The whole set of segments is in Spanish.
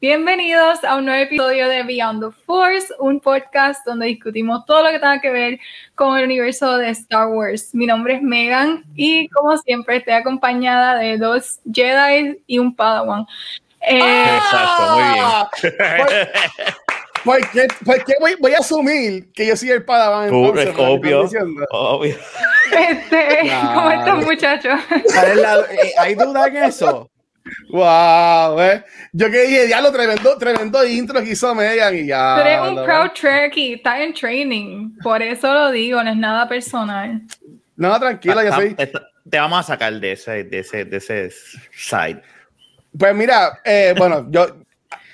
Bienvenidos a un nuevo episodio de Beyond the Force, un podcast donde discutimos todo lo que tenga que ver con el universo de Star Wars. Mi nombre es Megan y como siempre estoy acompañada de dos Jedi y un Padawan. Eh, Exacto, muy bien. ¿Por qué, por qué voy, voy, a asumir que yo soy el Padawan? Entonces, es obvio, obvio. Este, ¿Cómo están muchachos? Eh, ¿Hay duda en eso? Wow, eh. Yo que dije, ya lo tremendo, tremendo intro que hizo Megan y ya. Pero es un proud Trekkie, está en training. Por eso lo digo, no es nada personal. No, tranquila, yo soy. Te, vamos a sacar de ese, de ese, de ese side. Pues mira, eh, bueno, yo,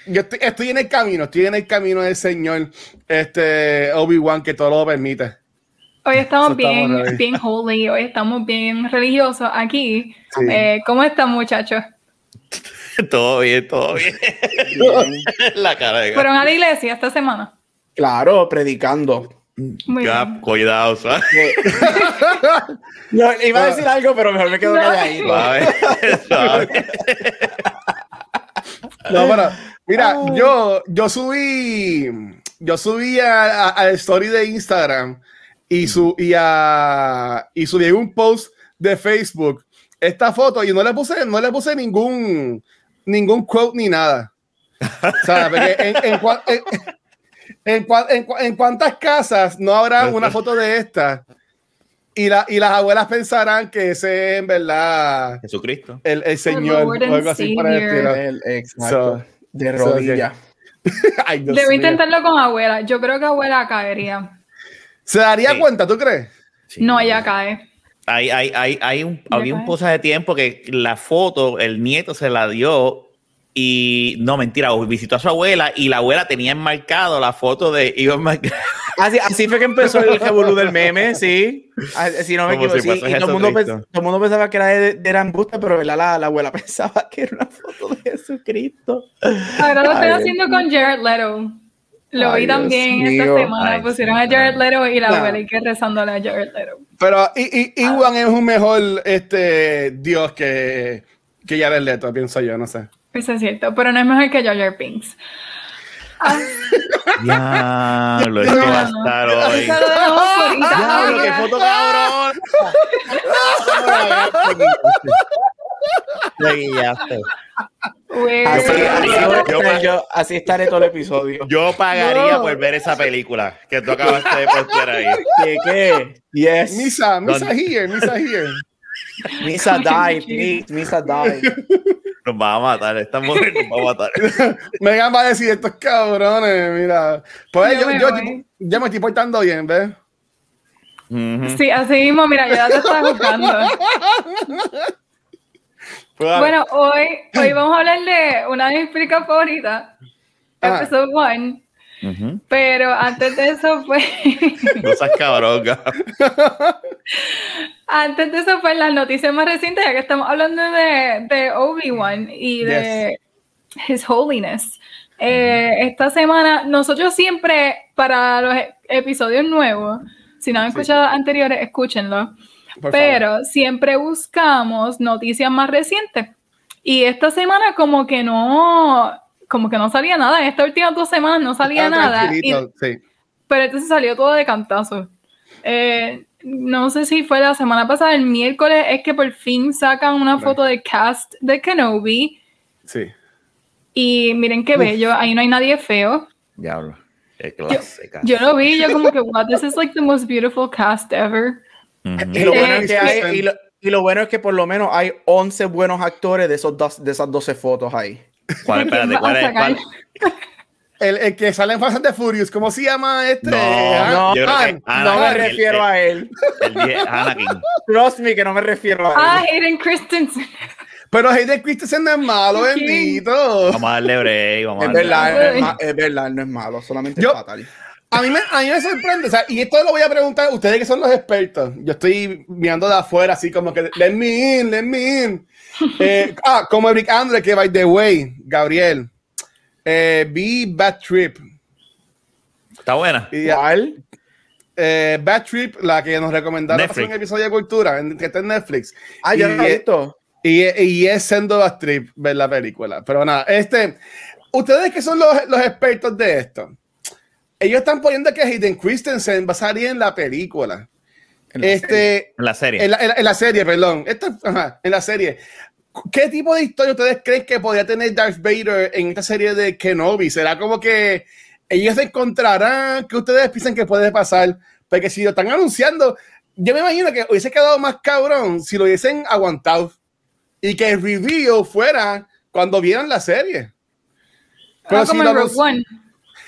yo estoy, estoy, en el camino, estoy en el camino del Señor, este Obi-Wan, que todo lo permite. Hoy estamos bien, bien holy, hoy estamos bien religiosos aquí. Sí. Eh, ¿Cómo están, muchachos? todo bien, todo bien. la cara de ¿Fueron a la iglesia esta semana? Claro, predicando. Cuidado, ¿sabes? no, iba a decir algo, pero mejor me quedo calladito. no, bueno, mira, yo, yo subí, yo subí a, a, a story de Instagram y, su, y, a, y subí un post de Facebook esta foto y no le puse, no le puse ningún, ningún quote ni nada. ¿Sabes? En, en, en, en, en, cuántas casas no habrá una foto de esta? Y, la, y las abuelas pensarán que ese es en verdad Jesucristo. El, el Señor. O algo así para el, exacto. So, de rodilla. Ay, Debo intentarlo con abuela. Yo creo que abuela caería. ¿Se daría sí. cuenta, tú crees? Sí. No, ella cae. Hay, hay, hay, hay un, había un pozo de tiempo que la foto, el nieto se la dio y no, mentira, visitó a su abuela y la abuela tenía enmarcado la foto de Iván. Así, así fue que empezó el revolú del meme, sí. Si no me equivoco, sí. Y todo el, mundo todo mundo pensaba que era de, de Erambusta, pero la, la, la, abuela pensaba que era una foto de Jesucristo. Ahora lo estoy haciendo con Jared Leto. Lo Ay, vi también Dios esta mío. semana. Ay, Pusieron a Jared Leto y la nah. abuela y que rezándole a Jared Leto. Pero Iwan ah. es un mejor este, Dios que, que Jared Leto, pienso yo, no sé. Eso es cierto, pero no es mejor que Jar Jar Binks. Ah. Ya, lo es que va a estar hoy. Diablo, qué foto cabrón. Te guillaste. Así, así, yo, yo, así, estaré todo el episodio. Yo pagaría no. por ver esa película que tú acabaste de postear ahí. ¿Qué? ¿Qué? Yes. Misa, Misa here, Misa here. Misa die, please, Misa die. Nos va a matar, esta mujer nos va a matar. Megan va a decir estos cabrones, mira. Pues yo, yo, yo, yo, me estoy portando bien, ¿ves? Uh -huh. Sí, así mismo, mira, ya te estás buscando. Pues, bueno, hoy, hoy vamos a hablar de una de mis películas favoritas, ah. Episode 1. Uh -huh. Pero antes de eso fue. no seas cabrón, Antes de eso fue las noticias más recientes, ya que estamos hablando de, de Obi-Wan y de yes. His Holiness. Eh, esta semana, nosotros siempre, para los episodios nuevos, si no han escuchado sí. anteriores, escúchenlo. Por pero favor. siempre buscamos noticias más recientes. Y esta semana como que no, como que no salía nada. En estas últimas dos semanas no salía Estaba nada. Y, sí. Pero entonces salió todo de cantazo. Eh, no sé si fue la semana pasada, el miércoles, es que por fin sacan una foto de cast de Kenobi. Sí. Y miren qué bello, ahí no hay nadie feo. Diablo. Yo, yo, lo vi, yo como que, wow, this is like the most beautiful cast ever. Uh -huh. y, lo bueno es que hay, y, lo, y, lo, bueno es que por lo menos hay 11 buenos actores de, esos dos, de esas 12 fotos ahí. ¿Cuál, espérate, cuál es? Cuál? El, el, que sale en Fast and the Furious, ¿cómo se llama este? No, no, Han, no me refiero el, a él. El, el Anakin. Trust me que no me refiero a él. Ah, Hayden Christensen. Pero Hayden Christensen no es malo, bendito. Vamos a darle break. Vamos es, a darle es verdad, no es malo, solamente yo, es fatal. A mí, me, a mí me sorprende, o sea, y esto lo voy a preguntar a ustedes que son los expertos. Yo estoy mirando de afuera, así como que, let me in, let me in. Eh, ah, como Eric Andre, que by the way, Gabriel, eh, vi Bad Trip. Está buena. ¿Cuál? Eh, Bad Trip, la que nos recomendaron hacer un episodio de cultura, que está en Netflix. Ah, ya no visto. Y, y, es Sendo Bad Trip ver la película. Pero nada, este, ustedes que son los, los expertos de esto, ellos están poniendo que Hayden Christensen va a salir en la película. En la este, serie. En la serie. En la, en la serie, perdón. en la serie. ¿Qué tipo de historia ustedes creen que podría tener Darth Vader en esta serie de Kenobi? ¿Será como que ellos se encontrarán? ¿Qué ustedes piensan que puede pasar? Porque si lo están anunciando, yo me imagino que hubiese quedado más cabrón si lo hubiesen aguantado y que el review fuera cuando vieran la serie. Pero como en Rogue One.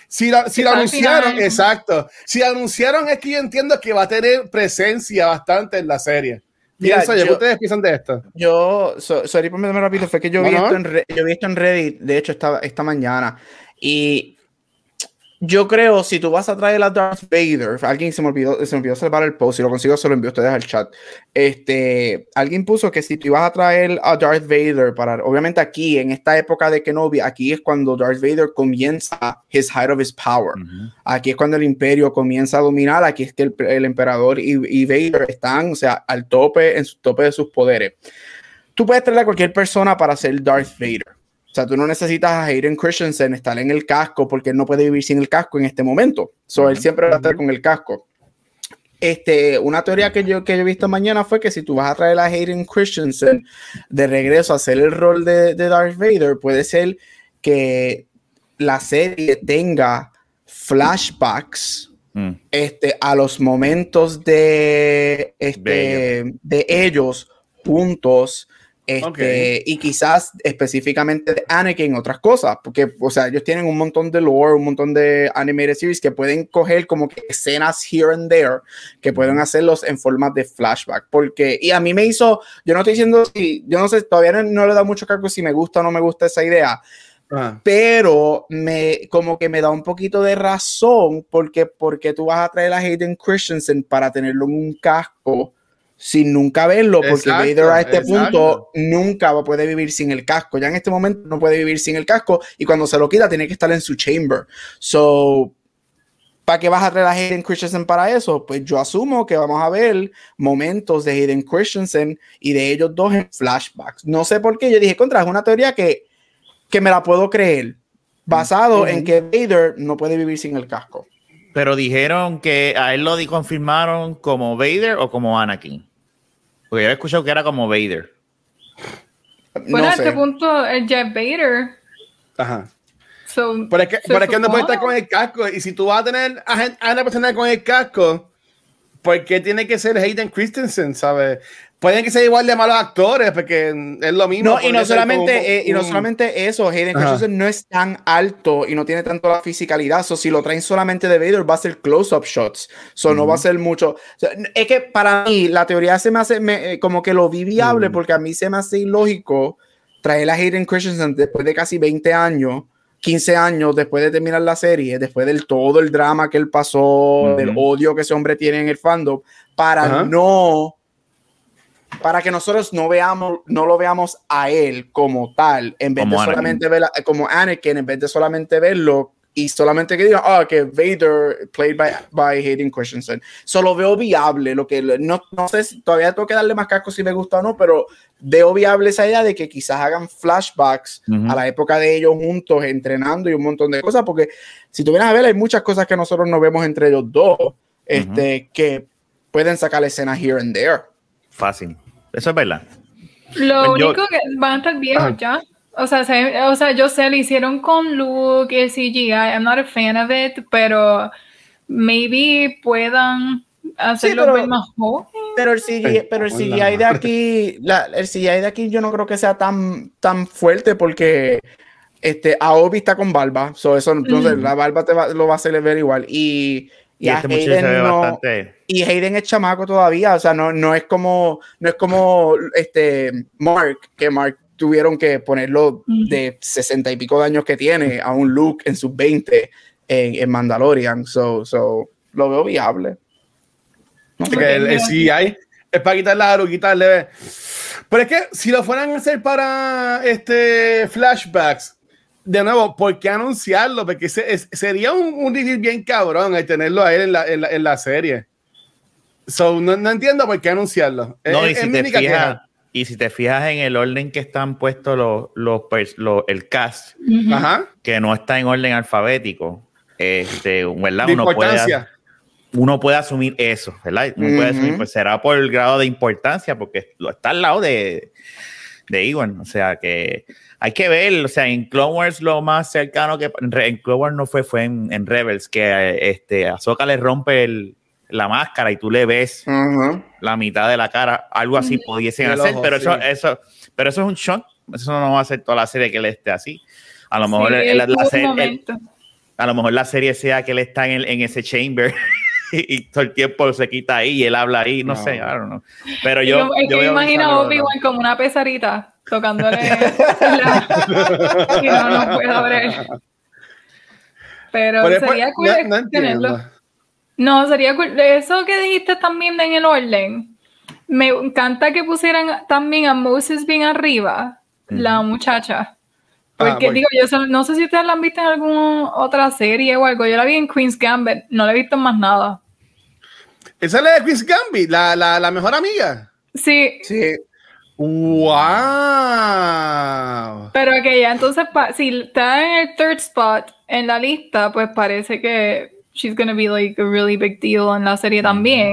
Si la, si anunciaron, exacto. Si anunciaron es que yo entiendo que va a tener presencia bastante en la serie. Mira, yo, ¿qué ustedes piensan de esto? Yo, sorry por me rápido, fue que yo, vi esto en, yo vi esto en Reddit, de hecho, esta, esta mañana. Y yo creo, si tú vas a traer a Darth Vader, alguien se me olvidó, se me olvidó salvar el post, si lo consigo se lo envío a ustedes al chat. Este, alguien puso que si tú ibas a traer a Darth Vader para, obviamente aquí, en esta época de Kenobi, aquí es cuando Darth Vader comienza his height of his power. Aquí es cuando el imperio comienza a dominar, aquí es que el, emperador y, y, Vader están, o sea, al tope, en su tope de sus poderes. Tú puedes traer a cualquier persona para ser Darth Vader sea, tú no necesitas a Hayden Christensen estar en el casco porque él no puede vivir sin el casco en este momento. So, él siempre va a estar con el casco. Este, una teoría que yo, que yo he visto mañana fue que si tú vas a traer a Hayden Christensen de regreso a hacer el rol de, de Darth Vader, puede ser que la serie tenga flashbacks mm. este, a los momentos de, este, de ellos juntos este, Y quizás específicamente de Anakin otras cosas, porque, o sea, ellos tienen un montón de lore, un montón de animated series que pueden coger como que escenas here and there, que pueden hacerlos en forma de flashback. Porque, y a mí me hizo, yo no estoy diciendo si, yo no sé, todavía no, le da mucho cargo si me gusta o no me gusta esa idea, pero me como que me da un poquito de razón porque porque tú vas a traer a Hayden Christensen para tenerlo en un casco sin nunca verlo, porque Vader a este punto nunca poder vivir sin el casco. Ya en este momento no puede vivir sin el casco y cuando se lo quita tiene que estar en su chamber. So, ¿para qué vas a traer a Hayden Christensen para eso? Pues yo asumo que vamos a ver momentos de Hayden Christensen y de ellos dos en flashbacks. No sé por qué, yo dije, contra, es una teoría que, que me la puedo creer, basado en que Vader no puede vivir sin el casco. Pero dijeron que a él lo confirmaron como Vader o como Anakin. Porque yo he escuchado que era como Vader. Bueno, a este punto es Jeff Vader. Ajá. So, pero es que, pero es que no puede estar con el casco. Y si tú vas a tener a, una persona con el casco, ¿por qué tiene que ser Hayden Christensen, sabes? Pueden que ser igual de malos actores, porque es lo mismo. No, y no, solamente, eh, y no solamente eso, Hayden Christensen no es tan alto y no tiene tanto la fisicalidad. So, si lo traen solamente de Vader, va a ser close-up shots. So, no va a ser mucho. es que para mí, la teoría se me hace eh, como que lo vi viable, porque a mí se me hace ilógico traer a Hayden Christensen después de casi 20 años. 15 años después de terminar la serie, después del todo el drama que él pasó, del odio que ese hombre tiene en el fandom, para no para que nosotros no veamos, no lo veamos a él como tal, en vez de solamente ver como Anakin, en vez de solamente verlo y solamente que diga, ah, que Vader played by, by Hayden Christensen. Solo veo viable lo que no, no sé si todavía tengo que darle más casco si me gusta o no, pero veo viable esa idea de que quizás hagan flashbacks a la época de ellos juntos entrenando y un montón de cosas, porque si tú vienes a ver, hay muchas cosas que nosotros no vemos entre ellos dos, este, que pueden sacar la escena here and there. Fácil. Eso es verdad. Lo pues único que van a estar viejos ya. O sea, o sea, yo sé, lo hicieron con Luke y CGI. I'm not a fan of it, pero maybe puedan hacerlo sí, pero, más joven. Pero el CGI, pero el CGI de aquí, la, el CGI de aquí yo no creo que sea tan, tan fuerte porque este, Aobi está con barba. So eso, entonces, mm. la barba te lo va a hacer ver igual. Y y, este Hayden no, y Hayden es chamaco todavía, o sea, no, no es como, no es como este Mark, que Mark tuvieron que ponerlo de sesenta y pico de años que tiene a un look en sus 20 en, Mandalorian. So, so, lo veo viable. No sí hay. Es para quitar la quitarle. Pero es que si lo fueran a hacer para este flashbacks, de nuevo, ¿por qué anunciarlo? Porque sería un, un bien cabrón el tenerlo a él en la, en la, serie. So, no, no, entiendo por qué anunciarlo. No, y, si te fijas, y si te fijas en el orden que están puestos los, los, el cast, que no está en orden alfabético, este, ¿verdad? Uno puede, uno puede asumir eso, ¿verdad? Uno puede asumir, pues será por el grado de importancia, porque lo está al lado de, de Iwan. O sea que hay que ver, o sea, en Clone Wars lo más cercano que en Clone Wars no fue, fue en, Rebels, que este, Ahsoka le rompe la máscara y tú le ves la mitad de la cara, algo así pudiesen hacer, pero eso, eso, pero eso es un shock, eso no va a ser toda la serie que él esté así. A lo mejor la, serie, a lo mejor la serie sea que él está en, en ese chamber y, todo el tiempo se quita ahí y él habla ahí, no, sé, I don't know. Pero yo, yo, me imagino a Obi-Wan como una pesarita tocándole y no no puedo ver. Pero sería cool no, tenerlo. No, sería cool. Eso que dijiste también en el orden. Me encanta que pusieran también a Moses bien arriba, la muchacha. Ah, Porque digo, yo no sé si ustedes la han visto en alguna otra serie o algo. Yo la vi en Queen's Gambit, no la he visto en más nada. ¿Esa es la de Queen's Gambit? ¿La, la, la mejor amiga? Sí. Sí. ¡Wow! Pero que ya entonces, si está en el third spot en la lista, pues parece que she's gonna be like a really big deal en la serie también.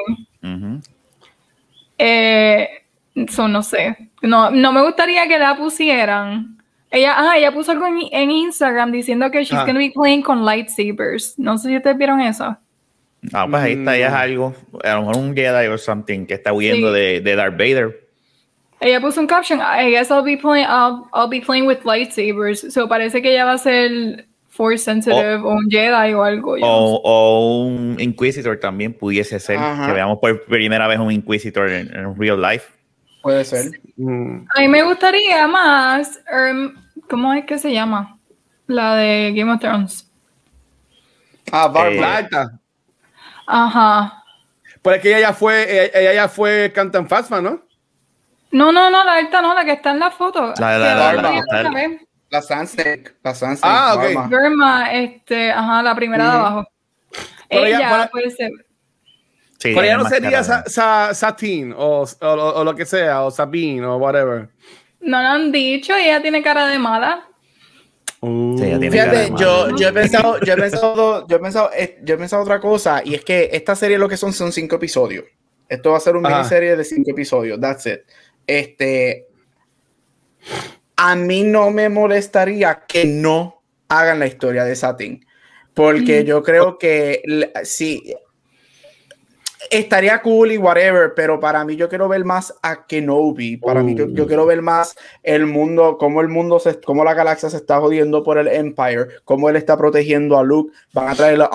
eh, eso no sé. No, no me gustaría que la pusieran ella, ah, ella puso algo en, Instagram diciendo que she's ah. gonna be playing con lightsabers. No sé si ustedes vieron eso. Ah, pues ahí está, ella es algo, a lo mejor un Jedi o something que está huyendo de, de, Darth Vader. Ella puso un caption, I guess I'll be playing, I'll, I'll be playing with lightsabers. So parece que ella va a ser Force sensitive o, un Jedi o algo. O, o, un Inquisitor también pudiese ser. Que veamos por primera vez un Inquisitor en, en real life. Puede ser. A mí me gustaría más um, ¿Cómo es que se llama? La de Game of Thrones. Ah, Barbara. Eh, Ajá. Pues que ella ya fue, ella ya fue Cantan Fasma, ¿no? No, no, no, la alta no, la que está en la foto. La, la, la, la, la, la Sansec, la Sansec. Ah, ok. Verma, este, ajá, la primera de abajo. ella, puede ser. Sí, pero ella no sería sa, Satin o, o, o, lo que sea, o Sabine o whatever. No lo han dicho, ella tiene cara de mala. Uh. Fíjate, yo, yo, he pensado, yo he pensado, yo he pensado, eh, yo he pensado otra cosa, y es que esta serie lo que son son cinco episodios. Esto va a ser una miniserie de cinco episodios. That's it. Este, a mí no me molestaría que no hagan la historia de Satin, porque mm. yo creo que si estaría cool y whatever, pero para mí yo quiero ver más a Kenobi. Para mí yo, yo, quiero ver más el mundo, cómo el mundo, se, cómo la galaxia se está jodiendo por el Empire, cómo él está protegiendo a Luke. Van a traer a,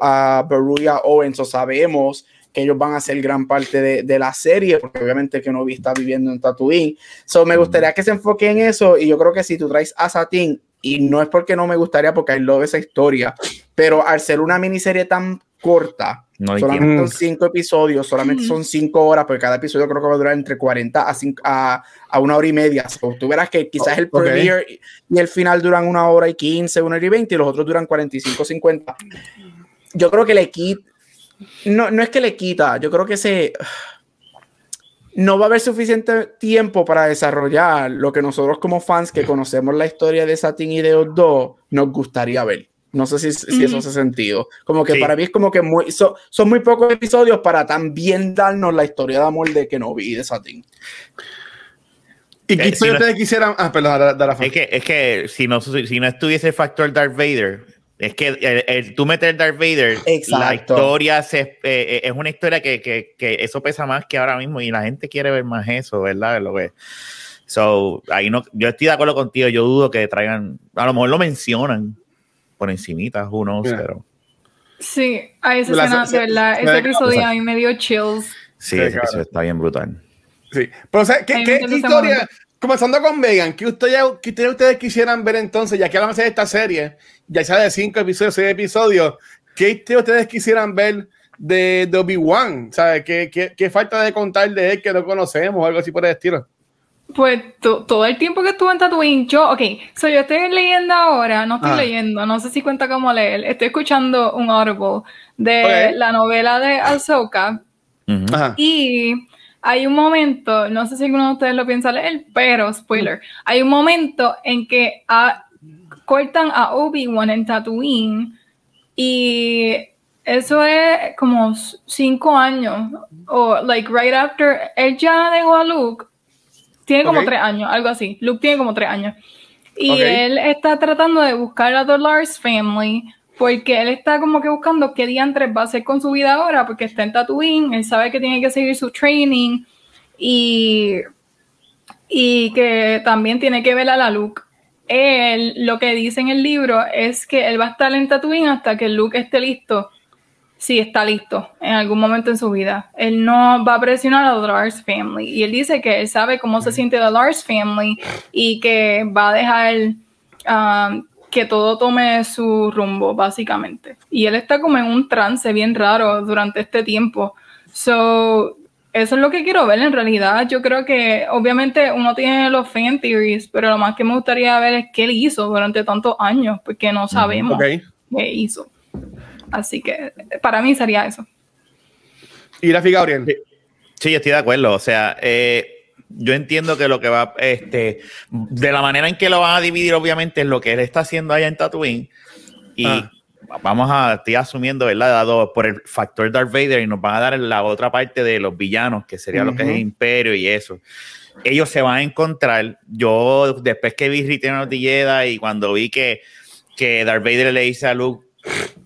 a Beruya Owens, o sabemos que ellos van a ser gran parte de, de, la serie, porque obviamente Kenobi está viviendo en Tatooine. So, me gustaría que se enfoque en eso, y yo creo que si tú traes a Satin, y no es porque no me gustaría, porque hay love esa historia, pero al ser una miniserie tan corta, solamente son cinco episodios, solamente son cinco horas, porque cada episodio creo que va a durar entre 40 a, a, una hora y media. tú verás que quizás el premiere y el final duran una hora y 15, una hora y 20, y los otros duran 45, 50. Yo creo que le quita, no, no es que le quita, yo creo que se no va a haber suficiente tiempo para desarrollar lo que nosotros como fans que conocemos la historia de Satin y de Odo nos gustaría ver. No sé si, si eso hace sentido. Como que para mí es como que muy, son muy pocos episodios para también darnos la historia de amor de Kenobi y de Satin. ¿Y qué eh, si ustedes quisieran? Ah, perdón, es que, es que si no, si no estuviese el factor Darth Vader, es que el, tú meter Darth Vader, la historia se, eh, eh, es una historia que, que, que, eso pesa más que ahora mismo y la gente quiere ver más eso, ¿verdad? Lo que, so, ahí no, yo estoy de acuerdo contigo, yo dudo que traigan, a lo mejor lo mencionan, por encimita, uno, pero... Sí, a esa escena, de verdad, ese episodio a mí me dio chills. Sí, ese episodio está bien brutal. Sí, pero o sea, ¿qué, qué historia, comenzando con Megan, ¿qué ustedes, ustedes quisieran ver entonces, ya que van a hacer esta serie, ya sea de cinco episodios, seis episodios, ¿qué ustedes quisieran ver de, de Obi-Wan? ¿Sabes? ¿Qué, ¿Qué, qué, falta de contar de él que no conocemos o algo así por el estilo? Pues todo el tiempo que estuve en Tatooine, yo, ok, so yo estoy leyendo ahora, no estoy ah. leyendo, no sé si cuenta cómo leer, estoy escuchando un audible de la novela de Ahsoka. Y hay un momento, no sé si alguno de ustedes lo piensa leer, pero spoiler, hay un momento en que cortan a Obi-Wan en Tatooine y eso es como cinco años, o like right after, él ya dejó a Luke, tiene como tres años, algo así, Luke tiene como tres años. Y él está tratando de buscar a The Lars Family porque él está como que buscando qué diantres va a hacer con su vida ahora, porque está en Tatooine, él sabe que tiene que seguir su training y, y que también tiene que ver a la Luke. Él, lo que dice en el libro es que él va a estar en Tatooine hasta que Luke esté listo. Si está listo en algún momento en su vida. Él no va a presionar a The Lars Family. Y él dice que él sabe cómo se siente The Lars Family y que va a dejar um, que todo tome su rumbo, básicamente. Y él está como en un trance bien raro durante este tiempo. So, eso es lo que quiero ver en realidad. Yo creo que obviamente uno tiene los fan theories, pero lo más que me gustaría ver es qué él hizo durante tantos años, porque no sabemos qué hizo. Así que para mí sería eso. ¿Y la Gabriel? Sí, yo estoy de acuerdo. O sea, eh, yo entiendo que lo que va, este, de la manera en que lo van a dividir, obviamente, es lo que él está haciendo allá en Tatooine. Y ah. vamos a, estoy asumiendo, ¿verdad? Dado por el factor Darth Vader y nos van a dar la otra parte de los villanos, que sería lo que es el Imperio y eso. Ellos se van a encontrar. Yo, después que vi Return of the Jedi y cuando vi que, que Darth Vader le dice a Luke,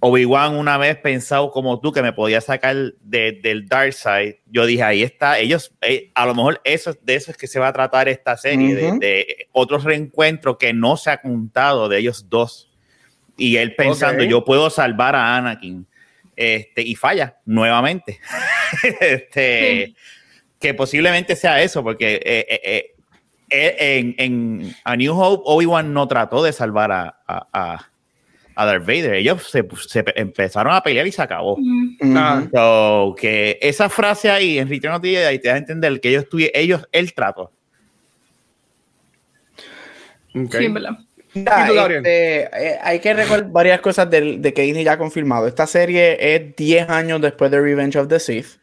Obi-Wan una vez pensado como tú que me podía sacar del Dark Side, yo dije, ahí está, ellos, eh, a lo mejor eso, de eso es que se va a tratar esta serie, de, otros reencuentros que no se ha contado de ellos dos. Y él pensando, yo puedo salvar a Anakin. Este, y falla nuevamente. este, Que posiblemente sea eso, porque eh, eh, en, A New Hope, Obi-Wan no trató de salvar a a Darth Vader. Ellos se, empezaron a pelear y se acabó. que esa frase ahí en Return of the Jedi te da a entender que ellos ellos el trato. Okay. Sí, ¿verdad? Este, eh, hay que recordar varias cosas de, de, que Disney ya ha confirmado. Esta serie es 10 años después de Revenge of the Sith.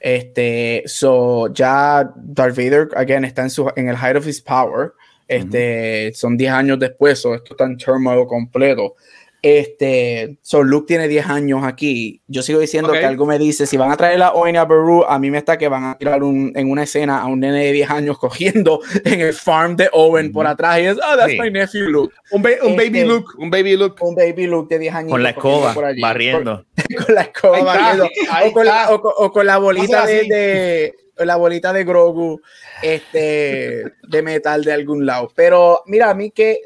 Este, so ya Darth Vader, again, está en, su, en el height of his power. Este, Son 10 años después, so esto está en turmoil completo. Este, so Luke tiene 10 años aquí. Yo sigo diciendo que algo me dice, si van a traer la Oina Beru, a mí me está que van a tirar un, en una escena a un nene de 10 años cogiendo en el farm de Owen por atrás y es, oh, that's my nephew Luke. Un, un baby este, Luke, un baby Luke. Un baby Luke de 10 años. Con la escoba, barriendo. Con, la escoba barriendo. o, con la, o, con la, bolita de, de, la bolita de Grogu este, de metal de algún lado. Pero mira, a mí que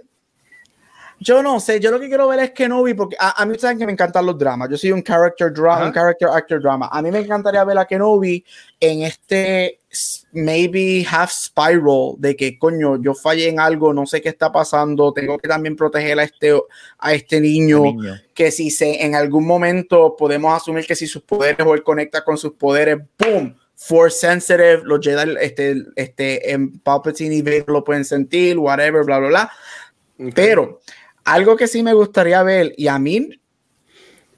yo no sé, yo lo que quiero ver es Kenobi, porque a, mí saben que me encantan los dramas. Yo soy un character drama, un character actor drama. A mí me encantaría ver a Kenobi en este maybe half spiral de que coño, yo fallé en algo, no sé qué está pasando, tengo que también proteger a este, a este niño, que si se en algún momento podemos asumir que si sus poderes o él conecta con sus poderes, boom, force sensitive, los Jedi, este, este, en Palpatine y Vader lo pueden sentir, whatever, bla, bla, bla. Pero algo que sí me gustaría ver, y a mí,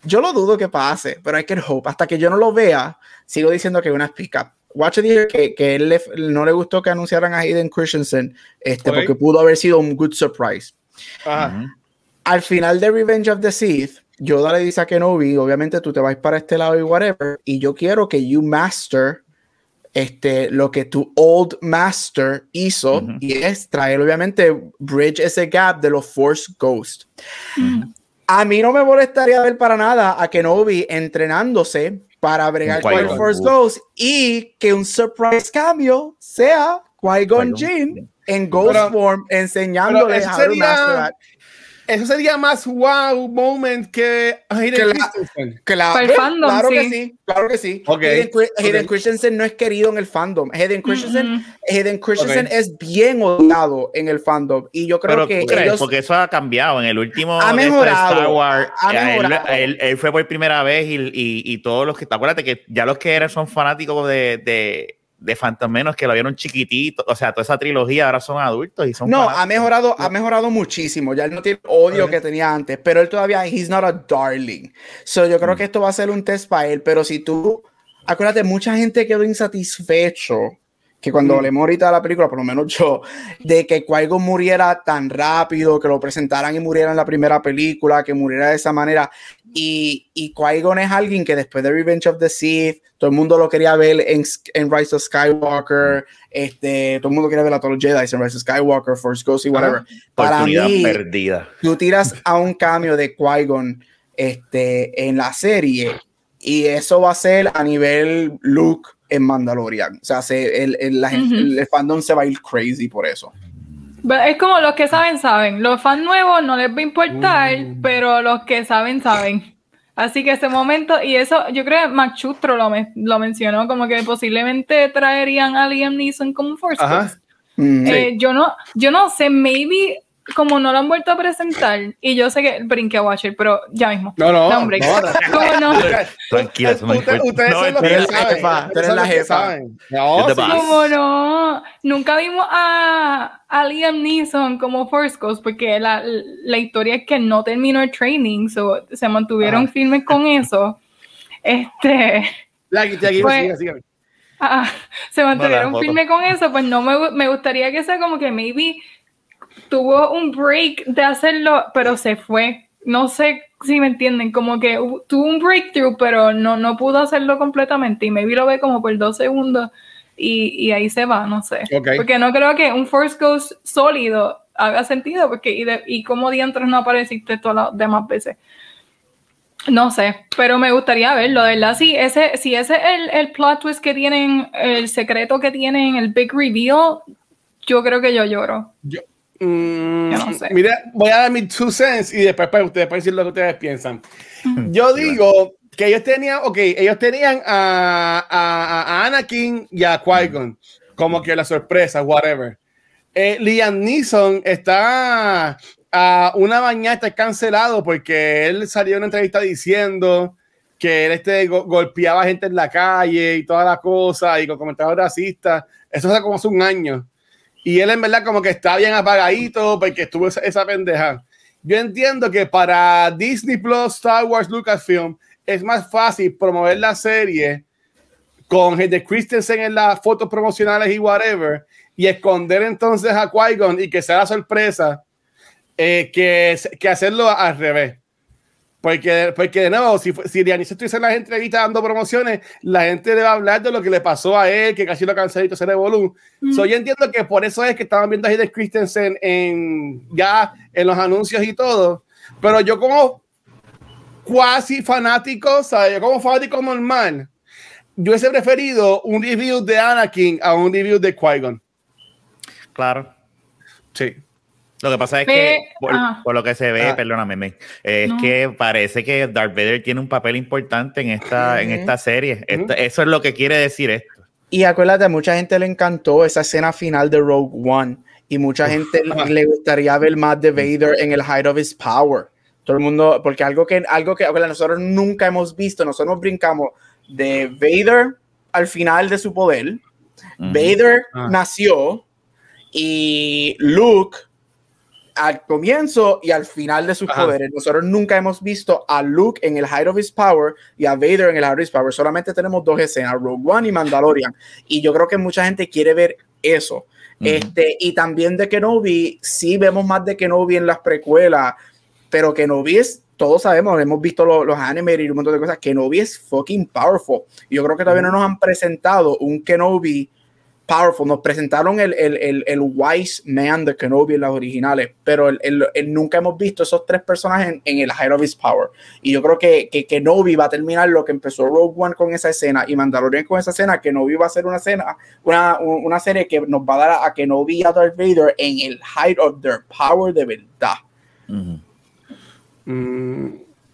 yo lo dudo que pase, pero hay que hope. Hasta que yo no lo vea, sigo diciendo que es una speak up. Watch dijo que, que él no le gustó que anunciaran a Hayden Christensen, este, porque pudo haber sido un good surprise. Al final de Revenge of the Sith, Yoda le dice a Kenobi, obviamente tú te vas para este lado y whatever, y yo quiero que you master este, lo que tu old master hizo y es traer, obviamente, bridge ese gap de los Force Ghost. A mí no me molestaría ver para nada a Kenobi entrenándose para bregar con el Force Ghost y que un surprise cambio sea Qui-Gon Jinn en Ghost Form enseñándole a sería, eso sería más wow moment que Hayden Christensen. Claro, que sí, claro que sí. Hayden, Christensen no es querido en el fandom. Hayden Christensen, Hayden Christensen es bien odiado en el fandom y yo creo que ellos, porque eso ha cambiado en el último ha mejorado, Star Wars. Él, fue por primera vez y, y, todos los que, acuérdate que ya los que eran son fanáticos de, de de Phantom Menos que lo vieron chiquitito, o sea, toda esa trilogía ahora son adultos y son No, ha mejorado, ha mejorado muchísimo. Ya él no tiene odio que tenía antes, pero él todavía he's not a darling. So yo creo mm. que esto va a ser un test para él, pero si tú acuérdate, mucha gente quedó insatisfecho que cuando mm. hablemos ahorita de la película, por lo menos yo, de que qui muriera tan rápido, que lo presentaran y muriera en la primera película, que muriera de esa manera. Y, y Qui-Gon es alguien que después de Revenge of the Sith, todo el mundo lo quería ver en, en Rise of Skywalker, este, todo el mundo quería ver a todos los Jedi en Rise of Skywalker, Force Ghost y whatever. Para mí, perdida. tú tiras a un cambio de Qui-Gon este, en la serie y eso va a ser a nivel Luke en Mandalorian. O sea, el, el, el, fandom se va a ir crazy por eso. Es como los que saben, saben. Los fans nuevos no les va a importar, uh. pero los que saben, saben. Así que ese momento, y eso, yo creo que lo, lo mencionó, como que posiblemente traerían a Liam Neeson como Force mm. eh, Yo no, yo no sé, maybe como no lo han vuelto a presentar, y yo sé que brinqué a Watcher, pero ya mismo. No, no, no. no? Tranquila, eso Ustedes son los que saben. No, como no. Nunca vimos a, a Liam Neeson como Force Ghost, porque la, la historia es que no terminó el training, so, se mantuvieron firmes con eso. Este. Pues, ah, se mantuvieron firmes con eso, pues no me, me gustaría que sea como que maybe tuvo un break de hacerlo, pero se fue. No sé si me entienden, como que tuvo un breakthrough, pero no, no pudo hacerlo completamente y maybe lo ve como por dos segundos y, y ahí se va, no sé. Porque no creo que un Force Ghost sólido haga sentido, porque y, de, y como diantres no apareciste todas las demás veces. No sé, pero me gustaría verlo, de verdad. Si ese, si ese es el, el plot twist que tienen, el secreto que tienen, el big reveal, yo creo que yo lloro. Yo, Mm, mira, voy a dar mi two cents y después para ustedes para decir lo que ustedes piensan. Yo digo que ellos tenían, ok, ellos tenían a, a, Anakin y a Qui-Gon como que la sorpresa, whatever. Eh, Liam Neeson está a una mañana está cancelado porque él salió en una entrevista diciendo que él este, golpeaba gente en la calle y toda la cosa y con comentarios racistas. Eso hace como hace un año. Y él en verdad como que está bien apagadito porque estuvo esa, pendeja. Yo entiendo que para Disney Plus, Star Wars, Lucasfilm, es más fácil promover la serie con gente Christensen en las fotos promocionales y whatever, y esconder entonces a Qui-Gon y que sea la sorpresa, eh, que, que hacerlo al revés. Porque, porque de nuevo, si, si Dianiso estuviese en las entrevistas dando promociones, la gente le va a hablar de lo que le pasó a él, que casi lo canceló y se revolú. Mm. yo entiendo que por eso es que estaban viendo a Hayden Christensen en, ya en los anuncios y todo. Pero yo como cuasi fanático, ¿sabes? Yo como fanático normal, yo hubiese preferido un review de Anakin a un review de Qui-Gon. Claro. Sí. Lo que pasa es que, por, lo que se ve, ah. perdóname, es que parece que Darth Vader tiene un papel importante en esta, en esta serie. eso es lo que quiere decir esto. Y acuérdate, mucha gente le encantó esa escena final de Rogue One. Y mucha gente le gustaría ver más de Vader en el height of his power. Todo el mundo, porque algo que, algo que nosotros nunca hemos visto, nosotros brincamos de Vader al final de su poder. Vader ah. nació y Luke al comienzo y al final de sus poderes. Nosotros nunca hemos visto a Luke en el Height of His Power y a Vader en el Height of His Power. Solamente tenemos dos escenas, Rogue One y Mandalorian. Y yo creo que mucha gente quiere ver eso. este, y también de Kenobi, sí vemos más de Kenobi en las precuelas, pero Kenobi es, todos sabemos, hemos visto los, los animes y un montón de cosas, Kenobi es fucking powerful. Yo creo que todavía no nos han presentado un Kenobi powerful. Nos presentaron el, el, el, el, wise man de Kenobi en las originales, pero el, nunca hemos visto esos tres personajes en, el Height of His Power. Y yo creo que, que Kenobi va a terminar lo que empezó Rogue One con esa escena y Mandalorian con esa escena. Kenobi va a ser una escena, una, una serie que nos va a dar a Kenobi y a Darth Vader en el Height of their Power de verdad. Mm.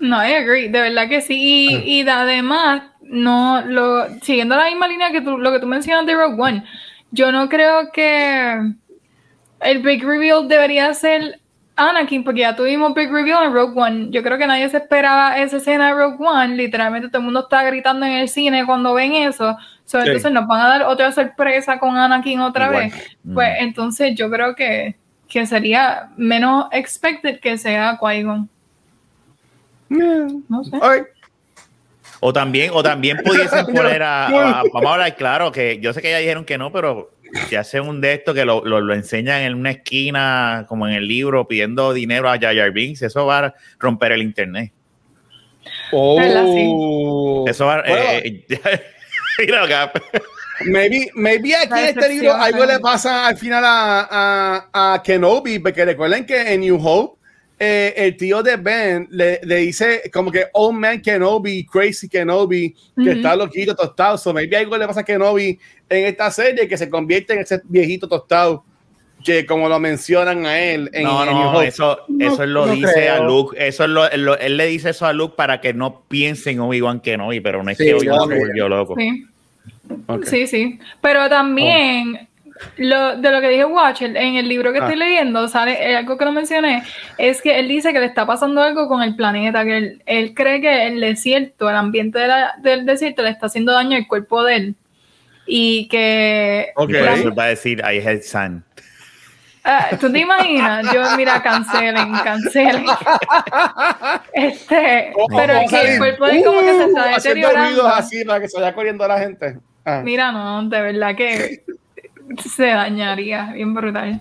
No, I agree, de verdad que sí. Y, ah. además, no, lo, siguiendo la misma línea que tú, lo que tú mencionas de Rogue One, yo no creo que el big reveal debería ser Anakin, porque ya tuvimos big reveal en Rogue One. Yo creo que nadie se esperaba esa escena de Rogue One. Literalmente todo el mundo está gritando en el cine cuando ven eso. Entonces nos van a dar otra sorpresa con Anakin otra vez. Pues mm. entonces yo creo que, que sería menos expected que sea Qui-Gon. No sé. O también, o también pudiesen poner a, Vamos a hablar claro, que yo sé que ya dijeron que no, pero si hacen un de esto que lo, lo, enseñan en una esquina, como en el libro, pidiendo dinero a Jar Binks, eso va a romper el internet. Oh. Eso va eh, Mira Maybe, maybe aquí en este libro algo le pasa al final a, a, a Kenobi, porque recuerden que en New Hope eh, el tío de Ben le, le, dice como que Old Man Kenobi, Crazy Kenobi, que está loquito, tostado. So maybe algo le pasa a Kenobi en esta serie que se convierte en ese viejito tostado que como lo mencionan a él en, no, no, eso, eso él lo dice a Luke, eso es lo, él le dice eso a Luke para que no piensen Obi-Wan Kenobi, pero no es que Obi-Wan se volvió loco. Sí. sí, sí, pero también lo, de lo que dije Watcher, en el libro que estoy ah. leyendo, sale eh, algo que no mencioné, es que él dice que le está pasando algo con el planeta, que él, cree que el desierto, el ambiente del desierto le está haciendo daño al cuerpo de él. Y que... Ok, eso va a decir, I had sun. Uh, ¿Tú te imaginas? Yo, mira, cancelen, cancelen. Este, pero es que el cuerpo de él como que se está uh, deteriorando. así para que se vaya corriendo la gente. Ah. Mira, no, de verdad que se dañaría, bien brutal.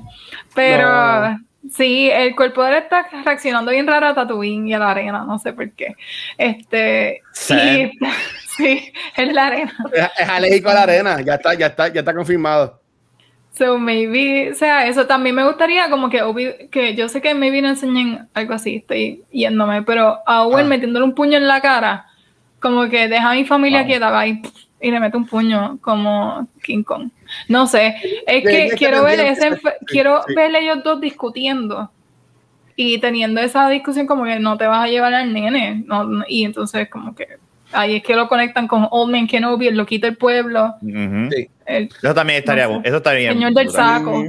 Pero sí, el cuerpo de él está reaccionando bien raro a Tatooine y a la arena, no sé por qué. Este, sí, sí, es la arena. Es, alérgico a la arena, ya está, ya está, ya está confirmado. So maybe, o sea, eso también me gustaría como que, que yo sé que maybe no enseñen algo así, estoy yéndome, pero a Owen ah. metiéndole un puño en la cara, como que deja a mi familia quieta, va y, y le mete un puño como King Kong. No sé, es que quiero ver ese, quiero ver ellos dos discutiendo y teniendo esa discusión como que no te vas a llevar al nene, y entonces como que ahí es que lo conectan con Old Man Kenobi, el loquito del pueblo. eso también estaría bueno, eso estaría Señor del saco.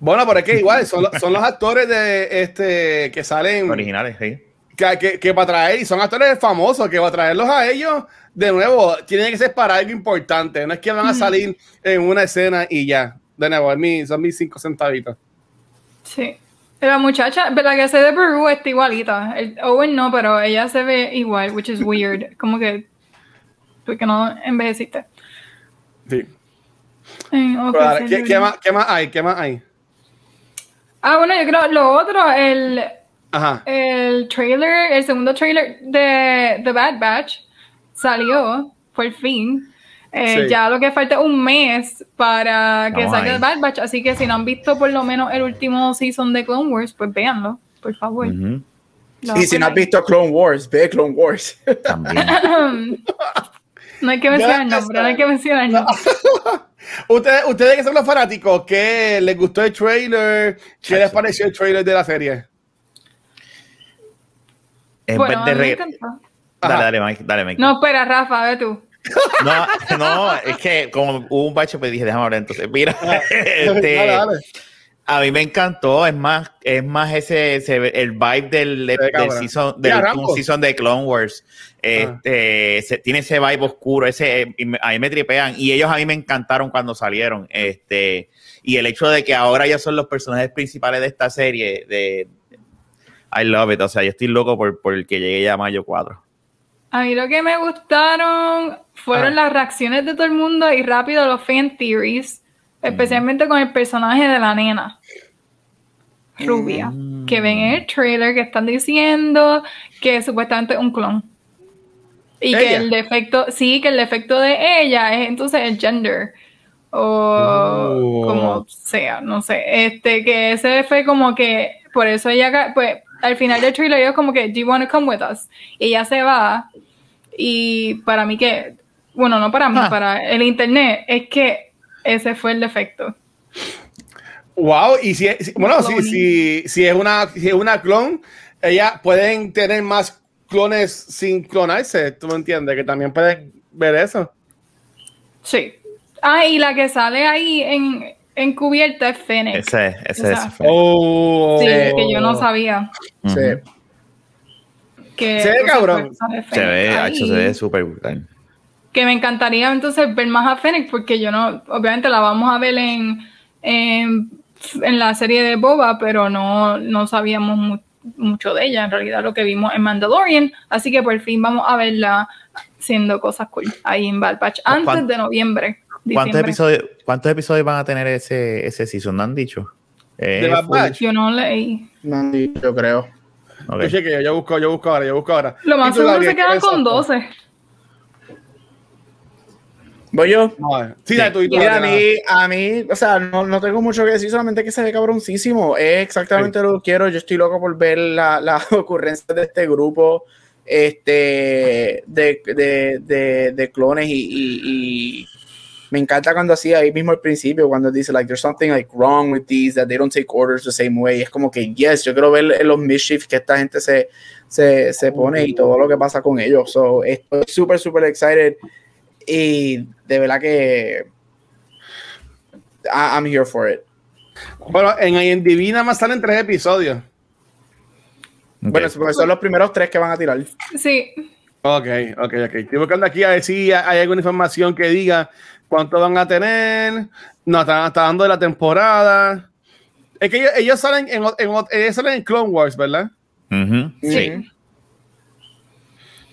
Bueno, pero es que igual son, son los actores de este que salen originales, sí. Que, que, que para traer, y son actores famosos, que va a traerlos a ellos de nuevo, tiene que ser para algo importante. No es que van a salir en una escena y ya. De nuevo, son mis cinco centavitos. Sí. La muchacha, la que se de Perú está igualita. El Owen no, pero ella se ve igual, which is weird. Como que. Porque no envejeciste. Sí. ¿qué, más, ¿Qué más hay? ¿Qué más hay? Ah, bueno, yo creo lo otro, el. Ajá. El trailer, el segundo trailer de The Bad Batch salió, por fin. Eh, ya lo que falta es un mes para que salga el Bad Batch, así que si no han visto por lo menos el último season de Clone Wars, pues véanlo, por favor. Y si no has visto Clone Wars, ve Clone Wars. no hay que mencionar el nombre, no hay que mencionar el nombre. ustedes, ustedes que son los fanáticos, ¿qué les gustó el trailer? ¿Qué les pareció el trailer de la serie? Bueno, me Dale, dale, Mike, dale, Mike. No, espera, Rafa, ve tú. No, no, es que como hubo un bache, pues dije, déjame hablar entonces. Mira, este, a mí me encantó, es más, es más ese, el vibe del, del, season, del season de Clone Wars. Este, tiene ese vibe oscuro, ese, a mí me tripean y ellos a mí me encantaron cuando salieron. Este, y el hecho de que ahora ya son los personajes principales de esta serie, de I love it. O sea, yo estoy loco por, por el que llegue ya a mayo 4. A mí lo que me gustaron fueron ah. las reacciones de todo el mundo y rápido los fan theories, especialmente con el personaje de la nena rubia, mm. que ven en el trailer que están diciendo que supuestamente es un clon. Y que el defecto, sí, que el defecto de ella es entonces el gender. O oh. como sea, no sé. Este, que ese fue como que, por eso ella, pues, al final del trailer yo como que, do you want to come with us? Y ella se va y para mí que, bueno, no para mí, ah. para el internet, es que ese fue el defecto. Wow, y si, bueno, si, si, si, es una, si es una clon, Ellas pueden tener más clones sin clonarse, ¿tú me entiendes? Que también pueden ver eso. Sí. Ah, y la que sale ahí en, encubierta es Fennec. Ese, ese es. Oh, sí, que yo no sabía. Sí. Que, se ve cabrón. Se ve, hecho, se ve súper brutal. Que me encantaría entonces ver más a Fennec, porque yo no, obviamente la vamos a ver en, en, la serie de Boba, pero no, no sabíamos mucho de ella, en realidad lo que vimos en Mandalorian, así que por fin vamos a verla haciendo cosas cool ahí en Bad Batch antes de noviembre. ¿Cuántos episodios, ¿Cuántos episodios van a tener ese, ese season? ¿No han dicho? ¿De Bad Batch? Yo no leí. No han dicho, yo creo. Okay. Yo, que yo busco, yo busco ahora, yo busco ahora. Lo más seguro se quedan con 12. ¿Voy yo? sí, tú, y a mí, a mí, o sea, no, no, tengo mucho que decir, solamente que se ve cabroncísimo. Es exactamente lo que quiero. Yo estoy loco por ver la, la ocurrencia de este grupo este, de, de, de, de clones y, y, y, me encanta cuando así ahí mismo al principio, cuando dice, like, there's something like wrong with these, that they don't take orders the same way. Es como que, yes, yo quiero ver los mischiefs que esta gente se, se, se pone y todo lo que pasa con ellos. So, estoy súper, súper excited y de verdad que I'm here for it. Bueno, en IMDb nada más salen tres episodios. Bueno, son los primeros tres que van a tirar. Sí. Ok, ok, ok. Estoy buscando aquí a ver si hay alguna información que diga cuánto van a tener. No, están, dando de la temporada. Es que ellos, salen, en, ellos salen en Clone Wars, ¿verdad? Sí.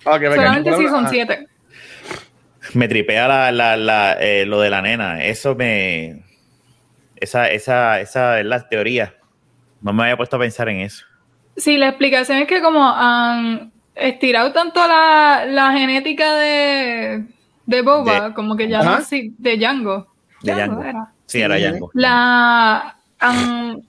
Okay, Solamente si son siete me tripea la, la, la, eh, lo de la nena. Eso me. Esa, esa, esa es la teoría. No me había puesto a pensar en eso. Sí, la explicación es que como han estirado tanto la, la genética de, de Boba, como que ya no así, de Django. De Django. Era. Sí, era Django. La han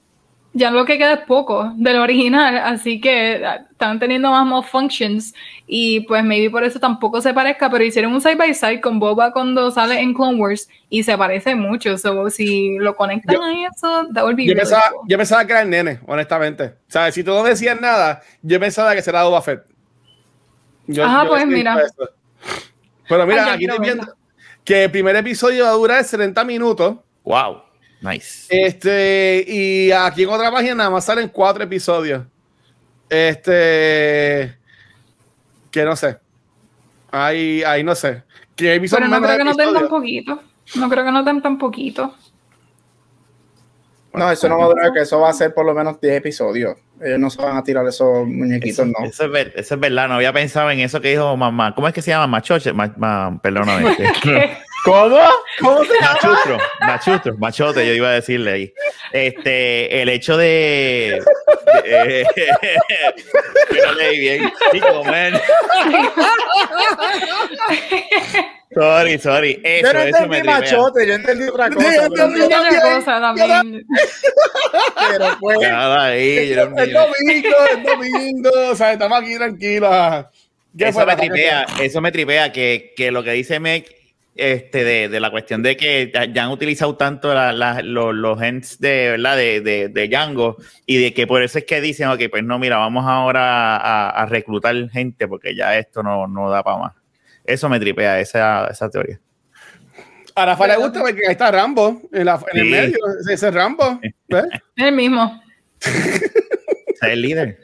ya lo que queda es poco del original, así que ah, están teniendo más malfunctions y pues maybe por eso tampoco se parezca, pero hicieron un side by side con Boba cuando sale en Clone Wars y se parece mucho, so, si lo conectan a eso, that would be yo, pensaba, yo pensaba que era el nene, honestamente. O sea, si tú no decías nada, yo pensaba que será Boba Fett. Ajá, pues mira. Pero mira, aquí estoy viendo que el primer episodio va a durar 70 minutos. Wow. Nice. Este, y aquí en otra página nada más salen cuatro episodios. Este, que no sé. Ahí, ahí no sé. Que Pero no creo que no tengan tan poquito. No creo que no tengan tan poquito. No, eso no va a durar, que eso va a ser por lo menos 10 episodios. Ellos no se van a tirar esos muñequitos, no. Eso es, eso es, verdad, no había pensado en eso que dijo mamá. ¿Cómo es que se llama? Machoche. Ma, perdóname. ¿Cómo? ¿Cómo se llama? Machutro, machutro, machote, yo iba a decirle ahí. Este, el hecho de. De que no leí bien. Chico, man. Sorry, sorry. Eso, yo no eso me machote, yo entendí otra cosa. Yo entendí otra cosa también. Pero pues. Nada ahí, yo no Es domingo, es domingo. O sea, estamos aquí tranquilos. Eso me tripea, eso me tripea que, que lo que dice Meg este, de, de, la cuestión de que ya han utilizado tanto la, la, los, los ends de, ¿verdad? De, de, de, Django y de que por eso es que dicen, ok, pues no, mira, vamos ahora a, a reclutar gente porque ya esto no, no da para más. Eso me tripea, esa, esa teoría. A Rafa le gusta porque ahí está Rambo en, la, en el medio, ese es Rambo. Es el mismo. es el líder.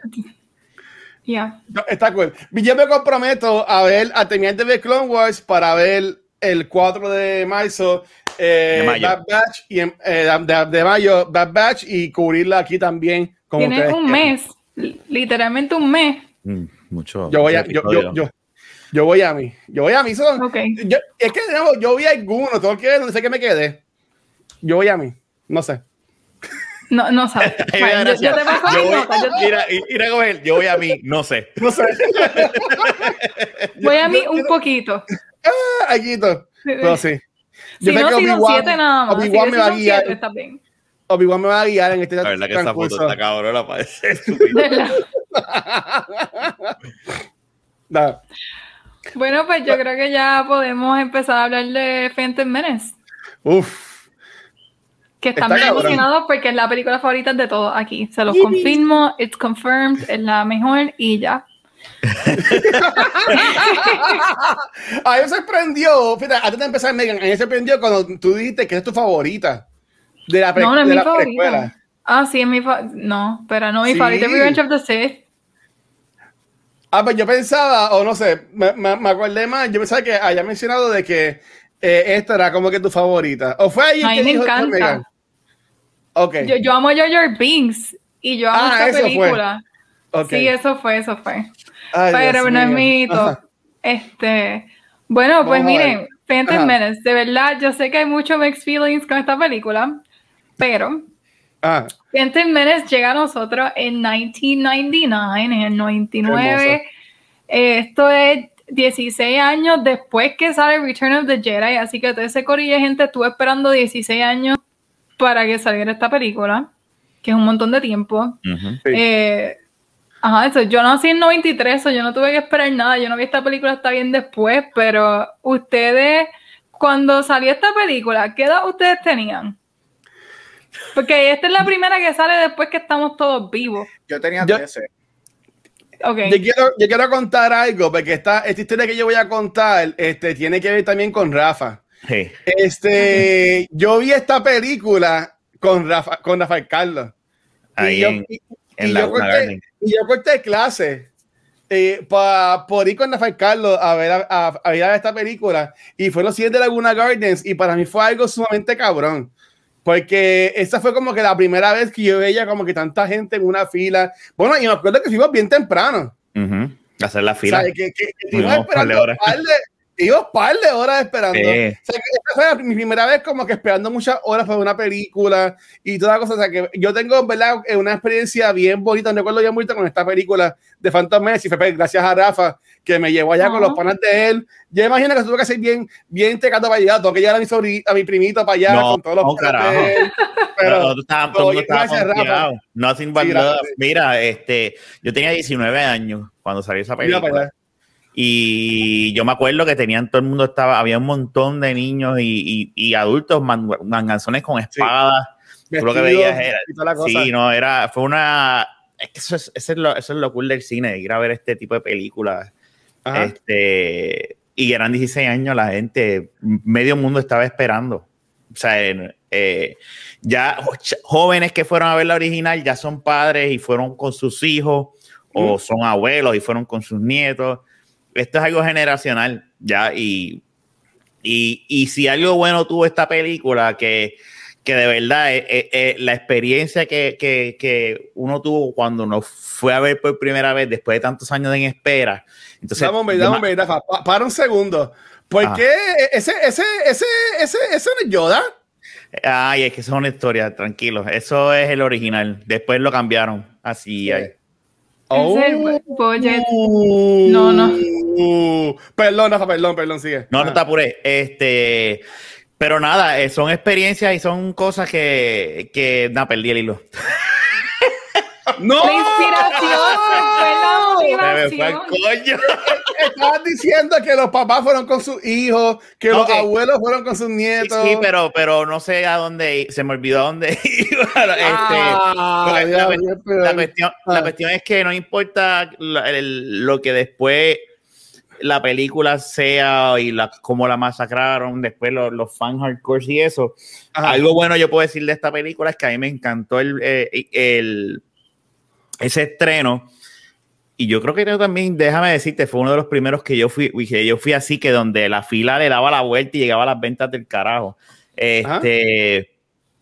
Ya. Está cool. Yo me comprometo a ver a Teniente de Clone Wars para ver el 4 de marzo, eh, Bad Batch y eh, de, mayo Bad Batch y cubrirla aquí también. Como Tiene un mes, literalmente un mes. Mm, mucho. Yo voy a, yo, yo, yo, yo, voy a mí, yo voy a mí. Son, okay. yo, es que no, yo vi algunos, todo que no sé qué me quedé. Yo voy a mí, no sé. No, no sabes. yo, yo, te paso yo voy, nota, yo... Mira, mira con él, yo voy a mí, no sé. No sé. voy a mí un poquito. Ah, Aguito. No, sí. Yo si no, más. Obi-Wan me va a guiar. Obi-Wan me va a guiar en este La verdad que esa foto está cabrona, parece no. Bueno, pues yo creo que ya podemos empezar a hablar de Phantom Menace. Uf. Que están bien emocionados porque es la película favorita de todos aquí. Se los confirmo, it's confirmed, es la mejor y ya. a mí me sorprendió, fíjate, antes de empezar, Megan, a mí me sorprendió cuando tú dijiste que es tu favorita de la, no, no es mi favorita. Ah, sí, es mi favorita. No, pero no, mi favorita es Revenge of the Sith. Ah, pues yo pensaba, o no sé, me, me, acordé más, yo pensaba que haya mencionado de que eh, esta era como que tu favorita. ¿O fue ahí que me encanta. Okay. Yo, yo amo Jar Binks y yo amo ah, esta película. Sí, eso fue, eso fue. Pero no es mi Este, bueno, pues miren, Phantom Menace, de verdad, yo sé que hay muchos mixed feelings con esta película, pero ah. Phantom Menace llega a nosotros en 1999, en el 99. esto es 16 años después que sale Return of the Jedi, así que todo ese corillo de gente estuvo esperando 16 años para que saliera esta película, que es un montón de tiempo. eh, Ajá, eso. Yo nací en 93, yo no tuve que esperar nada. Yo no vi esta película hasta bien después, pero ustedes, cuando salió esta película, ¿qué edad ustedes tenían? Porque esta es la primera que sale después que estamos todos vivos. Yo tenía 13. Okay. Yo, quiero, yo quiero contar algo, porque esta, esta historia que yo voy a contar este, tiene que ver también con Rafa. Este, yo vi esta película con Rafa, con Rafael Carlos. Ahí y, yo corté, y yo corté clase eh, para por ir con Rafael Carlos a ver, a, a, ver esta película. Y fue los siguiente de Laguna Gardens. Y para mí fue algo sumamente cabrón. Porque esa fue como que la primera vez que yo veía como que tanta gente en una fila. Bueno, y me acuerdo que fuimos bien temprano. Hacer la fila. O sea, que, que, que esperando de, iba un par de horas esperando. esa fue mi primera vez como que esperando muchas horas para una película y toda cosa. O sea, que yo tengo, ¿verdad? Una experiencia bien bonita, me acuerdo bien bonita con esta película de Phantom fue pues, gracias a Rafa que me llevó allá con los panas de él. Yo imagino que tuvo que ser bien, bien tecando para allá. Tengo que llevar a mi, sobrino, a mi primito para allá con todos los panas de él. Pero, tú estabas, todo estaba No, sin Mira, este, yo tenía 19 años cuando salió esa película. Y yo me acuerdo que tenían todo el mundo estaba, había un montón de niños y, y, adultos manganzones con espadas. lo que veías era. Sí, no, era, fue una. Es que eso es, eso es, lo, eso es lo cool del cine, ir a ver este tipo de películas. Este, y eran 16 años, la gente, medio mundo estaba esperando. O sea, eh, ya jóvenes que fueron a ver la original ya son padres y fueron con sus hijos, o son abuelos y fueron con sus nietos esto es algo generacional, ya, y, y, si algo bueno tuvo esta película, que, que de verdad eh, eh, eh, la experiencia que, que, que, uno tuvo cuando nos fue a ver por primera vez después de tantos años en espera. Entonces, dame, dame, dame, para un segundo. ¿Por qué ese, ese, ese, ese, ese no es Yoda? Ay, es que eso es una historia, tranquilo. Eso es el original. Después lo cambiaron. Así hay. Oh. No, no. perdón, Rafa, perdón, perdón, sigue. No, no te apures. Este, pero nada, eh, son experiencias y son cosas que, que nada, perdí el hilo. ¡No! La inspiración fue la motivación. coño. Estabas diciendo que los papás fueron con sus hijos, que los abuelos fueron con sus nietos. Sí, pero, pero no sé a dónde se me olvidó a dónde iba. Este, ah, la, cuestión, la, ah. cuestión, es que no importa lo que después la película sea y la, cómo la masacraron, después los, los fan hardcore y eso. Algo bueno yo puedo decir de esta película es que a mí me encantó el, eh, el ese estreno. Y yo creo que también, déjame decirte, fue uno de los primeros que yo fui, que yo fui así, que donde la fila le daba la vuelta y llegaba a las ventas del carajo. Este,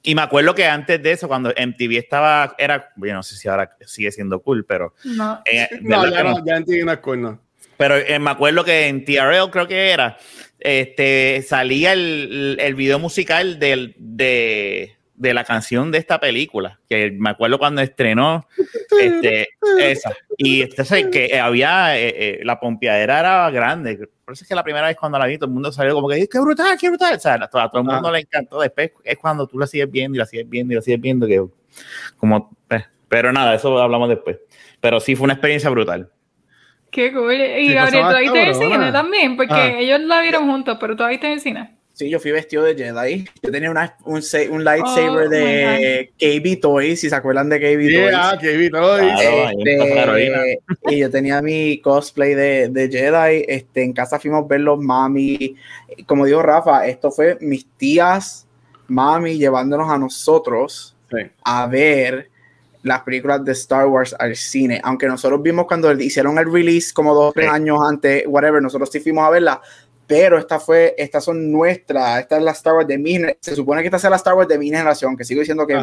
y me acuerdo que antes de eso, cuando MTV estaba, era, yo no sé si ahora sigue siendo cool, pero... No, eh, no ya, no, ya MTV no es cool, no. Pero eh, me acuerdo que en TRL creo que era, este, salía el, el video musical del, de, de la canción de esta película, que me acuerdo cuando estrenó este, esa. Y este, que había, eh, eh, la pompeadera era grande. Por eso es que la primera vez cuando la vi, todo el mundo salió como que, qué brutal, qué brutal. O sea, a todo, el mundo le encantó. Después es cuando tú la sigues viendo y la sigues viendo y la sigues viendo, que como, pues, pero nada, eso hablamos después. Pero sí fue una experiencia brutal. Qué cool. Y Gabriel, ¿tú viste en el cine también? Porque ah. ellos la vieron juntos, pero tú viste en el cine. Sí, yo fui vestido de Jedi. Yo tenía una, un, un lightsaber oh, de KB Toys, si se acuerdan de KB yeah, Toys. KB Toys. Este, y yo tenía mi cosplay de, de, Jedi. Este, en casa fuimos a ver los mami. Como dijo Rafa, esto fue mis tías, mami, llevándonos a nosotros a ver las películas de Star Wars al cine. Aunque nosotros vimos cuando hicieron el release como dos o tres años antes, whatever, nosotros sí fuimos a verla pero esta fue, estas son nuestras, esta es la Star Wars de mi se supone que esta sea la Star Wars de mi generación, que sigo diciendo que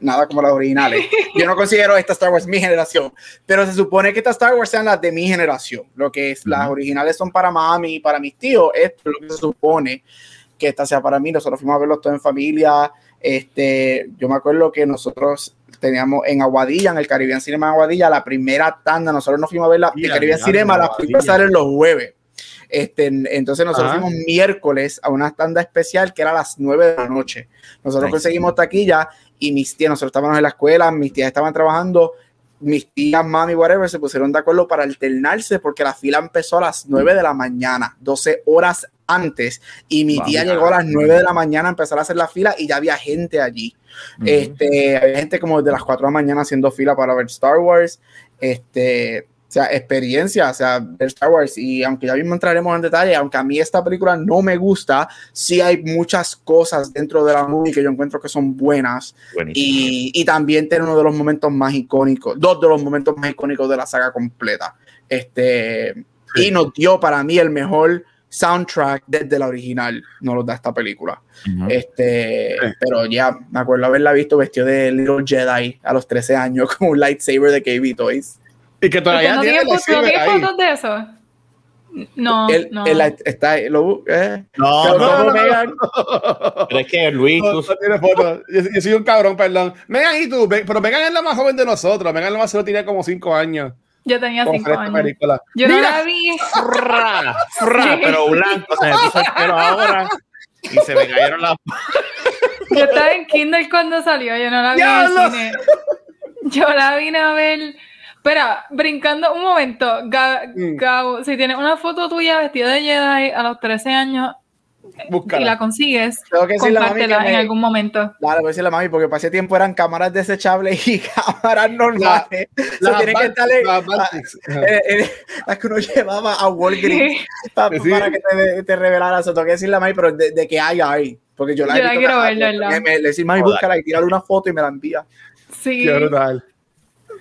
nada como las originales. Yo no considero esta Star Wars mi generación, pero se supone que estas Star Wars sean las de mi generación. Lo que es, las originales son para mami y para mis tíos, esto es lo que se supone que esta sea para mí. Nosotros fuimos a verlos todos en familia. Este, yo me acuerdo que nosotros teníamos en Aguadilla, en el Caribbean Cinema de Aguadilla, la primera tanda, nosotros nos fuimos a ver la, el Caribbean Cinema, las películas salen los jueves. Este, entonces nosotros fuimos miércoles a una tanda especial que era a las 9 de la noche. Nosotros conseguimos taquilla y mis tías, nosotros estábamos en la escuela, mis tías estaban trabajando, mis tías, mami, whatever, se pusieron de acuerdo para alternarse porque la fila empezó a las 9 de la mañana, 12 horas antes, y mi tía llegó a las 9 de la mañana a empezar a hacer la fila y ya había gente allí. Este, había gente como de las 4 de la mañana haciendo fila para ver Star Wars. Este, o sea, experiencia, o sea, ver Star Wars. Y aunque ya mismo entraremos en detalle, aunque a mí esta película no me gusta, sí hay muchas cosas dentro de la movie que yo encuentro que son buenas. Y, y, también tiene uno de los momentos más icónicos, dos de los momentos más icónicos de la saga completa. Este, Y nos dio para mí el mejor soundtrack desde la original, no lo da esta película. este, Pero ya me acuerdo haberla visto vestido de Little Jedi a los 13 años con un lightsaber de KB Toys. Y que todavía no tiene, fotos de eso. No, no. está lo, eh, no, no, no, Pero es que Luis. No, tiene fotos. Yo, soy un cabrón, perdón. Megan y tú, pero Megan es la más joven de nosotros. Megan la más solo tiene como 5 años. Yo tenía 5 años. Película. Yo no la vi. Fra, fra, pero blanco. Se me puso el pelo ahora y se me cayeron las. yo estaba en Kindle cuando salió. Yo no la vi en el cine. Yo la vine a ver Espera, brincando un momento, mm. Gabo, si tienes una foto tuya vestida de Jedi a los 13 años y la consigues, compártela en algún momento. Claro, voy a decirle a mami, porque para ese tiempo eran cámaras desechables y cámaras normales. Las que estarle, eh, eh, las que uno llevaba a Walgreens para, que te, te revelara eso. Tengo que decirle a mami, pero de, que hay, hay. Porque yo la yo quiero verla. Le decir, mami, búscala y tírale una foto y me la envía. Sí. Qué brutal.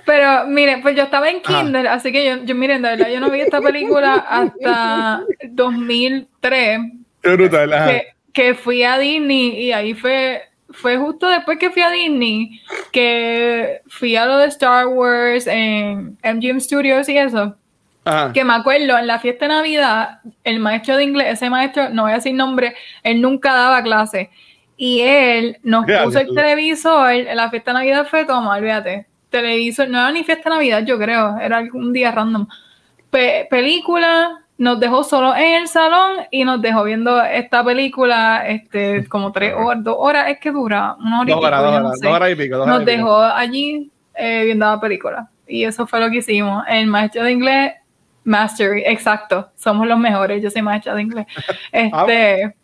Pero mire, pues yo estaba en Kindle, así que yo, yo miren, de verdad, yo no vi esta película hasta 2003. brutal, que, fui a Disney y ahí fue, fue justo después que fui a Disney que fui a lo de Star Wars en MGM Studios y eso. Que me acuerdo, en la fiesta de Navidad, el maestro de inglés, ese maestro, no voy a decir nombre, él nunca daba clase. Y él nos puso el televisor, en la fiesta de Navidad fue como, olvídate, televisor, no era ni fiesta de Navidad, yo creo, era un día random. película, nos dejó solo en el salón y nos dejó viendo esta película, este, como tres horas, dos horas, es que dura, una hora y pico. Dos horas, y pico nos dejó allí eh, viendo la película. Y eso fue lo que hicimos. El maestro de inglés, Mastery, exacto, somos los mejores, yo soy maestra de inglés. Ah, este,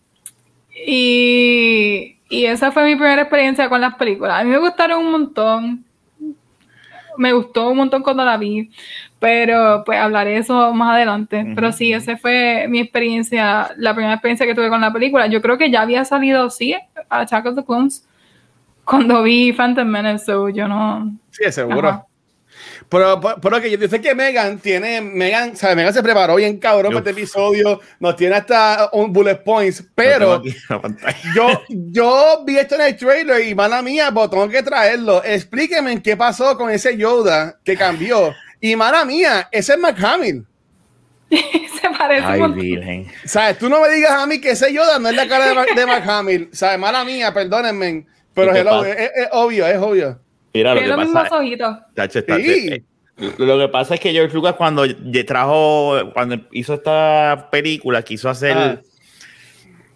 y, y esa fue mi primera experiencia con las películas. A mí me gustaron un montón me gustó un montón cuando la vi, pero pues hablaré eso más adelante. Pero sí, esa fue mi experiencia, la primera experiencia que tuve con la película. Yo creo que ya había salido, sí, Attack of the Clones cuando vi Phantom Menace, so yo no... Sí, seguro. Pero, pero, que yo sé que Megan tiene, Megan, ¿sabes? Megan se preparó bien cabrón para este episodio, nos tiene hasta un bullet points, pero yo, yo vi esto en el trailer y mala mía, pues tengo que traerlo. Explíqueme qué pasó con ese Yoda que cambió. Y mala mía, ese es McHamill. se parece Ay, virgen. ¿Sabes? Tú no me digas a mí que ese Yoda no es la cara de, de McHamill. ¿Sabes? Mala mía, perdónenme. Pero es, es obvio, es obvio. Mira, lo que los pasa, ojitos. Eh, lo que pasa es que George Lucas cuando trajo, cuando hizo esta película, quiso hacer, ah.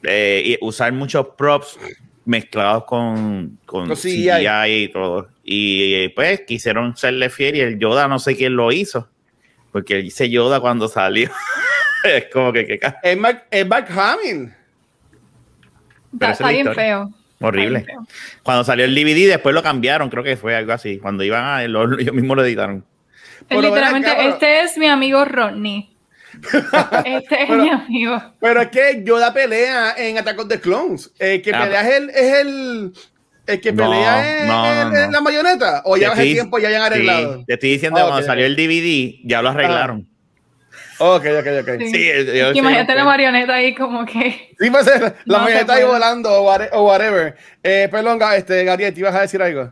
eh, usar muchos props mezclados con, con CGI. y todo. Y pues quisieron serle fiel y el Yoda no sé quién lo hizo. Porque dice Yoda cuando salió. es como que, que es, Mac, es Mark Hamill. está, bien feo. Horrible. Cuando salió el DVD, después lo cambiaron, creo que fue algo así. Cuando iban a. Ellos mismos lo editaron. literalmente, este es mi amigo Rodney. este es mi amigo. Pero es que Yoda pelea en Attack of the Clones. El que ah, pelea es el, es el, el que pelea en, la mayoneta. O ya hace tiempo ya hayan arreglado. te estoy diciendo, cuando salió el DVD, ya lo arreglaron. Ok, ok, ok. Sí, imagínate la marioneta ahí como que. Sí, puede ser la marioneta ahí volando o, whatever. Eh, perdón, este, Gabriel, ¿te ibas a decir algo?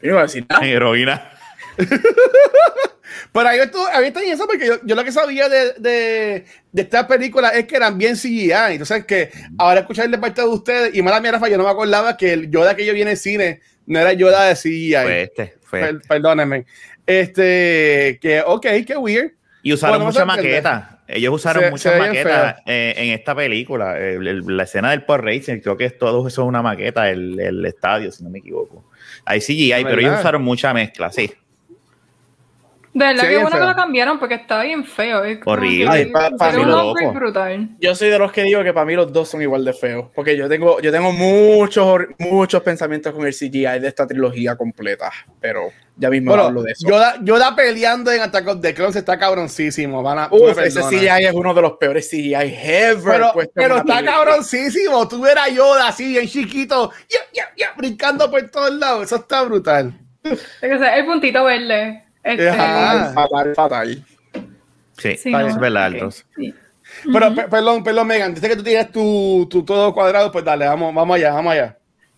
Yo iba a decir nada. Heroína. Pero ahí está eso porque yo, yo, lo que sabía de, de, de esta película es que eran bien CGI. Entonces, que ahora escuchar de parte de ustedes, y mala mía, Rafa, yo no me acordaba que el Yoda que yo vi en el cine no era Yoda de CGI. Fue este, fue. perdónenme. Este, que, ok, qué weird. Y usaron muchas maquetas. Ellos usaron muchas maquetas eh, en, esta película. la escena del Port Racing, creo que es todo eso es una maqueta, el, el estadio, si no me equivoco. Ahí sí hay, pero ellos usaron mucha mezcla, sí. De verdad que bueno que lo cambiaron porque está bien feo. Horrible. Yo soy de los que digo que para mí los dos son igual de feos. Porque yo tengo, yo tengo muchos, muchos pensamientos con el CGI de esta trilogía completa. Pero ya mismo hablo de eso. Yoda, da peleando en Attack of the Clones está cabroncísimo. Van a, ese CGI es uno de los peores CGI ever. Pero, está cabroncísimo. Tú verás Yoda así, bien chiquito, brincando por todos lados. Eso está brutal. el puntito verde. Este, fatal, fatal. Sí, sí es verdad, Pero, perdón, perdón, Megan, dice que tú tienes tu, tu, todo cuadrado, pues dale, vamos, vamos allá, vamos allá.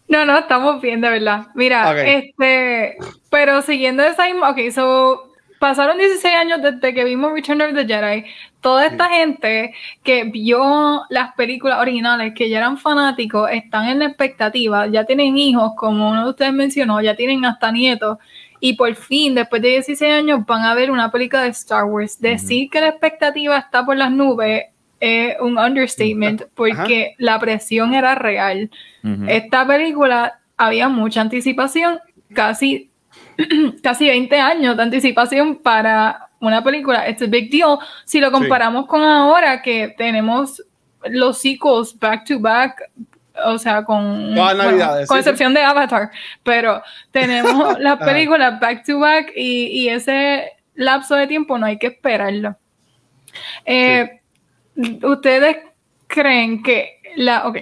No, no, estamos bien, de verdad. Mira, este, pero siguiendo esa misma, ok, so, pasaron 16 años desde que vimos Return of the Jedi. Toda esta gente que vio las películas originales, que ya eran fanáticos, están en la expectativa, ya tienen hijos, como uno de ustedes mencionó, ya tienen hasta nietos y por fin, después de 16 años, van a ver una película de Star Wars. Decir que la expectativa está por las nubes es un understatement porque la presión era real. Esta película había mucha anticipación, casi, casi 20 años de anticipación para una película. It's a big deal. Si lo comparamos con ahora que tenemos los sequels back to back o sea, con, con excepción de Avatar, pero tenemos las películas back to back y, ese lapso de tiempo no hay que esperarlo. Eh, ¿Ustedes creen que la, ok,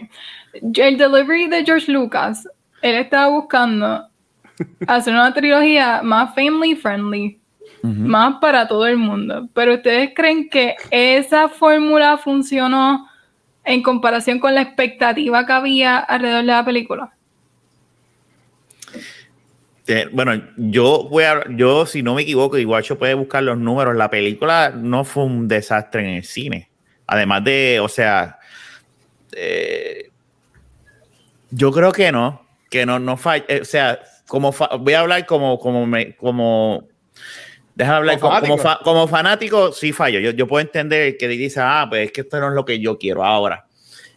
el delivery de George Lucas, él estaba buscando hacer una trilogía más family friendly, más para todo el mundo, pero ¿ustedes creen que esa fórmula funcionó? En comparación con la expectativa que había alrededor de la película? Bueno, yo voy a, yo si no me equivoco, igual yo puede buscar los números. La película no fue un desastre en el cine. Además de, o sea, eh, yo creo que no, que no, no falla. Eh, o sea, como voy a hablar como, como como Déjame hablar como, fanático. sí fallo. Yo, yo puedo entender que dice, ah, pues es que esto no es lo que yo quiero ahora.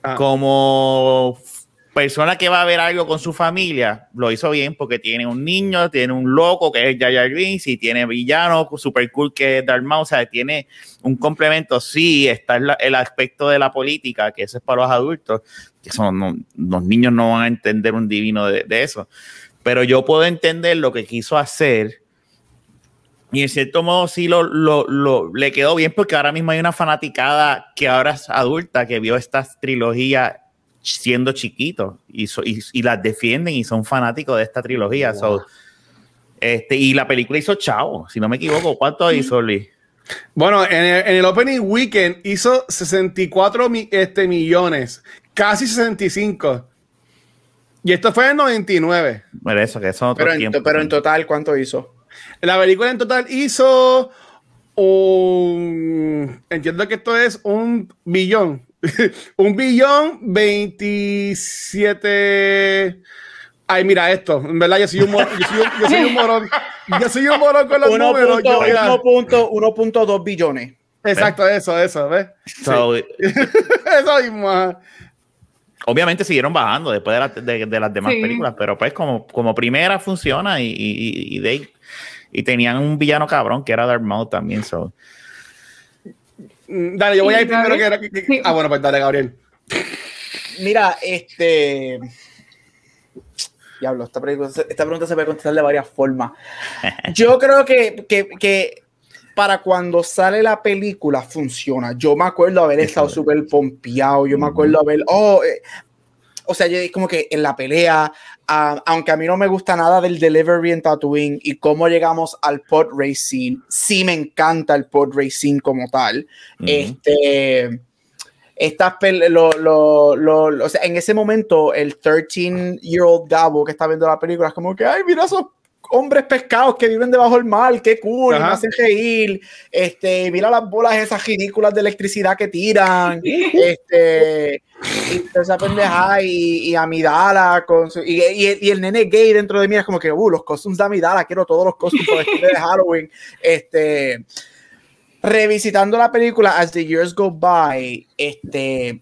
Ah. Como persona que va a ver algo con su familia, lo hizo bien porque tiene un niño, tiene un loco que es Jar Greens y tiene villano super cool que es Darth Maul, o sea, tiene un complemento. Sí, está el, aspecto de la política, que eso es para los adultos, que son, los niños no van a entender un divino de, de eso. Pero yo puedo entender lo que quiso hacer y en cierto modo sí lo, lo, le quedó bien porque ahora mismo hay una fanaticada que ahora es adulta que vio estas trilogías siendo chiquitos y, y, las defienden y son fanáticos de esta trilogía. este, y la película hizo chavo, si no me equivoco. ¿Cuánto hizo, Lee? Bueno, en el, opening weekend hizo 64 este, millones, casi 65. Y esto fue en 99. Pero eso, que eso pero, en, pero en total, ¿cuánto hizo? La película en total hizo un. Entiendo que esto es un billón. un billón 27. Ay, mira esto. En verdad, yo soy un, morón. Yo soy un, morón. Yo soy un morón con los números. 1.2 billones. Exacto, eso, eso, ¿ves? eso mismo. Obviamente siguieron bajando después de, de, las demás películas, pero pues como, como primera funciona y, y, y de y tenían un villano cabrón que era Darth Maul también. So. Mm, dale, yo voy a ir primero que, Ah, bueno, pues dale, Gabriel. mira, este. Diablo, esta pregunta, esta pregunta se puede contestar de varias formas. Yo creo que, que, que para cuando sale la película funciona. Yo me acuerdo haber estado súper pompeado, yo me acuerdo haber, oh, eh, o sea, yo como que en la pelea, aunque a mí no me gusta nada del delivery en Tatooine y cómo llegamos al pod racing, sí me encanta el pod racing como tal. Este estas lo, lo, lo, o sea, en ese momento el 13 year old Gabo que está viendo la película es como que ay mira esos hombres pescados que viven debajo del mar, qué cool, me hacen reír, este, mira las bolas esas ridículas de electricidad que tiran, este, y esa pendeja y, y Amidala con y, y, el nene gay dentro de mí es como que, uh, los costumes de Amidala, quiero todos los costumes de Halloween, este, revisitando la película as the years go by, este,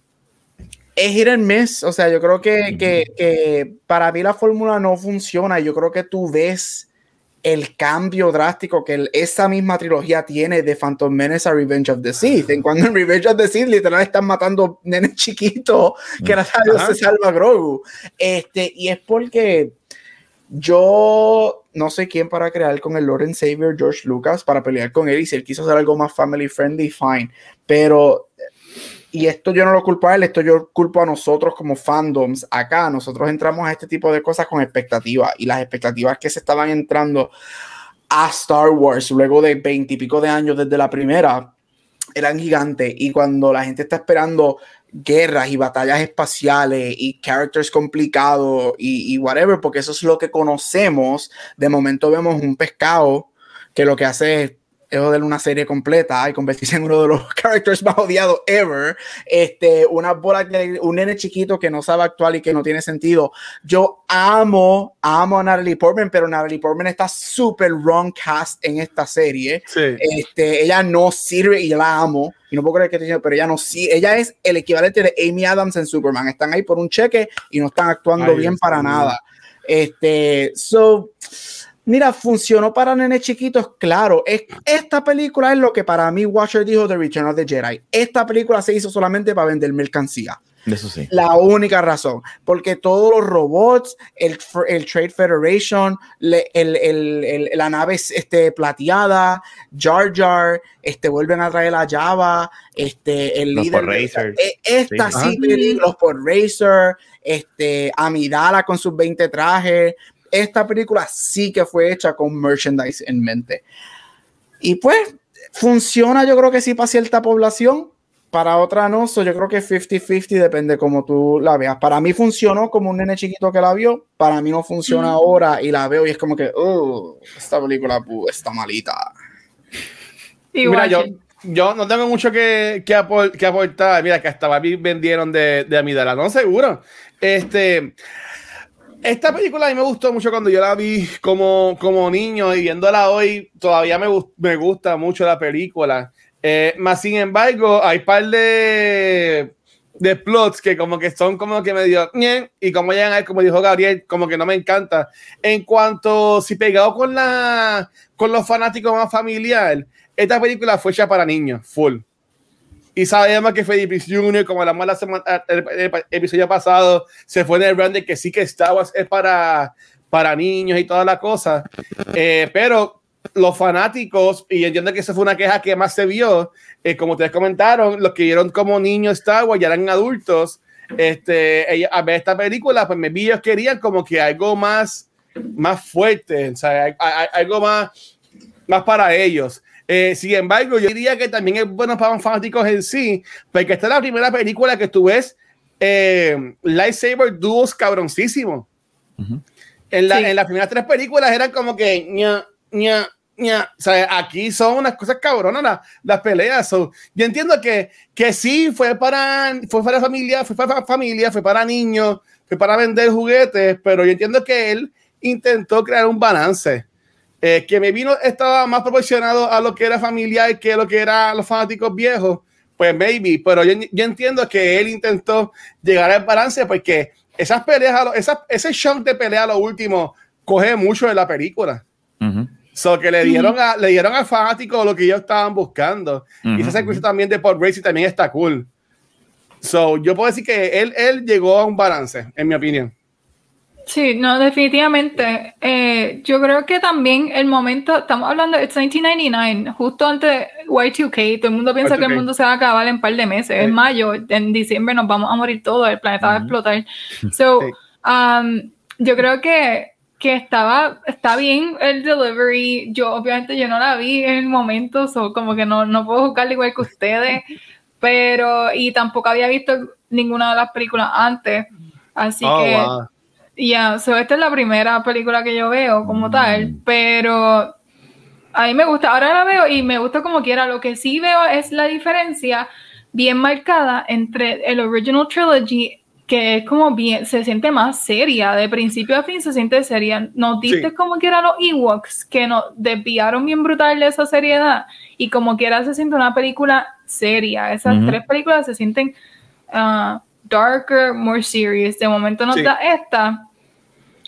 es hit and miss. O sea, yo creo que, que, que para mí la fórmula no funciona. Yo creo que tú ves el cambio drástico que esa misma trilogía tiene de Phantom Menace a Revenge of the Sith. En cuando en Revenge of the Sith literalmente están matando nenes chiquitos que la Dios se salva Grogu. Este, y es porque yo no sé quién para crear con el Lord and Savior George Lucas para pelear con él y si él quiso hacer algo más family friendly, fine. Pero y esto yo no lo culpo a él, esto yo culpo a nosotros como fandoms. Acá nosotros entramos a este tipo de cosas con expectativas y las expectativas que se estaban entrando a Star Wars luego de veintipico de años desde la primera eran gigantes y cuando la gente está esperando guerras y batallas espaciales y characters complicados y, whatever, porque eso es lo que conocemos, de momento vemos un pescado que lo que hace es es joder una serie completa y convertirse en uno de los characters más odiados ever. Este, una bola que un nene chiquito que no sabe actuar y que no tiene sentido. Yo amo, amo a Natalie Portman, pero Natalie Portman está súper wrong cast en esta serie. Este, ella no sirve y la amo. Y no puedo creer que te pero ella no sí, ella es el equivalente de Amy Adams en Superman. Están ahí por un cheque y no están actuando bien para nada. Este, so Mira, funcionó para nenes chiquitos, claro. Es, esta película es lo que para mí Watcher dijo de Return of the Jedi. Esta película se hizo solamente para vender mercancía. Eso sí. La única razón. Porque todos los robots, el, el Trade Federation, el, el, la nave este, plateada, Jar Jar, este, vuelven a traer la Java, este, el los líder. Racer. E, esta sí, los por Racer, este, Amidala con sus 20 trajes esta película sí que fue hecha con merchandise en mente. Y pues funciona yo creo que sí para cierta población, para otra no, yo creo que 50-50 depende como tú la veas. Para mí funcionó como un nene chiquito que la vio, para mí no funciona mm. ahora y la veo y es como que, oh, esta película está malita. Mira, yo, yo no tengo mucho que, que, aportar. Mira, que hasta mí vendieron de, de Amidala, no seguro. Este, esta película a mí me gustó mucho cuando yo la vi como, como niño y viéndola hoy, todavía me, me gusta mucho la película. Eh, más sin embargo, hay par de, de plots que como que son como que medio y como ahí, como dijo Gabriel, como que no me encanta. En cuanto si pegado con la con los fanáticos más familiar, esta película fue hecha para niños, full. Y sabemos que Prinze Jr., como la mala semana, el, episodio pasado, se fue en el brand que sí que Star Wars es para, para niños y toda la cosa. Eh, pero los fanáticos, y entiendo que esa fue una queja que más se vio, eh, como ustedes comentaron, los que vieron como niños Star Wars ya eran adultos. Este, a ver esta película, pues me vi, ellos querían como que algo más, más fuerte, o sea, algo más, más para ellos. Eh, sin embargo, yo diría que también es bueno para los fanáticos en sí, porque esta es la primera película que tú ves eh, lightsaber duos cabroncísimos. en, la, en las primeras tres películas eran como que ña, ña, ña. O sea, aquí son unas cosas cabronas las, peleas. yo entiendo que, que sí fue para, fue para familia, fue para familia, fue para niños, fue para vender juguetes, pero yo entiendo que él intentó crear un balance eh, que me vino estaba más proporcionado a lo que era familiar que lo que eran los fanáticos viejos, pues maybe, pero yo, yo entiendo que él intentó llegar al balance porque esas peleas, ese shock de pelea a lo último coge mucho de la película. So que le dieron, a, le dieron al fanático lo que ellos estaban buscando. Y esa secuencia también de Paul Racy también está cool. So, yo puedo decir que él, él llegó a un balance, en mi opinión. Sí, no, definitivamente. Eh, yo creo que también el momento, estamos hablando, de 1999, justo antes de Y2K, todo el mundo piensa que el mundo se va a acabar en un par de meses. En mayo, en diciembre nos vamos a morir todos, el planeta va a explotar. So, um, yo creo que, que estaba, está bien el delivery. Yo, obviamente, yo no la vi en el momento, so, como que no, no puedo jugarle igual que ustedes, pero, y tampoco había visto ninguna de las películas antes. Así oh, que ya, esta es la primera película que yo veo como mm. tal, pero a mí me gusta, ahora la veo y me gusta como quiera. Lo que sí veo es la diferencia bien marcada entre el original trilogy, que es como bien, se siente más seria, de principio a fin se siente seria. Nos diste como quiera los Ewoks, que nos desviaron bien brutal de esa seriedad, y como quiera se siente una película seria. Esas tres películas se sienten uh, darker, more serious. De momento nos da esta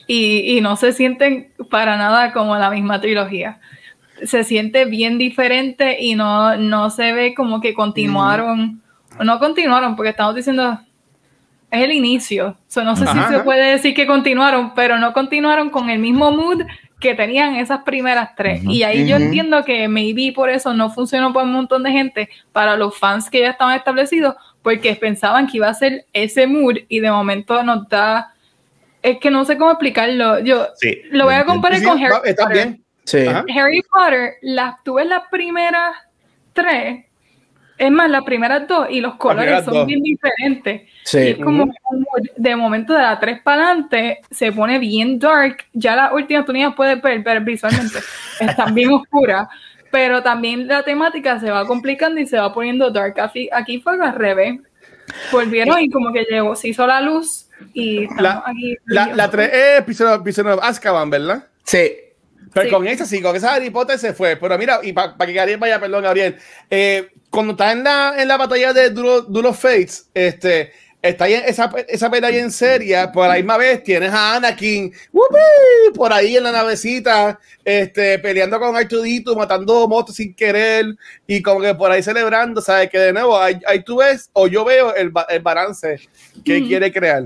y, no se sienten para nada como la misma trilogía. Se siente bien diferente y no, no se ve como que continuaron, no continuaron, porque estamos diciendo, es el inicio. no sé si se puede decir que continuaron, pero no continuaron con el mismo mood que tenían esas primeras tres. Y ahí yo entiendo que maybe por eso no funcionó para un montón de gente, para los fans que ya estaban establecidos, porque pensaban que iba a ser ese mood y de momento nos da es que no sé cómo explicarlo. Yo lo voy a comparar con Harry Potter. Harry Potter, las tuve las primeras tres, es más, las primeras dos, y los colores son bien diferentes. es como de momento de la tres para adelante se pone bien dark. Ya las últimas tú ni puedes ver, visualmente, están bien oscuras. Pero también la temática se va complicando y se va poniendo dark. Aquí, aquí fue al revés. Volvieron y como que llegó, se hizo la luz y la, aquí. La, la 3 es Prisoner of Azkaban, ¿verdad? Sí. Pero con esa sí, con esa Harry Potter se fue. Pero mira, y para que Gabriel vaya, perdón, Gabriel, eh, cuando está en la, en la batalla de Duel Fates, este, está ahí esa, esa pelea en serie, por la misma vez tienes a Anakin por ahí en la navecita, este, peleando con Artudito, matando motos sin querer, y como que por ahí celebrando, ¿sabes? Que de nuevo, ahí, tú ves, o yo veo el, el balance que quiere crear.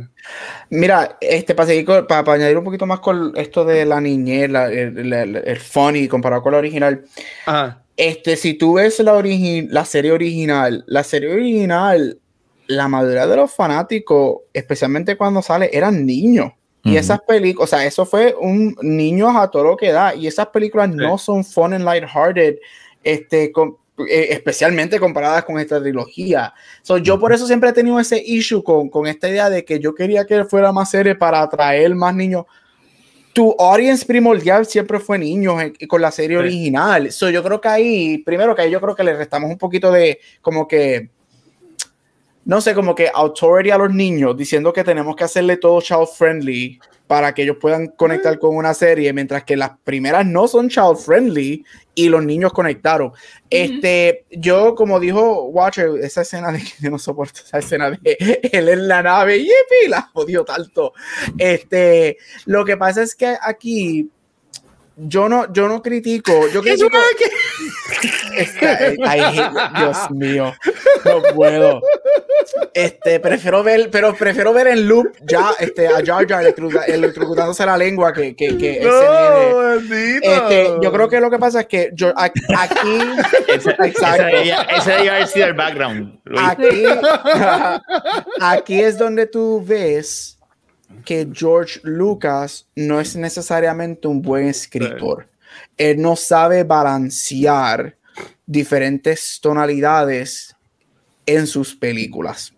Mira, este, para, seguir para, añadir un poquito más con esto de la niñez, el, el, funny comparado con la original. Este, si tú ves la, la serie original, la serie original la mayoría de los fanáticos, especialmente cuando sale, eran niños. Y esas películas, o sea, eso fue un niño a todo lo que da. Y esas películas no son fun and lighthearted, este, eh, especialmente comparadas con esta trilogía. So, yo por eso siempre he tenido ese issue con, con esta idea de que yo quería que fuera más serie para atraer más niños tu audience primordial siempre fue niños con la serie original. So, yo creo que ahí, primero que ahí yo creo que le restamos un poquito de como que no sé, como que authority a los niños diciendo que tenemos que hacerle todo child friendly para que ellos puedan conectar mm. con una serie, mientras que las primeras no son child friendly y los niños conectaron. Este, yo, como dijo Watcher, esa escena de que no soporto esa escena de él en la nave, y la jodió tanto. Este, lo que pasa es que aquí yo no, yo no critico. Yo critico. Este, Dios mío, no puedo. Este, prefiero ver, pero prefiero ver en loop ya este, a Jar Jar electrocutándose la lengua que, que, que no, este, yo creo que lo que pasa es que yo, aquí. ese, ese haber sido el background. Aquí, aquí es donde tú ves que George Lucas no es necesariamente un buen escritor. Él no sabe balancear diferentes tonalidades en sus películas.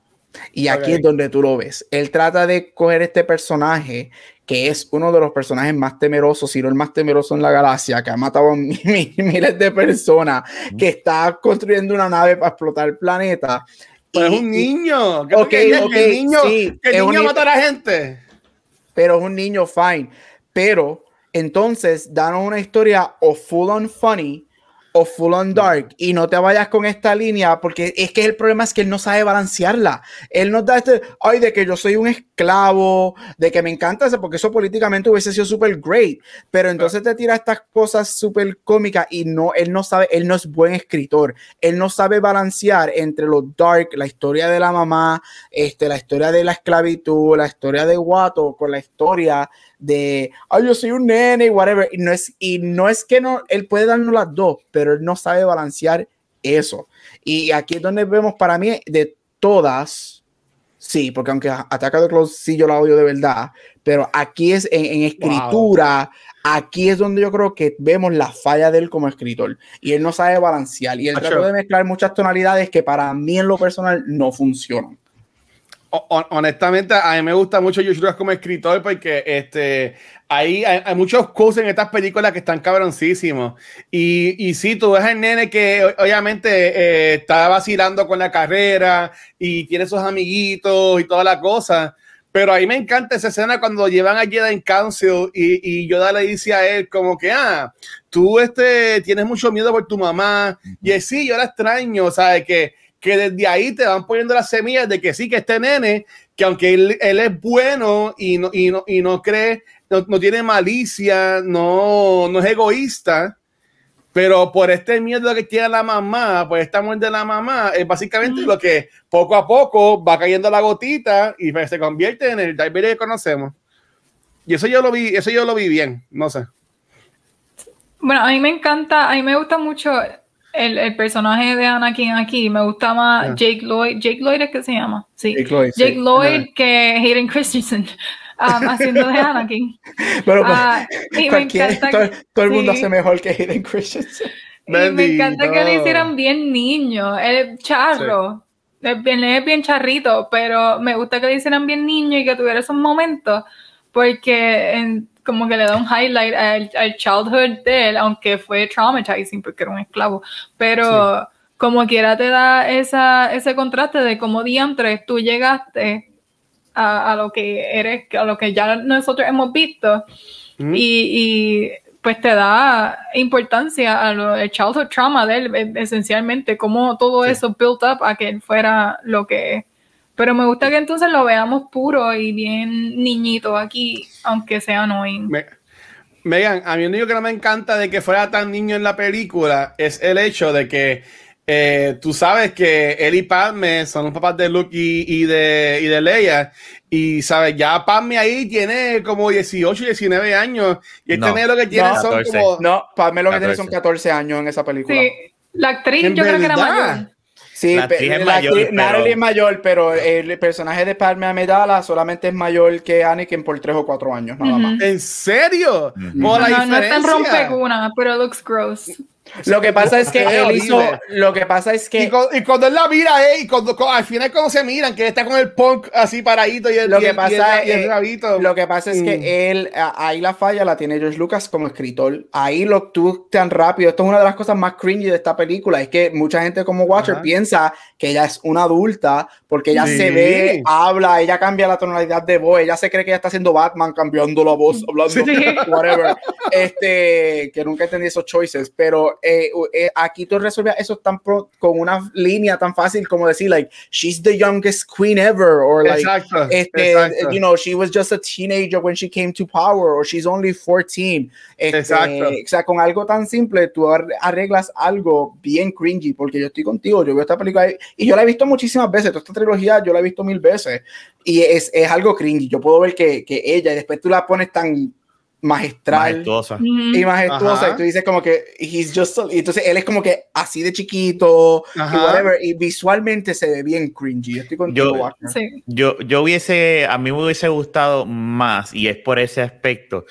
Y aquí es donde tú lo ves. Él trata de coger este personaje que es uno de los personajes más temerosos, si no el más temeroso en la galaxia, que ha matado a miles de personas, que está construyendo una nave para explotar el planeta. Pero es un niño. ¿Qué el niño, que el niño mata a la gente pero es un niño fine. Pero entonces dan una historia o full on funny o full on dark y no te vayas con esta línea porque es que el problema es que él no sabe balancearla. Él nos da este, ay, de que yo soy un esclavo, de que me encanta eso, porque eso políticamente hubiese sido súper great, pero entonces te tira estas cosas súper cómicas y no, él no sabe, él no es buen escritor, él no sabe balancear entre lo dark, la historia de la mamá, este, la historia de la esclavitud, la historia de Wato, con la historia de, ay, yo soy un nene, whatever, y no es, y no es que no, él puede darnos las dos, pero él no sabe balancear eso. Y aquí es donde vemos para mí de todas, sí, porque aunque Ataca de Close sí yo la odio de verdad, pero aquí es en, escritura, aquí es donde yo creo que vemos la falla de él como escritor. Y él no sabe balancear. Y él trata de mezclar muchas tonalidades que para mí en lo personal no funcionan honestamente, a mí me gusta mucho Josh Lucas como escritor porque este, hay, hay, muchos cosas en estas películas que están cabroncísimos. Y, y sí, tú ves al nene que obviamente eh, está vacilando con la carrera y tiene sus amiguitos y toda la cosa. Pero ahí me encanta esa escena cuando llevan a Jedi en Council y, y Yoda le dice a él como que, ah, tú este, tienes mucho miedo por tu mamá. Y él, sí, yo la extraño, ¿sabes? Que que desde ahí te van poniendo las semillas de que sí, que este nene, que aunque él, es bueno y no, y no, y no cree, no, tiene malicia, no, no es egoísta, pero por este miedo que tiene la mamá, por esta muerte de la mamá, es básicamente lo que poco a poco va cayendo la gotita y pues se convierte en el Darth que conocemos. Y eso yo lo vi, eso yo lo vi bien, no sé. Bueno, a mí me encanta, a mí me gusta mucho el, el, personaje de Anakin aquí me gusta más Jake Lloyd. Jake Lloyd es que se llama. Sí. Jake Lloyd, que Hayden Christensen. Um, haciendo de Anakin. Pero uh, y me encanta todo, todo, el mundo hace mejor que Hayden Christensen. Y me encanta que le hicieran bien niño. Él es charro. Es bien, es bien charrito, pero me gusta que le hicieran bien niño y que tuviera esos momentos. Porque en, como que le da un highlight al, childhood de él, aunque fue traumatizing porque era un esclavo, pero como quiera te da esa, ese contraste de cómo diantres tú llegaste a, lo que eres, a lo que ya nosotros hemos visto. Y, pues te da importancia al childhood trauma de él, e, esencialmente, cómo todo eso built up a que él fuera lo que es. Pero me gusta que entonces lo veamos puro y bien niñito aquí, aunque sea annoying. Megan, a mí lo único que no me encanta de que fuera tan niño en la película es el hecho de que eh, tú sabes que él y Padme son los papás de Luke y, de, y de Leia. Y sabes, ya Padme ahí tiene como 18, 19 años. Y este lo que tiene son como. No, Padme lo que tiene son 14 años en esa película. Sí, la actriz yo creo que era mayor. Sí, la es mayor, pero... es mayor, pero el personaje de Padme Amidala solamente es mayor que Anakin por tres o cuatro años, nada más. ¿En serio? no, no es tan rompeguna, pero looks gross. Lo que pasa es que él hizo. Lo que pasa es que. Y, cuando, él la mira, eh, y cuando, al final, cuando se miran, que está con el punk así paradito y el. Lo que pasa, es, lo que pasa es que mm. él, ahí la falla la tiene George Lucas como escritor. Ahí lo tú tan rápido. Esto es una de las cosas más cringy de esta película. Es que mucha gente como Watcher piensa que ella es una adulta porque ella se ve, habla, ella cambia la tonalidad de voz. Ella se cree que ella está haciendo Batman, cambiando la voz, hablando, whatever. Este, que nunca entendí esos choices, pero eh, eh, aquí tú resuelves eso tan con una línea tan fácil como decir, like, she's the youngest queen ever, or like, este, you know, she was just a teenager when she came to power, or she's only 14. Este, o sea, con algo tan simple, tú arreglas algo bien cringy, porque yo estoy contigo, yo veo esta película y yo la he visto muchísimas veces, toda esta trilogía yo la he visto mil veces, y es, es algo cringy. Yo puedo ver que, que ella, y después tú la pones tan magistral majestuosa. y majestuosa y tú dices como que he's just y entonces él es como que así de chiquito y, whatever, y visualmente se ve bien cringy estoy contigo yo, sí. yo, yo hubiese a mí me hubiese gustado más y es por ese aspecto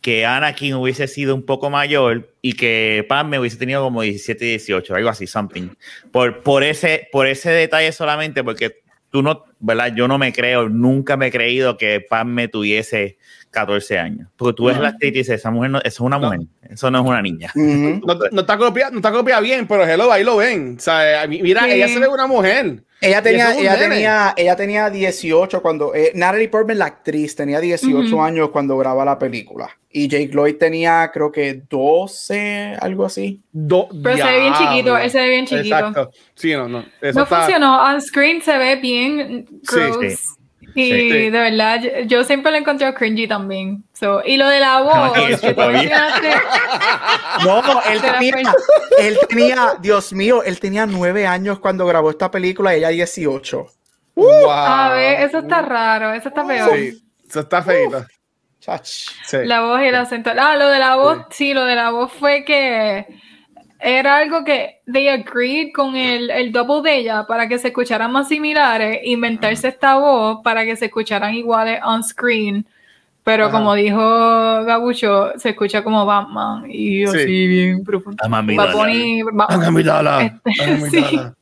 que Anakin hubiese sido un poco mayor y que me hubiese tenido como 17, 18, algo así, something. Por, por, ese, por ese detalle solamente, porque tú no, ¿verdad? Yo no me creo, nunca me he creído que me tuviese 14 años. Porque tú ves la actriz y dices, esa mujer no, eso es una mujer, eso no es una niña. no, no, está copiada, no está copia bien, pero hello, ahí lo ven. O sea, mira, ella se ve una mujer. Ella tenía, ella, tenía, ella tenía 18 cuando. Eh, Natalie Portman, la actriz, tenía 18 años cuando graba la película. y Jake Lloyd tenía creo que 12, algo así. Pero se ve bien chiquito, ese se ve bien chiquito. Exacto. Sí, no, no. no funcionó, on screen se ve bien gross. Y de verdad, yo, siempre lo he encontrado cringy también. So, y lo de la voz, que tú No, él tenía, él tenía, Dios mío, él tenía nueve años cuando grabó esta película y ella 18. wow. A ver, eso está raro, eso está peor. Sí, eso está feito. La voz y el acento. Ah, lo de la voz, sí, lo de la voz fue que era algo que they agreed con el, el double de ella para que se escucharan más similares, inventarse esta voz para que se escucharan iguales on screen. Pero como dijo Gabucho, se escucha como Batman y yo sí, bien profundo. Este,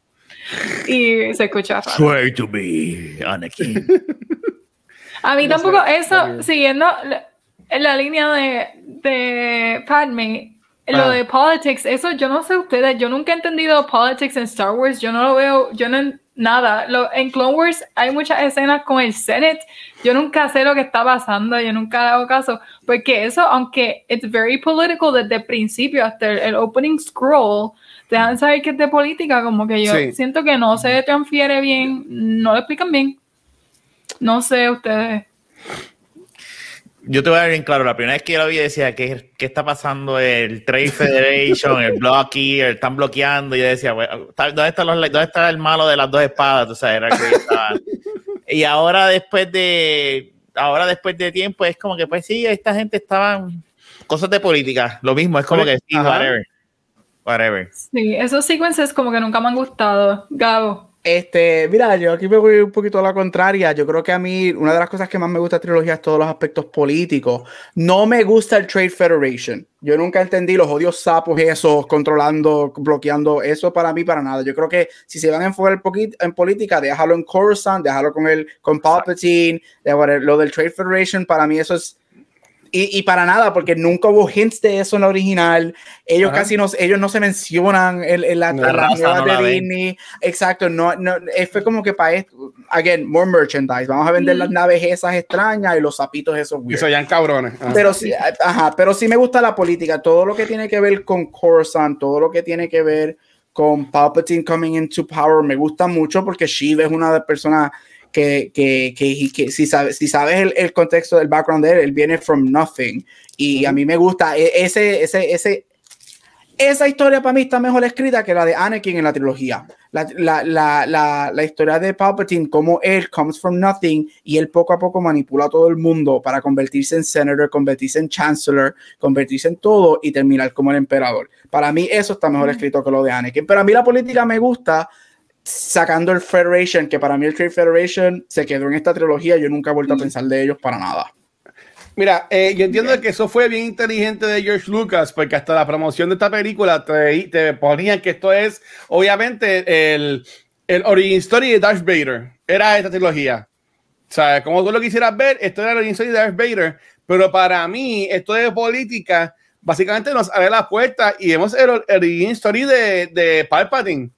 y se escucha raro. to be Anakin. A mí tampoco, eso, siguiendo en la línea de, de Padme, lo ah. de politics, eso yo no sé ustedes, yo nunca he entendido politics en Star Wars, yo no lo veo, yo no nada. Lo, en Clone Wars hay muchas escenas con el Senate, yo nunca sé lo que está pasando, yo nunca hago caso, porque eso, aunque it's very political desde el principio hasta el, opening scroll, te dejan saber que es de política, como que yo siento que no se transfiere bien, no lo explican bien. No sé ustedes yo te voy a dar bien claro, la primera vez que yo lo vi decía, ¿qué, qué está pasando? El Trade Federation, el Blocky, están bloqueando. Y yo decía, ¿dónde, está los, ¿dónde está el malo de las dos espadas? O sea, era que y ahora después de ahora después de tiempo es como que pues sí, esta gente estaban cosas de política, lo mismo, es como que sí, whatever. Whatever. Sí, esos sequences como que nunca me han gustado. Gabo. Este, mira, yo aquí me voy un poquito a la contraria. Yo creo que a mí una de las cosas que más me gusta de trilogía es todos los aspectos políticos. No me gusta el Trade Federation. Yo nunca entendí los odios sapos esos controlando, bloqueando eso para mí para nada. Yo creo que si se van a enfocar en política, déjalo en Coruscant, déjalo con el con Palpatine, lo del Trade Federation para mí eso es y, y, para nada, porque nunca hubo hints de eso en la original. Ellos casi no, ellos no se mencionan en, la, la, de Disney. Exacto, no, no, eh, fue como que para esto, again, more merchandise. Vamos a vender las naves esas extrañas y los zapitos esos weird. Eso ya en cabrones. Pero sí, ajá, pero sí me gusta la política, todo lo que tiene que ver con Coruscant, todo lo que tiene que ver con Palpatine coming into power, me gusta mucho porque Shiva es una de las personas que, que, que, si sabes, si sabes el, el, contexto del background de él, él viene from nothing. Y a mí me gusta e, ese, ese, ese, esa historia para mí está mejor escrita que la de Anakin en la trilogía. La, la, la, la, historia de Palpatine, como él comes from nothing y él poco a poco manipula a todo el mundo para convertirse en senator, convertirse en chancellor, convertirse en todo y terminar como el emperador. Para mí eso está mejor escrito que lo de Anakin. Pero a mí la política me gusta sacando el Federation, que para mí el Trade Federation se quedó en esta trilogía, yo nunca he vuelto a mm. pensar de ellos para nada. Mira, eh, yo entiendo que eso fue bien inteligente de George Lucas, porque hasta la promoción de esta película te, te ponían que esto es, obviamente, el, el origin story de Darth Vader. Era esta trilogía. O sea, como tú lo quisieras ver, esto era el origin story de Darth Vader. Pero para mí, esto de política, básicamente nos abre la puerta y vemos el, el origin story de, de Palpatine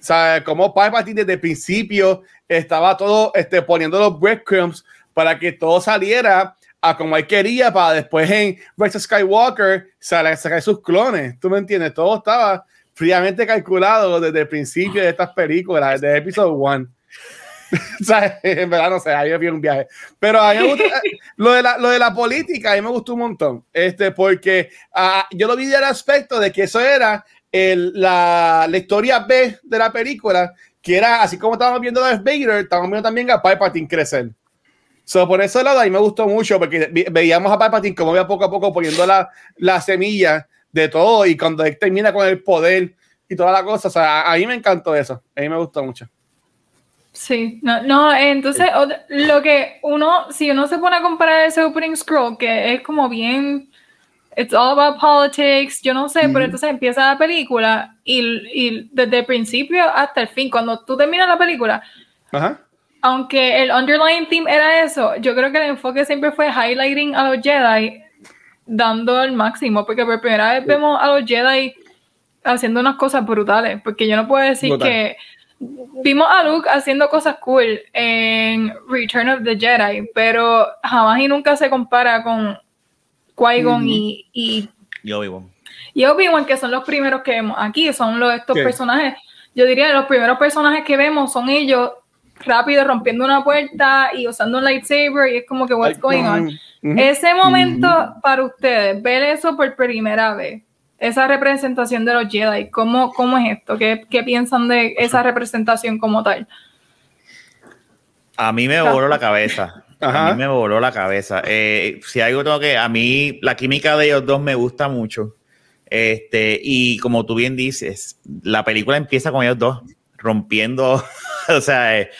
o sea, como Palpatine desde el principio estaba todo este, poniendo los breadcrumbs para que todo saliera a como él quería para después en Rise Skywalker sacar sus clones. ¿Tú me entiendes? Todo estaba fríamente calculado desde el principio de estas películas, desde episodio 1. o sea, en verdad no sé, ahí me un viaje. Pero a mí me gusta, lo, de la, lo de la política, a mí me gustó un montón. Este, porque uh, yo lo vi del aspecto de que eso era el, la, la, historia B de la película, que era así como estábamos viendo a Darth Vader, estábamos viendo también a Palpatine crecer. So, por ese lado, ahí me gustó mucho porque veíamos a Palpatine como iba poco a poco poniendo la, la semilla de todo y cuando él termina con el poder y toda la cosa, o sea, a, mí me encantó eso, a mí me gustó mucho. Sí, no, no, entonces lo que uno, si uno se pone a comparar ese opening scroll, que es como bien it's all about politics, yo no sé, pero entonces empieza la película y, y, desde el principio hasta el fin, cuando tú terminas la película, aunque el underlying theme era eso, yo creo que el enfoque siempre fue highlighting a los Jedi, dando el máximo, porque por primera vez vemos a los Jedi haciendo unas cosas brutales, porque yo no puedo decir que vimos a Luke haciendo cosas cool en Return of the Jedi, pero jamás y nunca se compara con Qui-Gon y, y, y Obi-Wan. Y Obi-Wan, que son los primeros que vemos aquí, son los, estos personajes. Yo diría que los primeros personajes que vemos son ellos rápido rompiendo una puerta y usando un lightsaber y es como que what's going on. Ese momento para ustedes, ver eso por primera vez, esa representación de los Jedi, ¿cómo, cómo es esto? ¿Qué, ¿Qué, piensan de esa representación como tal? A mí me voló la cabeza. A mí me voló la cabeza. Eh, si algo tengo que, a mí la química de ellos dos me gusta mucho. Este, y como tú bien dices, la película empieza con ellos dos rompiendo, o sea, eh,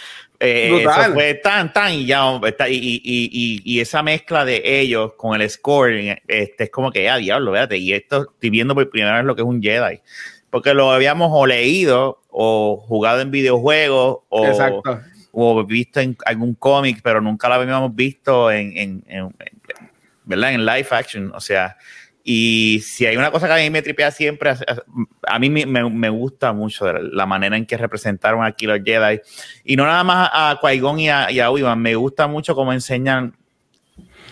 eh, eso fue tan, tan y ya, y, y, y, esa mezcla de ellos con el score, este, es como que, ya, diablo, véate, y esto estoy viendo por primera vez lo que es un Jedi, porque lo habíamos o leído o jugado en videojuegos o, o visto en algún cómic, pero nunca lo habíamos visto en, en, en, ¿verdad? en live action, o sea, y si hay una cosa que a mí me tripea siempre, a mí me, me, gusta mucho la manera en que representaron aquí los Jedi. Y no nada más a Qui-Gon y a, y a Obi-Wan, me gusta mucho cómo enseñan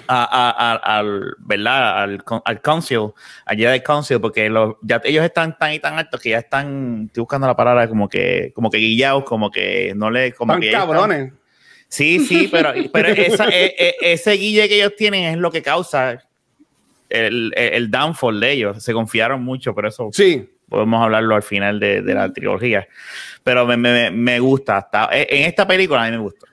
a, al, ¿verdad? Al, al Council, al Jedi Council, porque los, ya, ellos están tan y tan altos que ya están, estoy buscando la palabra, como que, como que guillados, como que no le... Como que cabrones. sí, sí, pero, pero esa, e, e, ese guille que ellos tienen es lo que causa el, el, downfall de ellos. Se confiaron mucho, por eso sí. podemos hablarlo al final de, de la trilogía. Pero me, me, me, gusta. Hasta, en esta película a mí me gusta.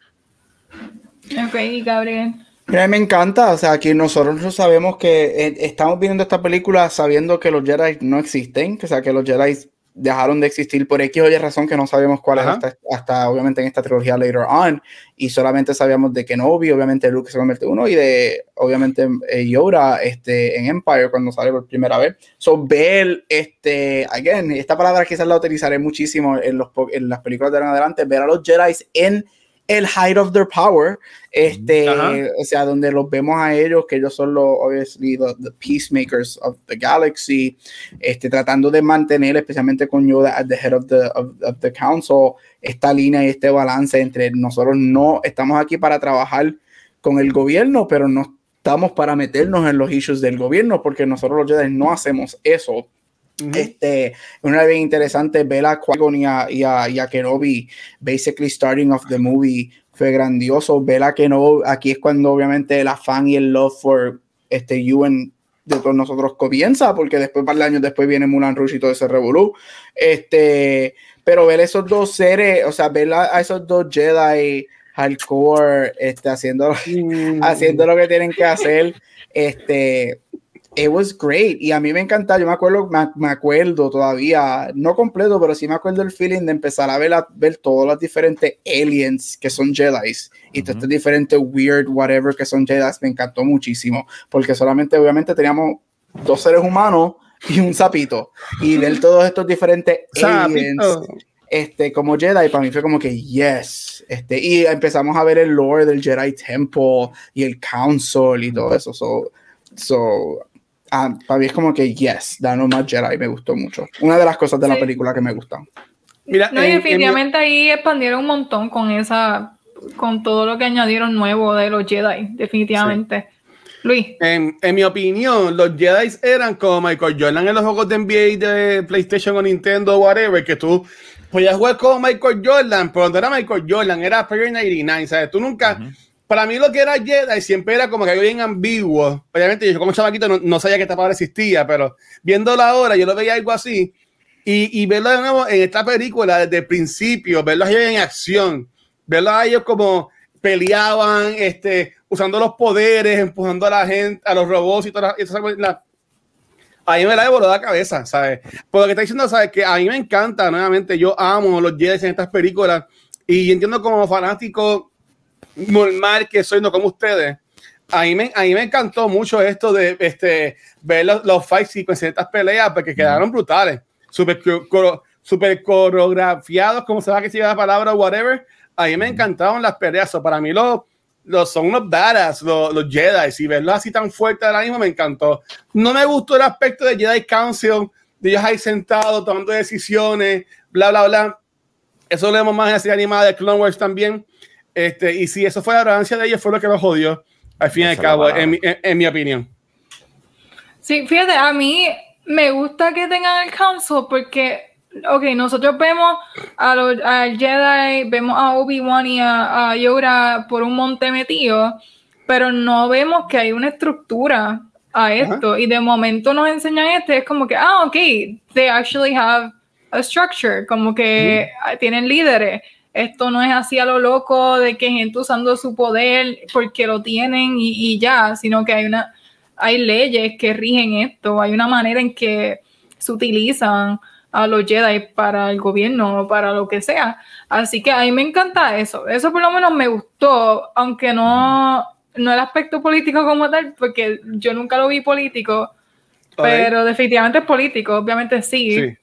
Ok, Gabriel. Mira, me encanta, o sea, aquí nosotros sabemos que eh, estamos viendo esta película sabiendo que los Jedi no existen, o sea, que los Jedi dejaron de existir por X o Y razón que no sabemos cuál es hasta, obviamente en esta trilogía later on y solamente sabíamos de Kenobi, obviamente Luke se convierte uno y de obviamente eh, Yoda este, en Empire cuando sale por primera vez. So ver este, again, esta palabra quizás la utilizaré muchísimo en, los, en las películas de ahora en adelante, ver a los Jedi en el height of their power, este, o sea, donde los vemos a ellos, que ellos son los, obviously, the, peacemakers of the galaxy, este, tratando de mantener, especialmente con Yoda at the head of the, of, the council, esta línea y este balance entre nosotros no estamos aquí para trabajar con el gobierno, pero no estamos para meternos en los issues del gobierno, porque nosotros los Jedi no hacemos eso este, una vez interesante ver a qui y a, y, a, y a, Kenobi, basically starting of the movie, fue grandioso. Ver a Kenobi, aquí es cuando obviamente el afán y el love for este Ewan de todos nosotros comienza, porque después, para el año después, viene Mulan Rouge y todo ese revolú. Este, pero ver esos dos seres, o sea, ver a, esos dos Jedi hardcore, este, haciendo, mm. haciendo lo que tienen que hacer, este, it was great. Y a mí me encanta, yo me acuerdo, me, acuerdo todavía, no completo, pero sí me acuerdo el feeling de empezar a ver, a, ver todos los diferentes aliens que son Jedi y todos estos diferentes weird whatever que son Jedi, me encantó muchísimo, porque solamente obviamente teníamos dos seres humanos y un sapito. Y ver todos estos diferentes aliens este, como Jedi, para mí fue como que yes. Este, y empezamos a ver el lore del Jedi Temple y el Council y todo eso. So, so ah, para mí es como que yes, Dano más Jedi me gustó mucho. Una de las cosas de la película que me gustan. Mira, no, definitivamente ahí expandieron un montón con esa, con todo lo que añadieron nuevo de los Jedi, definitivamente. Luis. En, en, mi opinión, los Jedi eran como Michael Jordan en los juegos de NBA de PlayStation o Nintendo o whatever, que tú podías jugar como Michael Jordan, pero no era Michael Jordan, era Player 99, ¿sabes? Tú nunca, para mí lo que era Jedi siempre era como que algo bien ambiguo. Obviamente yo como chavaquito no, no sabía que esta palabra existía, pero viéndolo ahora yo lo veía algo así. Y, y verlo de nuevo en esta película desde el principio, verlos ellos en acción, verlos a ellos como peleaban, este, usando los poderes, empujando a la gente, a los robots y todas esas cosas. A mí me la voló la cabeza, ¿sabes? Por lo que está diciendo, ¿sabes? Que a mí me encanta, nuevamente, yo amo los Jedi en estas películas y entiendo como fanático normal que soy, no como ustedes. A mí me, a mí me encantó mucho esto de este, ver los, los fight sequences de estas peleas porque quedaron brutales, super, super coreografiados, como se va que se la palabra, whatever. A mí me encantaron las peleas. para mí los, los son unos badass, los, los Jedi, y verlos así tan fuerte ahora mismo me encantó. No me gustó el aspecto de Jedi Council, de ellos ahí sentados tomando decisiones, bla, bla, bla. Eso lo vemos más en la serie animada de Clone Wars también. Este, y si eso fue la arrogancia de ellos, fue lo que los jodió, al fin y al cabo, en, mi opinión. Sí, fíjate, a mí me gusta que tengan el council porque, ok, nosotros vemos a los al Jedi, vemos a Obi-Wan y a, Yoda por un monte metido, pero no vemos que hay una estructura a esto. Y de momento nos enseñan este, es como que, ah, ok, they actually have a structure, como que tienen líderes. Esto no es así a lo loco de que gente usando su poder porque lo tienen y, y ya, sino que hay una hay leyes que rigen esto, hay una manera en que se utilizan a los Jedi para el gobierno o para lo que sea. Así que a mí me encanta eso. Eso por lo menos me gustó, aunque no, no el aspecto político como tal, porque yo nunca lo vi político, pero definitivamente es político, obviamente sí.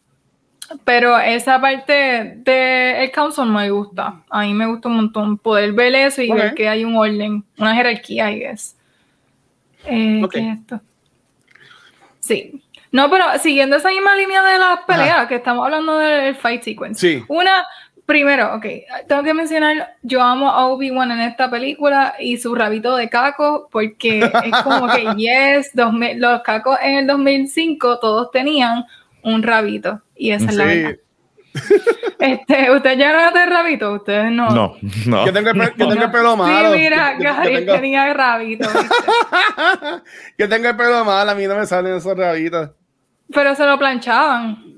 Pero esa parte del el council me gusta. A mí me gusta un montón poder ver eso y ver que hay un orden, una jerarquía, I guess. Eh, ¿Qué es esto? Sí. No, pero siguiendo esa misma línea de las peleas, que estamos hablando del fight sequence. Sí. Una, primero, ok, tengo que mencionar, yo amo a Obi-Wan en esta película y su rabito de caco, porque es como que, yes, los cacos en el 2005 todos tenían un rabito, y esa es la verdad. Este, ¿Usted ya no de rabito? Ustedes no. No, no. Yo tengo el, tengo el pelo malo. Sí, mira, Gary tenía rabito. yo tengo el pelo malo, a mí no me salen esos rabitos. Pero se lo planchaban.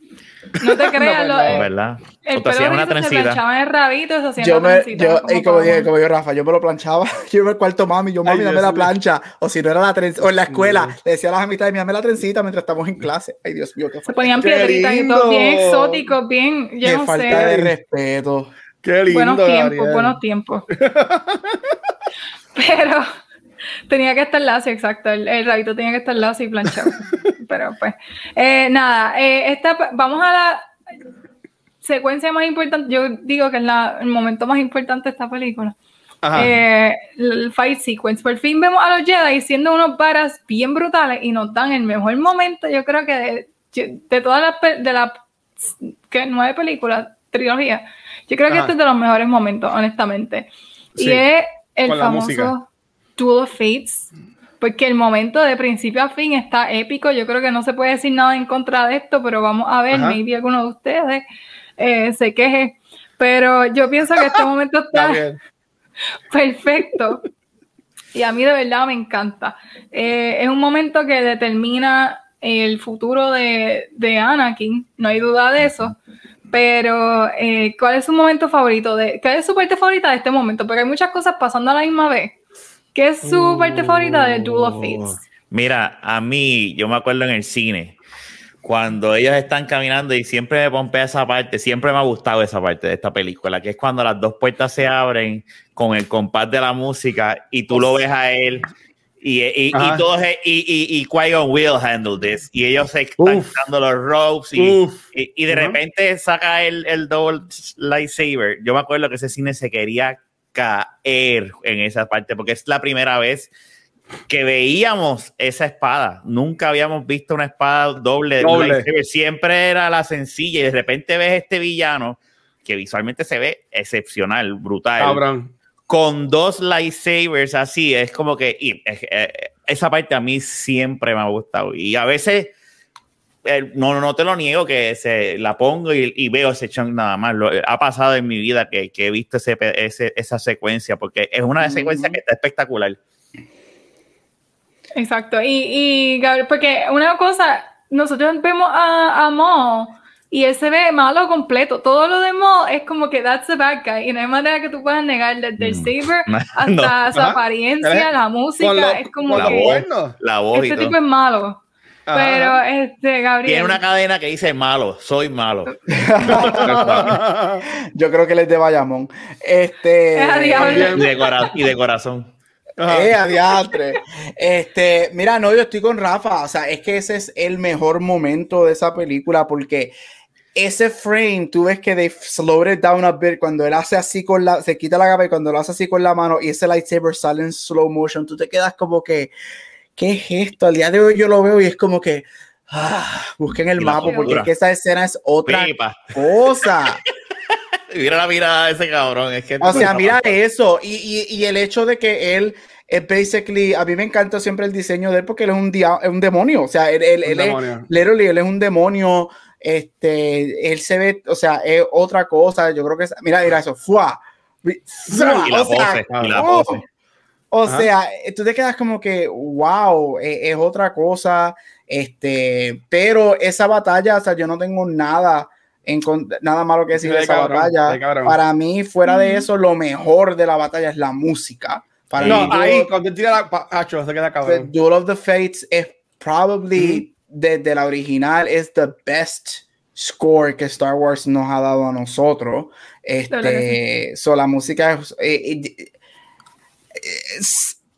No te creas, no, lo, ¿verdad? El pelo una se planchaba el rabito, se hacía yo me, yo, y como dije, como yo, Rafa, yo me lo planchaba. Yo iba al cuarto mami, yo, mami, dame la plancha. O si no era la trencita, o en la escuela, le decía a las amistades, dame la trencita mientras estamos en clase. Ay, Dios mío, qué Se ponían piedritas y todo bien exóticos, bien, yo qué no falta sé. de respeto. Qué lindo, Buenos tiempos, buenos tiempos. Pero tenía que estar lacio, exacto. El, rabito tenía que estar lacio y planchado. Pero pues, eh, nada, eh, esta, vamos a la secuencia más importante. Yo digo que es la, el momento más importante de esta película. Eh, el fight sequence. Por fin vemos a los Jedi siendo unos varas bien brutales y nos dan el mejor momento, yo creo que de, de todas las de las nueve películas, trilogía, yo creo que este es de los mejores momentos, honestamente. Y es el famoso Duel of Fates, porque el momento de principio a fin está épico. Yo creo que no se puede decir nada en contra de esto, pero vamos a ver, maybe alguno de ustedes eh, se queje. Pero yo pienso que este momento está, perfecto. Y a mí de verdad me encanta. Eh, es un momento que determina el futuro de, de, Anakin, no hay duda de eso. Pero, eh, ¿cuál es su momento favorito? De, ¿Cuál es su parte favorita de este momento? Porque hay muchas cosas pasando a la misma vez. ¿Qué es su parte favorita de Duel of Fates? Mira, a mí, yo me acuerdo en el cine, cuando ellos están caminando y siempre me pompea esa parte, siempre me ha gustado esa parte de esta película, que es cuando las dos puertas se abren con el compás de la música y tú lo ves a él y, y, y, todos, y, y, Qui-Gon will handle this. Y ellos se están dando los ropes y, y, de repente saca el, el double lightsaber. Yo me acuerdo que ese cine se quería caer en esa parte, porque es la primera vez que veíamos esa espada. Nunca habíamos visto una espada doble. Siempre era la sencilla y de repente ves este villano que visualmente se ve excepcional, brutal. Con dos lightsabers así, es como que eh, esa parte a mí siempre me ha gustado. Y a veces no, no te lo niego que se la pongo y, veo ese chunk nada más. Lo, ha pasado en mi vida que, que he visto ese, ese, esa secuencia porque es una secuencia que está espectacular. Exacto. Y, y Gabriel, porque una cosa, nosotros vemos a, a Mo y él se ve malo completo. Todo lo demás es como que that's the bad guy. Y no hay manera que tú puedas negar desde el mm. saber hasta su apariencia, la música. es como que la voz este tipo es malo. Pero, este, Gabriel. Tiene una cadena que dice malo, soy malo. Yo creo que él es de Bayamón. Este. y, de corazón. Eh, adiante. Este, mira, no, yo estoy con Rafa. O sea, es que ese es el mejor momento de esa película porque ese frame, tú ves que they slowed it down a bit cuando él hace así con la, se quita la capa y cuando lo hace así con la mano y ese lightsaber sale en slow motion, tú te quedas como que ¿qué es esto? Al día de hoy yo lo veo y es como que, ah, busquen el mapa porque es que esa escena es otra cosa. mira la mirada de ese cabrón. o sea, mira eso. Y, y, y, el hecho de que él es basically, a mí me encanta siempre el diseño de él porque él es un, dia, es un demonio, o sea, él, él, él, es, literally, él es un demonio, este, él se ve, o sea, es otra cosa, yo creo que es, mira, mira eso, fuá, o sea, tú te quedas como que, wow, es, es, otra cosa, este, pero esa batalla, o sea, yo no tengo nada en nada malo que decir de, esa batalla. Para mí, fuera de eso, lo mejor de la batalla es la música no, ahí cuando tira la hacho, se queda cabrón. Duel of the Fates es probably desde la original es the best score que Star Wars nos ha dado a nosotros. Este, so, la música es,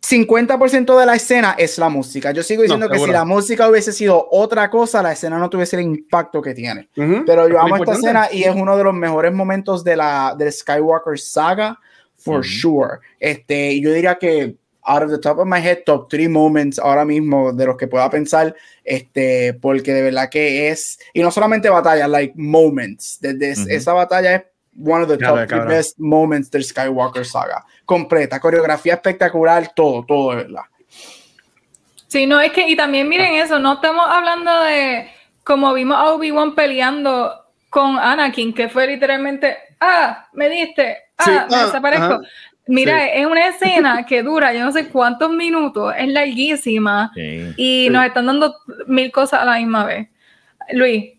50% de la escena es la música. Yo sigo diciendo que si la música hubiese sido otra cosa, la escena no tuviese el impacto que tiene. Pero yo amo esta escena y es uno de los mejores momentos de la del Skywalker saga for sure. Este, yo diría que out of the top of my head, top three moments ahora mismo de los que pueda pensar, este, porque de verdad que es, y no solamente batalla, like moments, desde esa batalla es one of the top three best moments del Skywalker saga, completa, coreografía espectacular, todo, todo de verdad. Sí, no, es que, y también miren eso, no estamos hablando de como vimos a Obi-Wan peleando con Anakin, que fue literalmente, ah, me diste, ah, me ah, desaparezco. Mira, es una escena que dura yo no sé cuántos minutos, es larguísima y nos están dando mil cosas a la misma vez. Luis.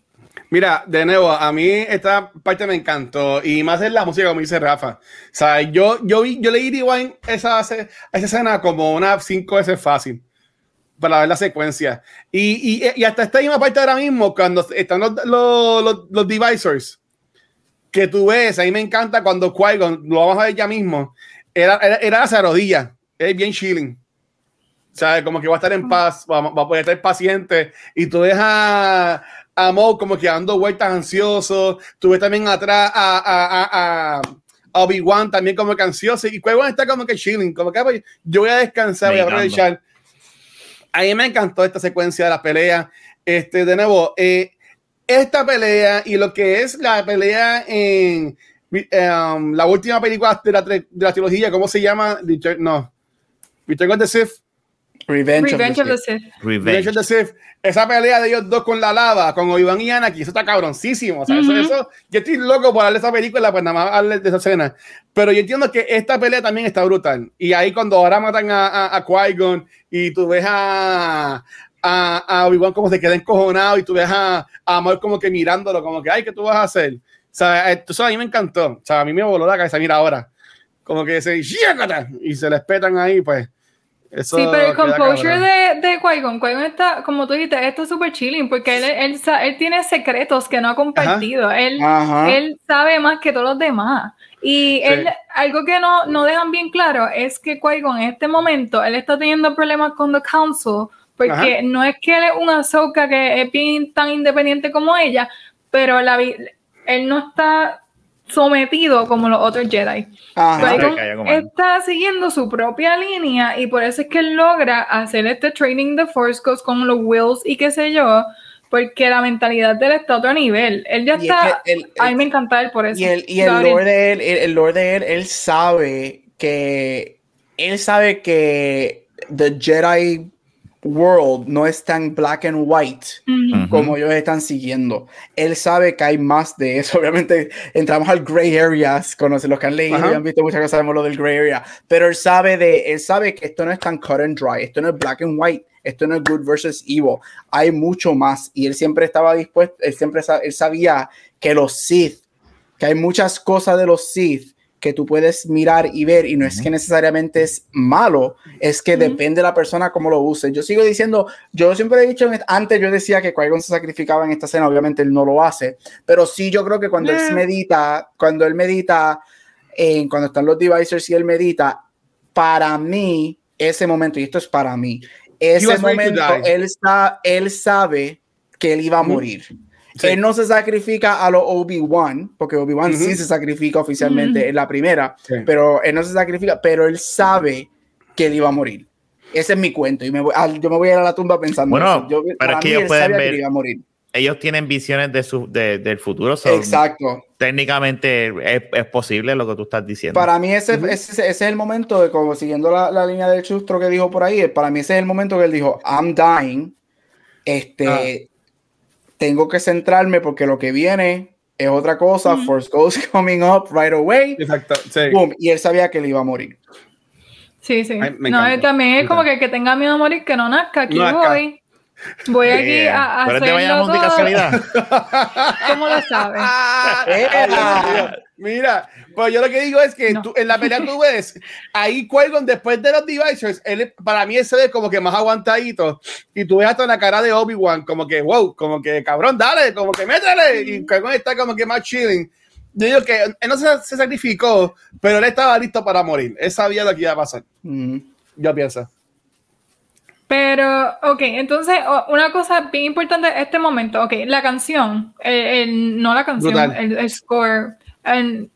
Mira, de nuevo, a mí esta parte me encantó y más es la música, como dice Rafa. O sea, yo, yo, vi, yo leí igual esa, esa escena como una cinco veces fácil para ver la secuencia. Y, y, y, hasta esta misma parte ahora mismo, cuando están los, los, los, los devisors, que tú ves, a mí me encanta cuando qui lo vamos a ver ya mismo, era, era, era hacia rodillas, es bien chilling. ¿Sabes? Como que va a estar en paz, va, va a poder estar paciente. Y tú ves a, a Mo como que dando vueltas ansioso. Tú ves también atrás a, a, a, Obi-Wan también como que ansioso. Y qui está como que chilling, como que pues, yo voy a descansar, voy a aprovechar. A mí me encantó esta secuencia de la pelea. Este, de nuevo, eh, esta pelea y lo que es la pelea en um, la última película de la, de la, trilogía, ¿cómo se llama? No. Return of the Sith. Revenge, of, the Sith. Revenge. of the Sith. Esa pelea de ellos dos con la lava, con Obi-Wan y Anakin, eso está cabroncísimo. O sea, eso, eso, yo estoy loco por darle esa película, pues nada más darle de esa escena. Pero yo entiendo que esta pelea también está brutal. Y ahí cuando ahora matan a, a, a Qui-Gon y tú ves a, a, a Obi-Wan como se queda encojonado y tú ves a, a Amor como que mirándolo, como que, ay, ¿qué tú vas a hacer? O sea, eso a mí me encantó. O sea, a mí me voló la cabeza, mira ahora. Como que se y se les petan ahí, pues. Eso sí, pero el composure de, de Qui-Gon, está, como tú dijiste, esto es súper chilling porque él, él, él, tiene secretos que no ha compartido. Él, él sabe más que todos los demás. Y él, algo que no, no dejan bien claro es que Qui-Gon en este momento, él está teniendo problemas con The Council porque no es que él es un Ahsoka que es bien tan independiente como ella, pero la, él no está sometido como los otros Jedi. está siguiendo su propia línea y por eso es que él logra hacer este training de Force Ghost con los Wills y qué sé yo, porque la mentalidad de él está a otro nivel. Él ya está. a mí me encanta él por eso. Y el, y el lore de él, el, lore de él, él sabe que. Él sabe que The Jedi world no es tan black and white como ellos están siguiendo. Él sabe que hay más de eso. Obviamente entramos al gray areas, conoce los que han leído y han visto muchas cosas, sabemos lo del gray area, pero él sabe de, él sabe que esto no es tan cut and dry, esto no es black and white, esto no es good versus evil, hay mucho más. Y él siempre estaba dispuesto, él siempre él sabía que los Sith, que hay muchas cosas de los Sith que tú puedes mirar y ver y no es que necesariamente es malo, es que depende de la persona cómo lo use. Yo sigo diciendo, yo siempre he dicho, antes yo decía que qui se sacrificaba en esta escena, obviamente él no lo hace, pero sí yo creo que cuando él medita, cuando él medita, en cuando están los devices y él medita, para mí, ese momento, y esto es para mí, ese momento, él, está, él sabe que él iba a morir. Él no se sacrifica a lo Obi-Wan, porque Obi-Wan sí se sacrifica oficialmente en la primera, pero él no se sacrifica, pero él sabe que él iba a morir. Ese es mi cuento. Y me voy, yo me voy a ir a la tumba pensando bueno, Yo, pero es que ellos pueden ver. Que iba a morir. ellos tienen visiones de su, de, del futuro. Exacto. Técnicamente es, es, posible lo que tú estás diciendo. Para mí ese, ese, es el momento, de como siguiendo la, la, línea del chustro que dijo por ahí, para mí ese es el momento que él dijo, I'm dying, este, ah. Tengo que centrarme porque lo que viene es otra cosa, Force Ghost coming up right away. Exacto, Boom, y él sabía que le iba a morir. Sí, sí. no, también es como que, que tenga miedo a morir, que no nazca, aquí voy. Voy aquí a, a Pero te vayamos de casualidad. ¿Cómo lo sabes? Mira, pues yo lo que digo es que tú, en la pelea tú ves, ahí Qui-Gon después de los Devices, él, para mí ese es como que más aguantadito, y tú ves hasta la cara de Obi-Wan, como que, wow, como que, cabrón, dale, como que métele, y Qui-Gon está como que más chilling. Yo digo que él no se, se, sacrificó, pero él estaba listo para morir, él sabía lo que iba a pasar. Yo pienso. Pero, ok, entonces, una cosa bien importante en este momento, ok, la canción, el, no la canción, el, score, el,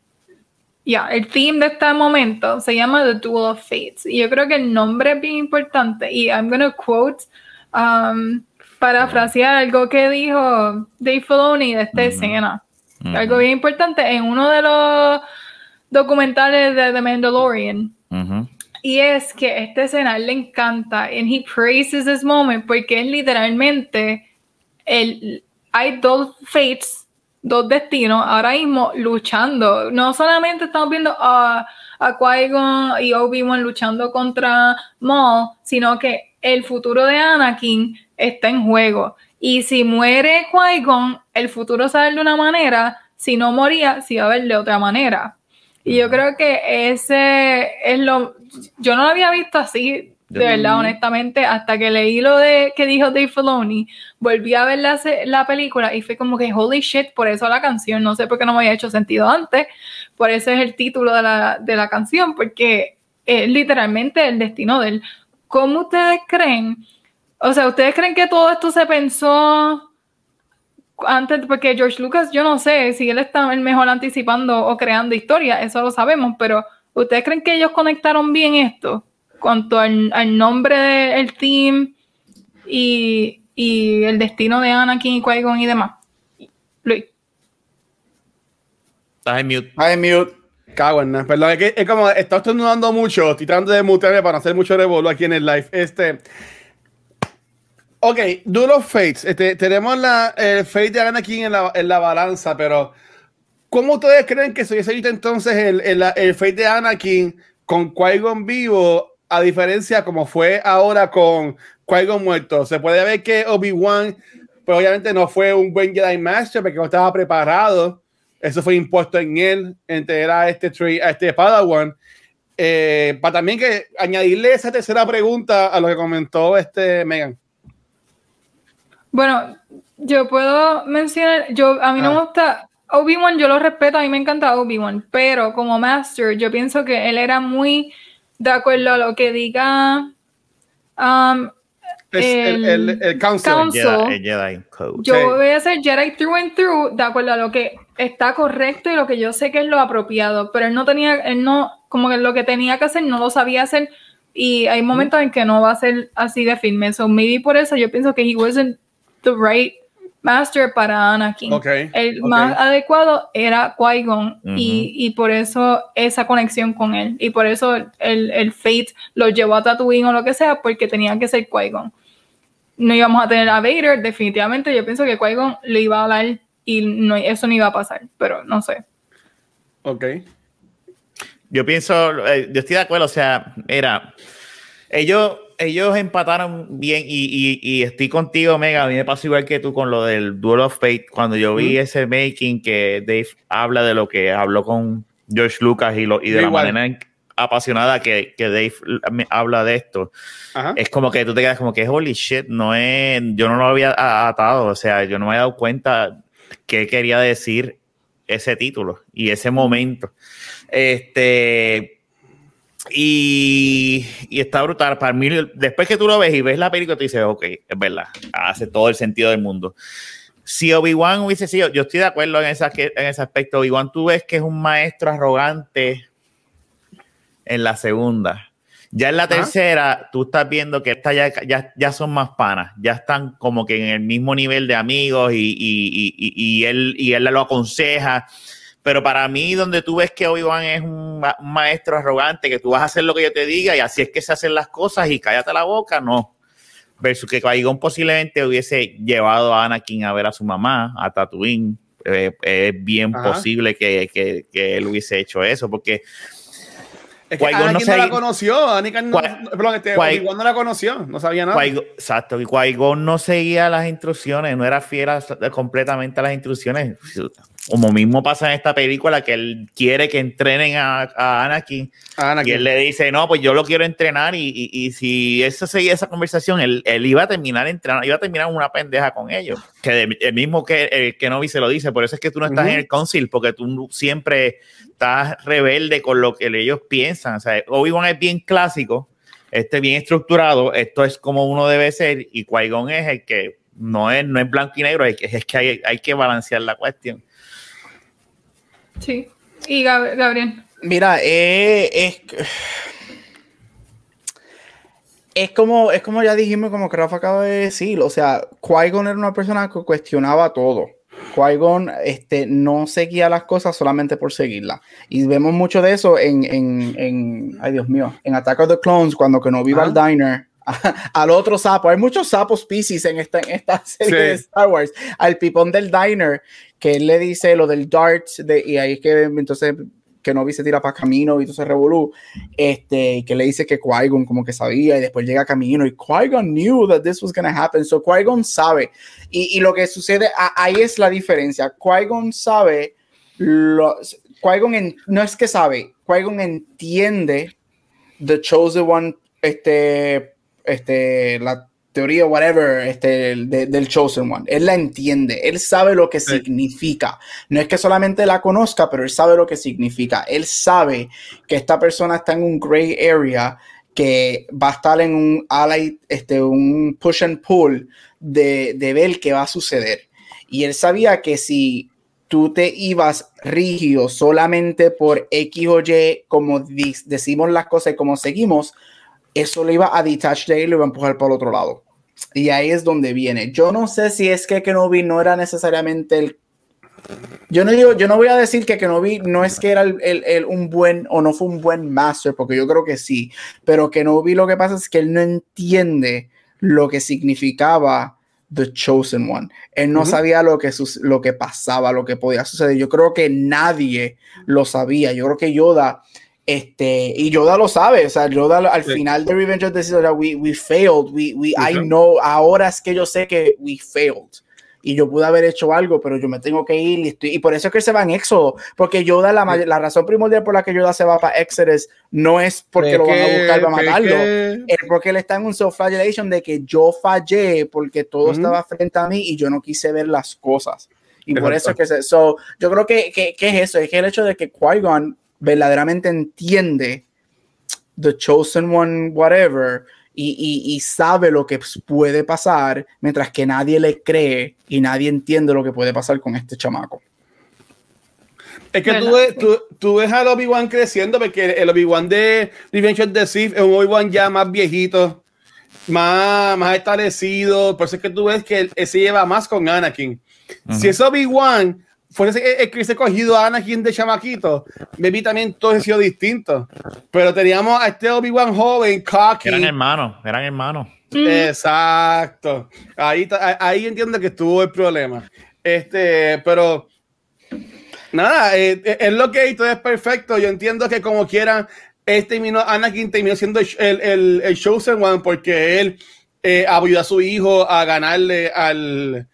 ya, el theme de este momento se llama The Duel of Fates. Y yo creo que el nombre es bien importante. Y I'm gonna quote, um, parafrasear algo que dijo Dave Filoni de esta escena. Algo bien importante en uno de los documentales de The Mandalorian. Y es que esta escena le encanta and he praises this moment porque es literalmente el hay dos fates, dos destinos ahora mismo luchando. No solamente estamos viendo a, a Qui-Gon y Obi-Wan luchando contra Maul, sino que el futuro de Anakin está en juego. Y si muere Qui-Gon, el futuro sale de una manera, si no moría, se va a ver de otra manera. Y yo creo que ese es lo. Yo no lo había visto así, de verdad, honestamente, hasta que leí lo de que dijo Dave Filoni, volví a ver la, la, película y fue como que holy shit, por eso la canción, no sé por qué no me había hecho sentido antes, por eso es el título de la, de la canción, porque es literalmente el destino de él. ¿Cómo ustedes creen? O sea, ¿ustedes creen que todo esto se pensó antes, porque George Lucas, yo no sé si él está el mejor anticipando o creando historia, eso lo sabemos, pero ¿ustedes creen que ellos conectaron bien esto? Cuanto al, nombre del team y, el destino de Anakin y Qui-Gon y demás. Luis. Estás en mute. Estás en mute. Cago en Perdón, es que es como, está estornudando mucho, estoy tratando de mutearme para hacer mucho revuelo aquí en el live. Este, Ok, Duel of Fates. Este, tenemos la, el Fate de Anakin en la, en la balanza, pero ¿cómo ustedes creen que se hubiese visto entonces el, el, el Fate de Anakin con Qui-Gon vivo, a diferencia como fue ahora con Qui-Gon muerto? Se puede ver que Obi-Wan, pues obviamente no fue un buen Jedi Master porque no estaba preparado. Eso fue impuesto en él, entre a este, a este Padawan. Eh, para también que añadirle esa tercera pregunta a lo que comentó este Megan. Bueno, yo puedo mencionar, yo a mí no me ah. gusta Obi-Wan, yo lo respeto, a mí me encanta Obi-Wan, pero como Master, yo pienso que él era muy de acuerdo a lo que diga um, el, el, council. Jedi, Yo voy a ser Jedi through and through, de acuerdo a lo que está correcto y lo que yo sé que es lo apropiado, pero él no tenía, él no, como que lo que tenía que hacer no lo sabía hacer y hay momentos en que no va a ser así de firme. So maybe por eso yo pienso que he wasn't the right master para Anakin. El más adecuado era Qui-Gon y, y, por eso esa conexión con él. Y por eso el, el, Fate lo llevó a Tatooine o lo que sea, porque tenía que ser Qui-Gon. No íbamos a tener a Vader, definitivamente. Yo pienso que Qui-Gon le iba a hablar y no, eso no iba a pasar, pero no sé. Ok. Yo pienso, eh, yo estoy de acuerdo, o sea, era, ellos ellos empataron bien y, estoy contigo, Mega. A mí me pasó igual que tú con lo del Duel of Fate. Cuando yo vi ese making que Dave habla de lo que habló con George Lucas y, lo, y de la manera apasionada que, que, Dave habla de esto, es como que tú te quedas como que holy shit, no es, yo no lo había atado, o sea, yo no me había dado cuenta qué quería decir ese título y ese momento. Este y, está brutal. Para mí, después que tú lo ves y ves la película, tú dices, ok, es verdad, hace todo el sentido del mundo. Si Obi-Wan hubiese sido, yo estoy de acuerdo en, esa, en ese aspecto. Obi-Wan, tú ves que es un maestro arrogante en la segunda. Ya en la tercera, tú estás viendo que esta ya, ya, ya, son más panas, ya están como que en el mismo nivel de amigos y, y, y, y él, y él lo aconseja. Pero para mí, donde tú ves que Obi-Wan es un, maestro arrogante, que tú vas a hacer lo que yo te diga y así es que se hacen las cosas y cállate la boca, no. Versus que qui posiblemente hubiese llevado a Anakin a ver a su mamá, a Tatooine. Eh, es bien posible que, que, que él hubiese hecho eso, porque es que Anakin no, se... no, la conoció, Anakin no, perdón, este, no la conoció, no sabía nada. exacto, y qui no seguía las instrucciones, no era fiel completamente a las instrucciones. Como mismo pasa en esta película, que él quiere que entrenen a, Anakin, Y él le dice, no, pues yo lo quiero entrenar. Y, y, si eso seguía esa conversación, él, él, iba a terminar entrenando, iba a terminar una pendeja con ellos. Que el mismo que el que vi se lo dice. Por eso es que tú no estás en el council, porque tú siempre estás rebelde con lo que ellos piensan. O sea, Obi-Wan es bien clásico, este bien estructurado, esto es como uno debe ser, y Qui-Gon es el que no es, no es blanco y negro, es, es que hay, hay que balancear la cuestión. Sí. Y Gabriel. Mira, eh, es. Es como, es como ya dijimos, como que Rafa acaba de decir, o sea, Qui-Gon era una persona que cuestionaba todo. Qui-Gon este, no seguía las cosas solamente por seguirlas. Y vemos mucho de eso en, en, en ay Dios mío, en Attack of the Clones, cuando que no viva el diner, al otro sapo. Hay muchos sapos species en esta, en esta serie de Star Wars. Al pipón del diner, que él le dice lo del dart, de, y ahí es que entonces que Novi se tira para Camino y entonces revolú, este, que le dice que Qui-Gon como que sabía y después llega Camino y Qui-Gon knew that this was to happen, so Qui-Gon sabe. Y, y, lo que sucede, ahí es la diferencia. Qui-Gon sabe, lo, Qui-Gon no es que sabe, Qui-Gon entiende The Chosen One, este, este, la teoría, whatever, este, del Chosen One. Él la entiende, él sabe lo que significa. No es que solamente la conozca, pero él sabe lo que significa. Él sabe que esta persona está en un gray area, que va a estar en un ally, este, un push and pull de, de ver qué va a suceder. Y él sabía que si tú te ibas rígido solamente por X o Y, como decimos las cosas y como seguimos, eso le iba a detach de él y lo iba a empujar por el otro lado. Y ahí es donde viene. Yo no sé si es que Kenobi no era necesariamente el. Yo no digo, yo no voy a decir que Kenobi no es que era el, el, un buen o no fue un buen master, porque yo creo que sí. Pero Kenobi lo que pasa es que él no entiende lo que significaba The Chosen One. Él no sabía lo que, lo que pasaba, lo que podía suceder. Yo creo que nadie lo sabía. Yo creo que Yoda este, y Yoda lo sabe, o sea, Yoda al final de Revenge of the Sith, we, we failed, we, we, I know, ahora es que yo sé que we failed. Y yo pude haber hecho algo, pero yo me tengo que ir y, estoy, y por eso es que se va en Éxodo, porque Yoda, la, la razón primordial por la que Yoda se va para Exodus no es porque lo van a buscar para matarlo, es porque él está en un self-flagellation de que yo fallé porque todo estaba frente a mí y yo no quise ver las cosas. Y por eso es que se, so, yo creo que, que, que, es eso, es que el hecho de que Qui-Gon verdaderamente entiende The Chosen One, whatever, y, y, sabe lo que puede pasar, mientras que nadie le cree y nadie entiende lo que puede pasar con este chamaco. Es que tú ves, tú, tú ves al Obi-Wan creciendo, porque el Obi-Wan de Revenge of the Sith es un Obi-Wan ya más viejito, más, más establecido. Por eso es que tú ves que él, se lleva más con Anakin. Si es Obi-Wan fuese el que se cogido a Anakin de chamaquito, vi también todo ha sido distinto. Pero teníamos a este Obi-Wan joven, cocky. Eran hermanos, eran hermanos. Exacto. Ahí, ahí entiendo que estuvo el problema. Este, pero nada, eh, eh, es lo que todo es perfecto. Yo entiendo que como quieran, este terminó, Anakin terminó siendo el, el, el, Chosen One porque él eh, ayudó a su hijo a ganarle al,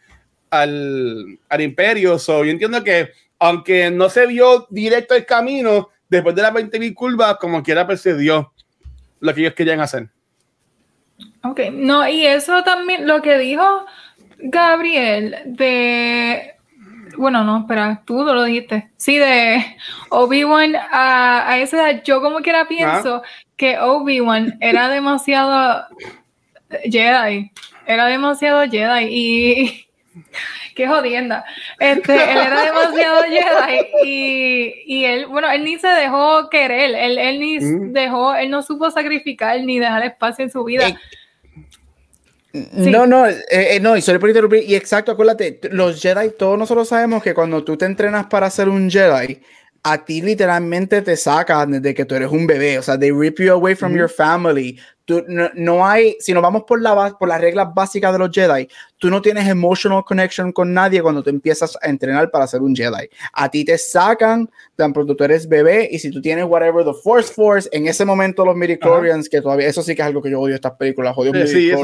al, al imperio. So, yo entiendo que, aunque no se vio directo el camino, después de las 20.000 curvas, como quiera percibió lo que ellos querían hacer. Ok, no, y eso también, lo que dijo Gabriel de bueno, no, espera, tú lo dijiste. Sí, de Obi-Wan a, a, esa edad, yo como quiera pienso que Obi-Wan era demasiado Jedi. Era demasiado Jedi. Y qué jodienda. Este, él era demasiado Jedi y, y, él, bueno, él ni se dejó querer, él, él ni mm. dejó, él no supo sacrificar ni dejar espacio en su vida. No, no, eh, eh, no, y sorry por interrumpir. Y exacto, acuérdate, los Jedi, todos nosotros sabemos que cuando tú te entrenas para ser un Jedi, a ti literalmente te sacan desde que tú eres un bebé. O sea, they rip you away from your family no, hay, si nos vamos por, la, por las reglas básicas de los Jedi, tú no tienes emotional connection con nadie cuando tú empiezas a entrenar para ser un Jedi. A ti te sacan tan pronto tú eres bebé y si tú tienes whatever the Force Force, en ese momento los midichlorians, que todavía, eso sí que es algo que yo odio estas películas, odio Sí, eso,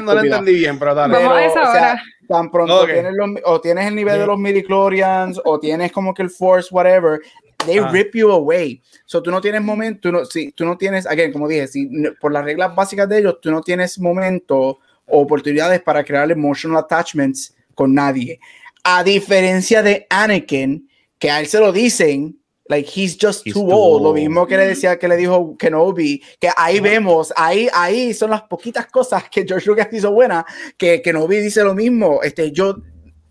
no, lo entendí bien, pero dale. Vamos a esa hora. tan pronto tienes los, o tienes el nivel de los midichlorians o tienes como que el Force, whatever, they ah. rip you away. So tú no tienes momento, tú no, si, tú no tienes, again, como dije, si, por las reglas básicas de ellos, tú no tienes momento o oportunidades para crear emotional attachments con nadie. A diferencia de Anakin, que a él se lo dicen, like he's just too, old. Lo mismo que le decía que le dijo Kenobi, que ahí vemos, ahí, ahí son las poquitas cosas que George Lucas hizo buena, que Kenobi dice lo mismo. Este, yo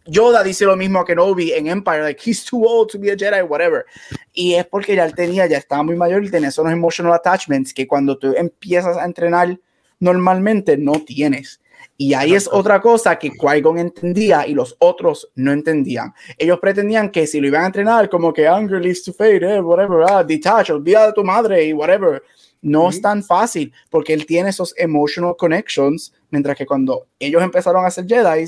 Yoda dice lo mismo a Kenobi en Empire, like he's too old to be a Jedi, whatever. Y es porque ya él tenía, ya estaba muy mayor y tenía esos emotional attachments que cuando tú empiezas a entrenar normalmente no tienes. Y ahí es otra cosa que Qui-Gon entendía y los otros no entendían. Ellos pretendían que si lo iban a entrenar, como que anger leads to fate, eh, whatever, ah, detach, olvida de tu madre y whatever. No es tan fácil porque él tiene esos emotional connections, mientras que cuando ellos empezaron a ser Jedi,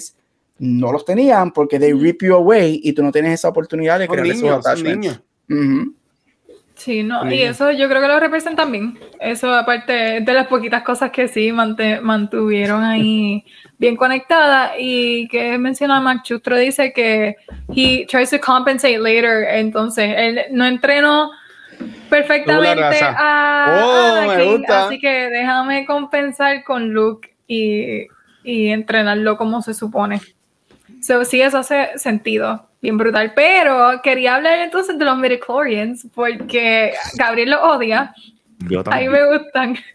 no los tenían porque they rip you away y tú no tienes esa oportunidad de crear esos attachments. Sí, no, y eso yo creo que lo representan bien. Eso, aparte de las poquitas cosas que sí mantuvieron ahí bien conectadas. Y que menciona Mac Chustro, dice que he tries to compensate later. Entonces, él no entrenó perfectamente a, oh, así que déjame compensar con Luke y, y entrenarlo como se supone. So, sí, eso hace sentido, bien brutal. Pero quería hablar entonces de los midichlorians, porque Gabriel los odia. A mí me gustan.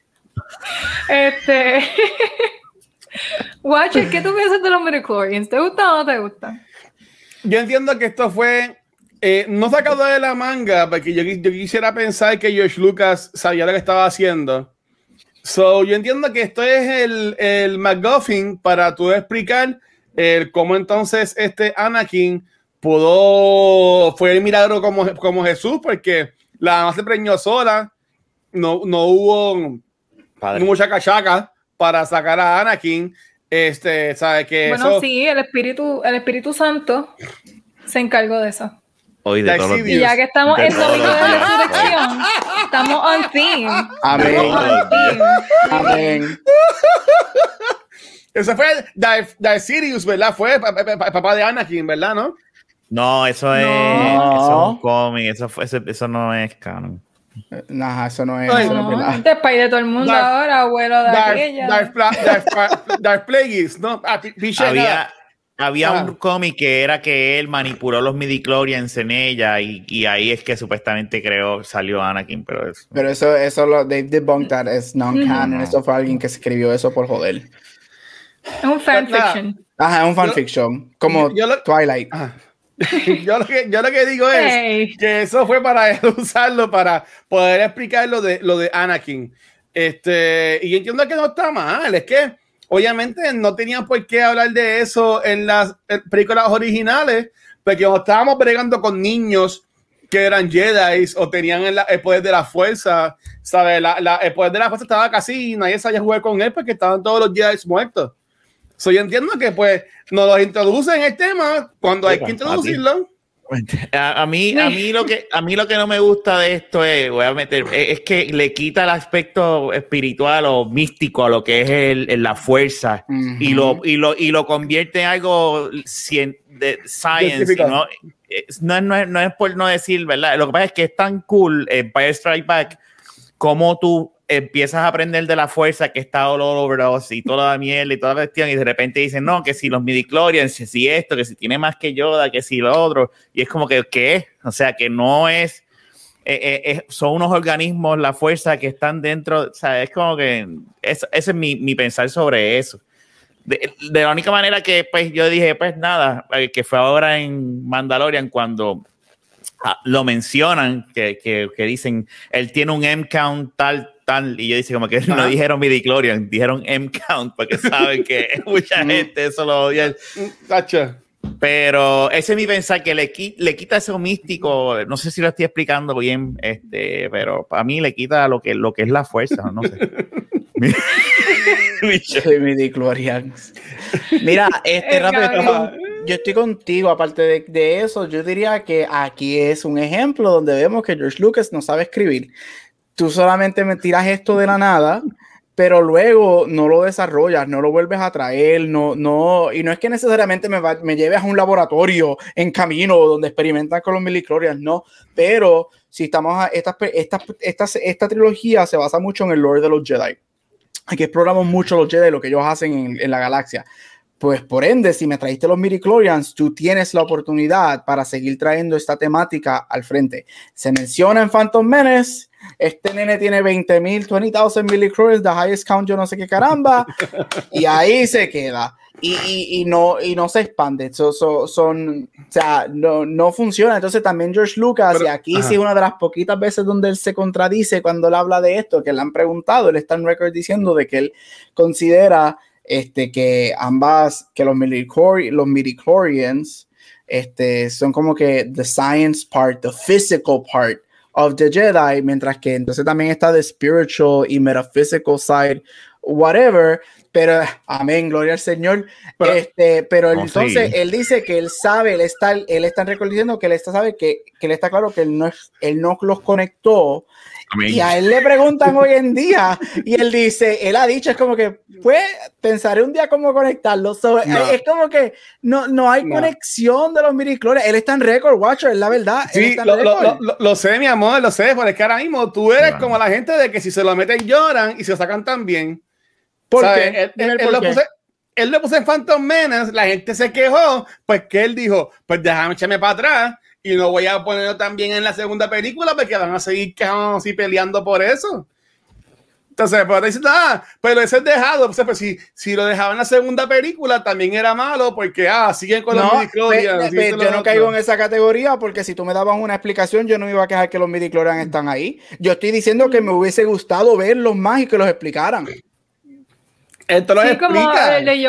Este. Watcher, ¿qué tú piensas de los midichlorians? ¿Te gustan o no te gustan? Yo entiendo que esto fue eh, no sacado de la manga, porque yo, yo, quisiera pensar que George Lucas sabía lo que estaba haciendo. So, yo entiendo que esto es el, el McGuffin para tú explicar el cómo entonces este Anakin pudo, fue el milagro como, como Jesús, porque la mamá se preñó sola, no, no hubo mucha cachaca para sacar a Anakin. Este, sabe que bueno, sí, el Espíritu, el Espíritu Santo se encargó de eso. Hoy de y ya que estamos en domingo de resurrección, estamos on theme. Amén. Amén. Ese fue Darth, Sirius, ¿verdad? Fue papá de Anakin, ¿verdad? ¿No? No, eso es, no. eso es un cómic, eso, eso, eso, no es canon. Nah, eso no es. Ay, eso no, no es este país de todo el mundo Darth, ahora, abuelo de Darth, aquella. Darth, Darth, Plagueis, ¿no? Ah, había, había ah. un cómic que era que él manipuló los midichlorians en ella y, y, ahí es que supuestamente creó, salió Anakin, pero eso... Pero eso, eso lo, they debunked that es non-canon, eso fue alguien que escribió eso por joder. Es un fanfiction. Ajá, es un fanfiction. Como Twilight. Yo lo, que, yo lo que digo es que eso fue para usarlo para poder explicar lo de, lo de Anakin. Este, y entiendo que no está mal, es que obviamente no tenían por qué hablar de eso en las películas originales, porque cuando estábamos bregando con niños que eran Jedi o tenían el, poder de la fuerza, ¿sabes? La, el poder de la fuerza estaba casi, nadie sabía jugar con él porque estaban todos los Jedi muertos. So, yo entiendo que pues nos los introducen el tema cuando hay que introducirlo. A, mí, a mí lo que a mí lo que no me gusta de esto es, voy a meter, es, que le quita el aspecto espiritual o místico a lo que es el, la fuerza y lo y lo y lo convierte en algo de science. ¿no? No, no, no, es por no decir, ¿verdad? Lo que pasa es que es tan cool Empire Strike Back como tú empiezas a aprender de la fuerza que está all over us y toda la miel y toda la cuestión y de repente dicen, no, que si los midichlorians, si esto, que si tiene más que Yoda, que si lo otro, y es como que, ¿qué? O sea, que no es, eh, eh, son unos organismos, la fuerza que están dentro, o sea, es como que, ese es mi, mi pensar sobre eso. de, la única manera que pues yo dije, pues nada, eh, que fue ahora en Mandalorian cuando ah, lo mencionan, que, que, que, dicen, él tiene un M-count tal, tal, y yo dice como que no dijeron midichlorian, dijeron M-count, porque saben que mucha mm. gente eso lo odia. Pero ese es mi pensar, que le, le quita ese místico, no sé si lo estoy explicando bien, este, pero para mí le quita lo que, lo que es la fuerza, no sé. Mira, este rápido, yo estoy contigo, aparte de, de, eso, yo diría que aquí es un ejemplo donde vemos que George Lucas no sabe escribir. Tú solamente me tiras esto de la nada pero luego no lo desarrollas, no lo vuelves a traer, no, no, y no es que necesariamente me, me lleves a un laboratorio en camino donde experimentan con los miliclorians, no, pero si estamos a esta, esta, esta, esta trilogía se basa mucho en el lore de los Jedi. Aquí exploramos mucho los Jedi, lo que ellos hacen en, la galaxia. Pues por ende, si me traiste los midichlorians, tú tienes la oportunidad para seguir trayendo esta temática al frente. Se menciona en Phantom Menace este nene tiene 20 mil, 20,000 millicrores, the highest count, yo no sé qué caramba, y ahí se queda. Y, y, y no, y no se expande. son, o sea, no, no funciona. Entonces también George Lucas, y aquí sí una de las poquitas veces donde él se contradice cuando él habla de esto, que le han preguntado, él está en record diciendo de que él considera este, que ambas, que los, los midichlorians este, son como que the science part, the physical part of the Jedi, mientras que entonces también está the spiritual y metaphysical side, whatever. Pero, amén, gloria al Señor. Pero, este, pero entonces él dice que él sabe, él está, él está reconociendo que él está sabe que, que él está claro que él no, él no los conectó y a él le preguntan hoy en día y él dice, él ha dicho, es como que, pues, pensaré un día cómo conectarlo. Es como que no, no hay conexión de los miriclores. Él está en Record Watcher, es la verdad. Sí, lo, lo, lo, sé, mi amor, lo sé, porque es que ahora mismo tú eres como la gente de que si se lo meten lloran y se lo sacan también. Porque él, él, lo puse, él lo puso en Phantom Menace, la gente se quejó, pues que él dijo, pues déjame echarme para atrás y no voy a ponerlo también en la segunda película porque van a seguir quejando así peleando por eso. Entonces, pues dicen, ah, pero ese es dejado. Pues, pues, si, si lo dejaba en la segunda película, también era malo porque, ah, siguen con los midichlorians. yo no caigo en esa categoría porque si tú me dabas una explicación, yo no me iba a quejar que los midichlorians están ahí. Yo estoy diciendo que me hubiese gustado verlos más y que los explicaran. Esto lo explica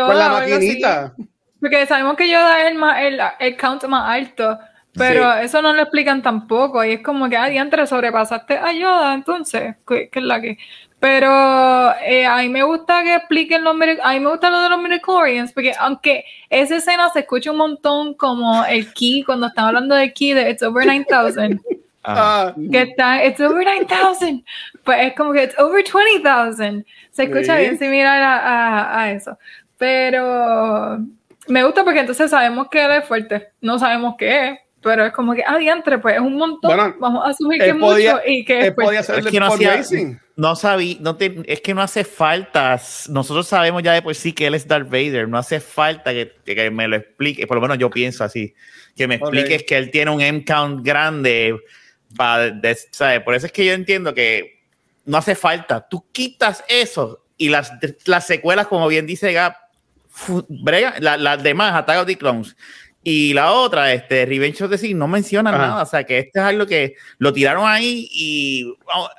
con la maquinita. Porque sabemos que yo es el, el, el count más alto pero eso no lo explican tampoco. Y es como que, ah, diantre, sobrepasaste a Yoda, entonces, ¿qué, es la que? Pero eh, a mí me gusta que expliquen los a mí me gusta lo de los midichlorians, porque aunque esa escena se escucha un montón como el key, cuando están hablando del key de It's Over 9000. Ah. Que está, it's over 9000. Pues es como que it's over 20000. Se escucha bien similar a, a, a, eso. Pero me gusta porque entonces sabemos que él es fuerte. No sabemos qué es, pero es como que, ah, diantre, pues es un montón. Vamos a asumir que es mucho y que. Podía es que no, hacía, no sabía, no te, es que no hace falta. Nosotros sabemos ya de por sí que él es Darth Vader. No hace falta que, que me lo explique. Por lo menos yo pienso así. Que me expliques que él tiene un M-count grande. Para, Por eso es que yo entiendo que no hace falta. Tú quitas eso y las, las secuelas, como bien dice Gap, brega, las demás, Attack of the Clones y la otra, este, Revenge of the Sith, no menciona nada. O sea, que este es algo que lo tiraron ahí y. Vamos,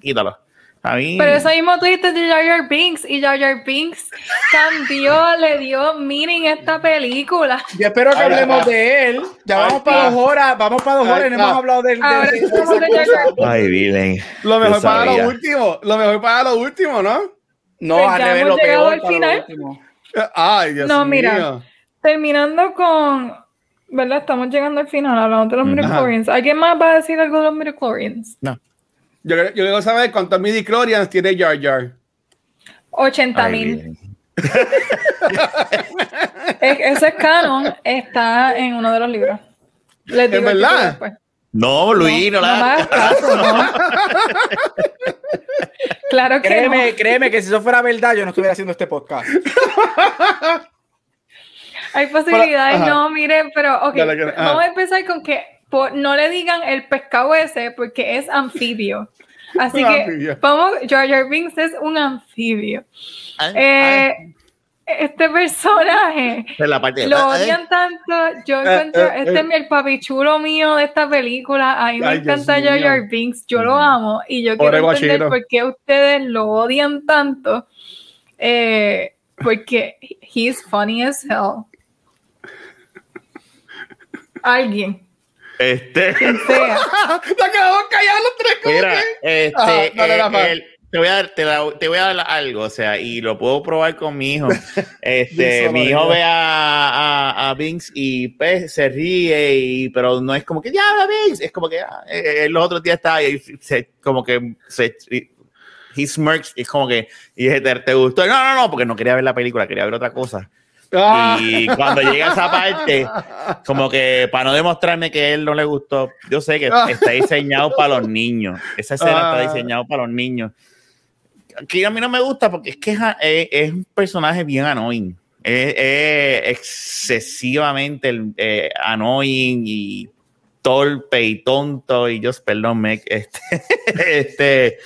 quítalo. A mí... Pero eso mismo tuviste de Jar Jar Binks y Jar Jar Binks cambió, le dio meaning a esta película. Yo espero que hablemos de él. Ya vamos para dos horas, vamos para dos horas y no hemos hablado de, Ay, Vilen. Lo mejor para lo último, lo mejor para lo último, ¿no? No, pues al revés, lo peor para lo último. Ay, Dios no, mío. mira terminando con, ¿verdad? Estamos llegando al final, hablando de los midichlorians. ¿Alguien más va a decir algo de los midichlorians? No. Yo, yo quiero saber cuántos midichlorians tiene Jar Jar. 80 mil. ese canon está en uno de los libros. Les digo ¿Es verdad? No, Luis, no, no la. claro que créeme, créeme que si eso fuera verdad, yo no estuviera haciendo este podcast. Hay posibilidades, no, miren, pero ok, vamos a empezar con que no le digan el pescado ese porque es anfibio. Así que vamos, Jar Jar Binks es un anfibio. Eh, este personaje lo odian tanto. Yo eh, encuentro, eh, este es el papichulo mío de esta película. A mí me encanta Jar Jar Binks, yo lo amo y yo quiero entender por qué ustedes lo odian tanto. Eh, porque he's funny as hell. Alguien. Este. Quien sea. callados los tres. Mira, este. el, te voy a dar, te, voy a dar algo, o sea, y lo puedo probar con mi hijo. Este, mi hijo ve a, a, Binks y pues, se ríe, y, pero no es como que ya Binks, es como que ah, eh, eh, los otros días estaba y se, como que se he smirks, es como que y dije, ¿te, ¿te, gustó? No, no, no, porque no quería ver la película, quería ver otra cosa. Ah. Y cuando llega esa parte, como que para no demostrarme que a él no le gustó, yo sé que ah. está diseñado para los niños. Esa escena está ah. diseñada para los niños que a mí no me gusta porque es que es, un personaje bien annoying. Es, excesivamente eh, annoying y torpe y tonto y yo, perdón, me, este, este,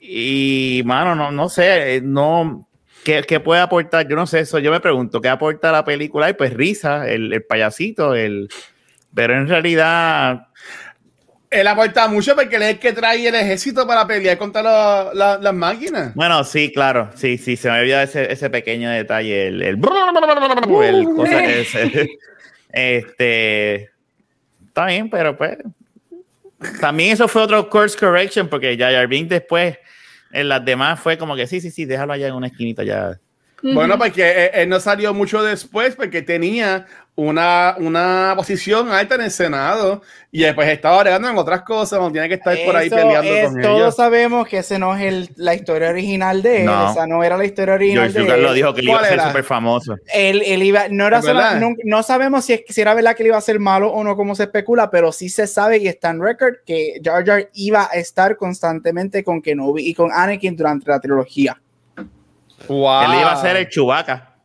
y mano, no, no sé, no, ¿qué, ¿qué, puede aportar? Yo no sé eso, yo me pregunto, ¿qué aporta la película? Y pues risa, el, el payasito, el, pero en realidad él aporta mucho porque él es el que trae el ejército para pelear contra las máquinas. Bueno, sí, claro. Sí, sí, se me olvidó ese, ese pequeño detalle. El, el, cosa que Este. Está bien, pero pues. También eso fue otro course correction porque ya Jarvin después en las demás fue como que sí, sí, sí, déjalo allá en una esquinita ya. Bueno, porque él no salió mucho después porque tenía una, una posición alta en el Senado y después estaba agregando en otras cosas, no tiene que estar por ahí peleando con Todos sabemos que ese no es el, la historia original de él, esa no era la historia original de él. lo dijo que iba a ser súper famoso. Él, él, iba, no, era no, sabemos si, si era verdad que él iba a ser malo o no, como se especula, pero sí se sabe y está en record que Jar Jar iba a estar constantemente con Kenobi y con Anakin durante la trilogía. Wow. Él iba a ser el Chewbacca.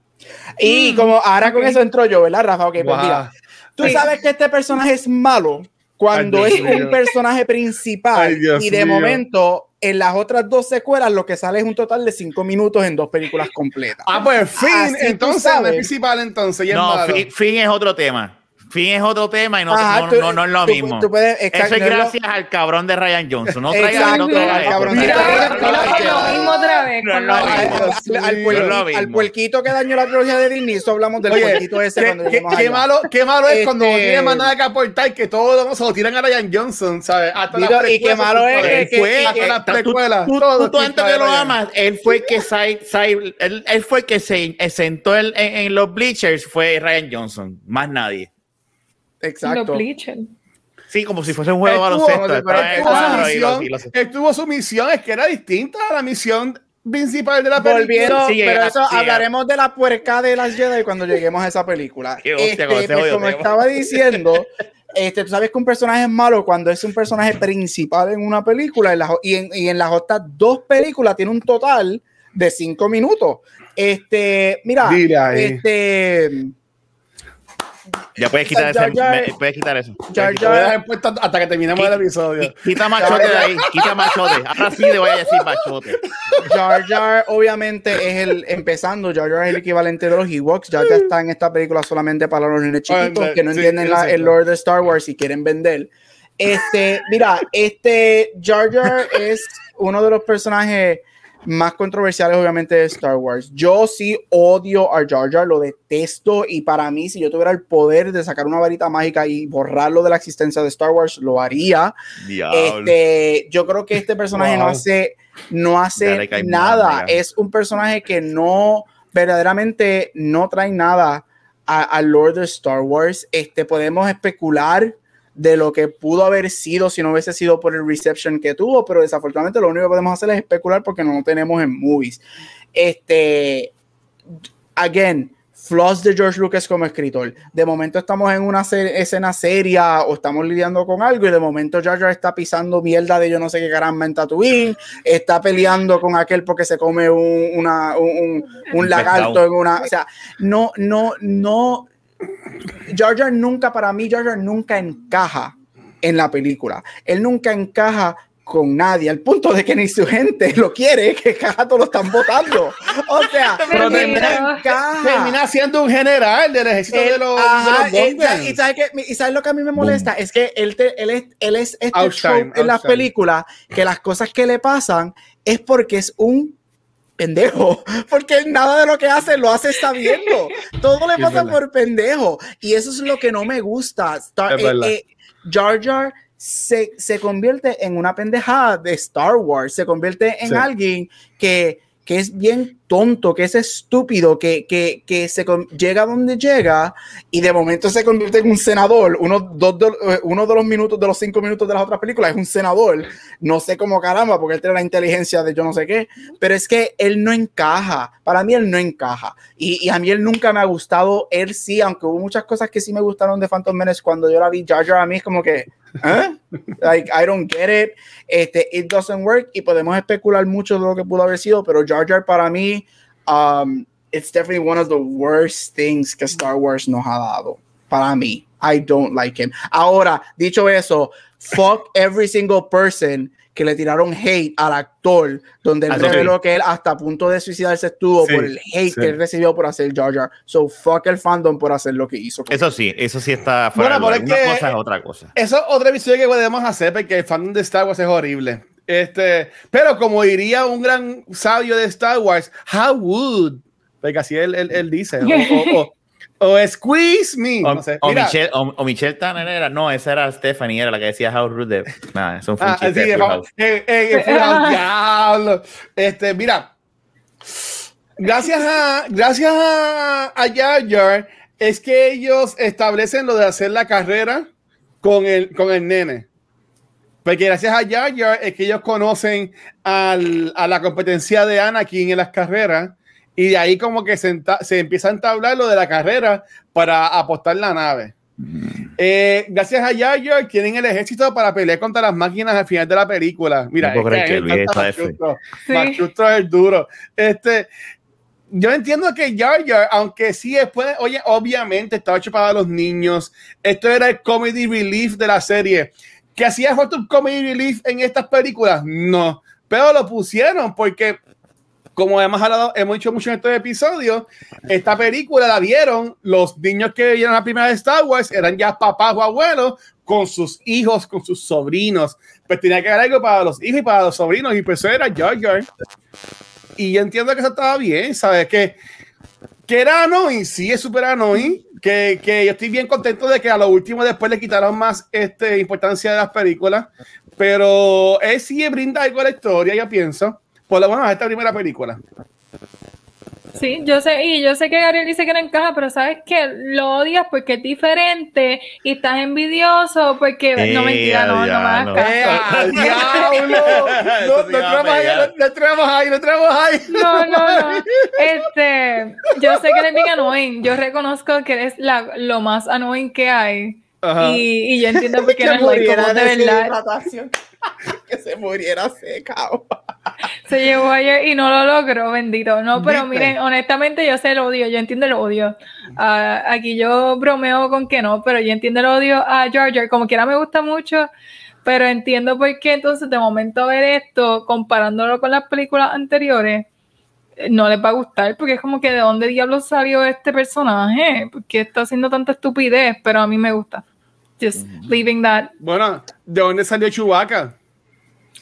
Y mm. como ahora con eso entro yo, ¿verdad, Rafa? Ok, pues mira. Tú sabes que este personaje es malo cuando es un personaje principal y de momento en las otras dos secuelas lo que sale es un total de cinco minutos en dos películas completas. Ah, pues Finn, entonces es principal entonces. no, Finn es otro tema. Fin es otro tema y no, no, no, es lo mismo. eso es gracias al cabrón de Ryan Johnson. No traigas no al cabrón lo mismo otra vez. Al puerquito que dañó la trilogía de Disney, eso hablamos del puerquito ese cuando qué, malo, qué malo es cuando no tiene más nada que aportar que todo se lo tiran a Ryan Johnson, ¿sabes? Hasta la y qué malo es que hasta las precuelas. Tú antes que lo amas, él fue el que él fue que se sentó en los bleachers fue Ryan Johnson, más nadie. Exacto. Sí, como si fuese un juego de baloncesto. Estuvo su misión, es que era distinta a la misión principal de la película. pero eso hablaremos de la puerca de las Jedi cuando lleguemos a esa película. este, pues, como estaba diciendo, este, tú sabes que un personaje es malo cuando es un personaje principal en una película y, en, y en las otras dos películas tiene un total de cinco minutos. Este, mira, este ya puedes quitar, ese, puedes quitar eso. Jar Jar. hasta que terminemos el episodio. Quita machote de ahí, quita machote. Ahora sí le voy a decir machote. Jar Jar, obviamente, es el empezando. Jar Jar es el equivalente de los Ewoks. Jar Jar está en esta película solamente para los niños chiquitos que no entienden el Lord de Star Wars y quieren vender. Este, mira, este Jar Jar es uno de los personajes más controversiales obviamente de Star Wars. Yo sí odio a Jar Jar, lo detesto y para mí si yo tuviera el poder de sacar una varita mágica y borrarlo de la existencia de Star Wars, lo haría. Este, yo creo que este personaje no hace, no hace nada. Es un personaje que no, verdaderamente no trae nada al Lord de Star Wars. Este, podemos especular de lo que pudo haber sido si no hubiese sido por el reception que tuvo, pero desafortunadamente lo único que podemos hacer es especular porque no lo tenemos en movies. Este, again, flaws de George Lucas como escritor. De momento estamos en una escena seria o estamos lidiando con algo y de momento Jar Jar está pisando mierda de yo no sé qué caramba en Tatooine, está peleando con aquel porque se come un, una, un, un lagarto en una... O sea, no, no, no Jar Jar nunca, para mí, Jar Jar nunca encaja en la película. Él nunca encaja con nadie, al punto de que ni su gente lo quiere, que todos lo están votando. O sea, pero termina, siendo un general del ejército de los, y, sabes lo que a mí me molesta es que él, él es, él es este en las películas que las cosas que le pasan es porque es un pendejo, porque nada de lo que hace lo hace sabiendo. Todo le pasa por pendejo. Y eso es lo que no me gusta. Eh, eh, Jar Jar se, se, convierte en una pendejada de Star Wars, se convierte en alguien que que es bien tonto, que es estúpido, que, que, que se llega donde llega y de momento se convierte en un senador. Uno, dos, eh, uno de los minutos, de los cinco minutos de las otras películas es un senador. No sé cómo caramba, porque él tiene la inteligencia de yo no sé qué, pero es que él no encaja. Para mí él no encaja. Y, y a mí él nunca me ha gustado. Él sí, aunque hubo muchas cosas que sí me gustaron de Phantom Menace cuando yo la vi. Jar Jar a mí es como que ¿Eh? Like, I don't get it. Este, it doesn't work. Y podemos especular mucho de lo que pudo haber sido, pero Jar Jar para mí, um, it's definitely one of the worst things que Star Wars nos ha dado. Para mí, I don't like him. Ahora, dicho eso, fuck every single person que le tiraron hate al actor, donde él reveló que él hasta a punto de suicidarse estuvo por el hate que él recibió por hacer Jar Jar. So fuck el fandom por hacer lo que hizo. Eso sí, eso sí está fuera bueno, de una cosa es otra cosa. Eso es otra visión que podemos hacer porque el fandom de Star Wars es horrible. Este, pero como diría un gran sabio de Star Wars, how would, porque así él, él, dice, o, o Squeeze Me. O, no sé. o Michelle, o, o, Michelle Tanner era, no, esa era Stephanie, era la que decía How Rude. Nada, eso fue un ah, eh, eh, diablo. Este, mira, gracias a, gracias a, a Jar Jar, es que ellos establecen lo de hacer la carrera con el, con el nene. Porque gracias a Jar Jar es que ellos conocen al, a la competencia de Anakin en las carreras y de ahí como que se, se, empieza a entablar lo de la carrera para apostar la nave. Mm. Eh, gracias a Yayo tienen el ejército para pelear contra las máquinas al final de la película. Mira, no es que, es el duro. Este, yo entiendo que Jar Jar, aunque sí después, oye, obviamente estaba hecho para los niños. Esto era el comedy relief de la serie. ¿Que hacía falta un comedy relief en estas películas? No, pero lo pusieron porque como hemos hablado, hemos dicho mucho en estos episodios, esta película la vieron los niños que vieron la primera de Star Wars, eran ya papás o abuelos con sus hijos, con sus sobrinos. Pues tenía que haber algo para los hijos y para los sobrinos, y pues eso era Jar Jar. Y yo entiendo que eso estaba bien, ¿sabes? Que, que era annoying, sí es súper annoying, que, que yo estoy bien contento de que a lo último después le quitaron más este, importancia de las películas, pero es sí brinda algo a la historia, yo pienso por lo menos esta primera película. Sí, yo sé, y yo sé que Gabriel dice que no encaja, pero sabes que lo odias porque es diferente y estás envidioso porque no mentira, no, no, me no. Eh, diablo! No, traemos ahí, no traemos ahí, no traemos ahí. No, no, no. Este, yo sé que eres bien annoying. Yo reconozco que eres la, lo más annoying que hay. Y, y, yo entiendo por qué no es like, como de verdad. que se muriera seca. se llevó ayer y no lo logró, bendito. No, pero miren, honestamente yo sé el odio, yo entiendo el odio. Ah, aquí yo bromeo con que no, pero yo entiendo el odio a Jar. Como quiera me gusta mucho, pero entiendo por qué entonces de momento ver esto, comparándolo con las películas anteriores, no les va a gustar porque es como que de dónde diablos salió este personaje, porque está haciendo tanta estupidez, pero a mí me gusta. Just leaving that. Bueno, ¿de dónde salió Chewbacca?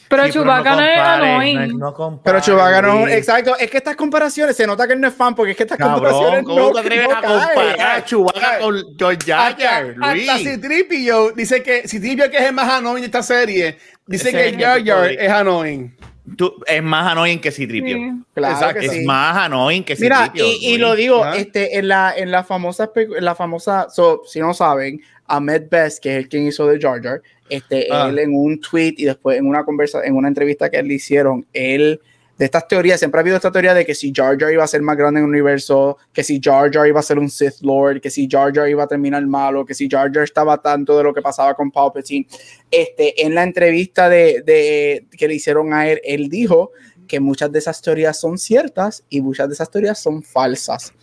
Pero sí, Chewbacca no, es annoying. No, pero Chewbacca no, exacto. Es que estas comparaciones, se nota que no es fan porque es que estas Cabrón, comparaciones ¿cómo no, te atreves a comparar a Chewbacca con George Jar Luis? Hasta Citripio dice que Citripio que es el más annoying de esta serie, dice que Jar Jar es annoying. Tú, es más annoying que Citripio. Sí. Claro que es más annoying que Citripio. Mira, y, y, lo digo, este, en la, en la famosa, en la famosa, so, si no saben, Ahmed Best, que es el quien hizo de Jar Jar, este, ah. él en un tweet y después en una conversa, en una entrevista que le hicieron, él de estas teorías, siempre ha habido esta teoría de que si Jar Jar iba a ser más grande en el universo, que si Jar Jar iba a ser un Sith Lord, que si Jar Jar iba a terminar malo, que si Jar Jar estaba tanto de lo que pasaba con Palpatine. Este, en la entrevista de, de, que le hicieron a él, él dijo que muchas de esas teorías son ciertas y muchas de esas teorías son falsas.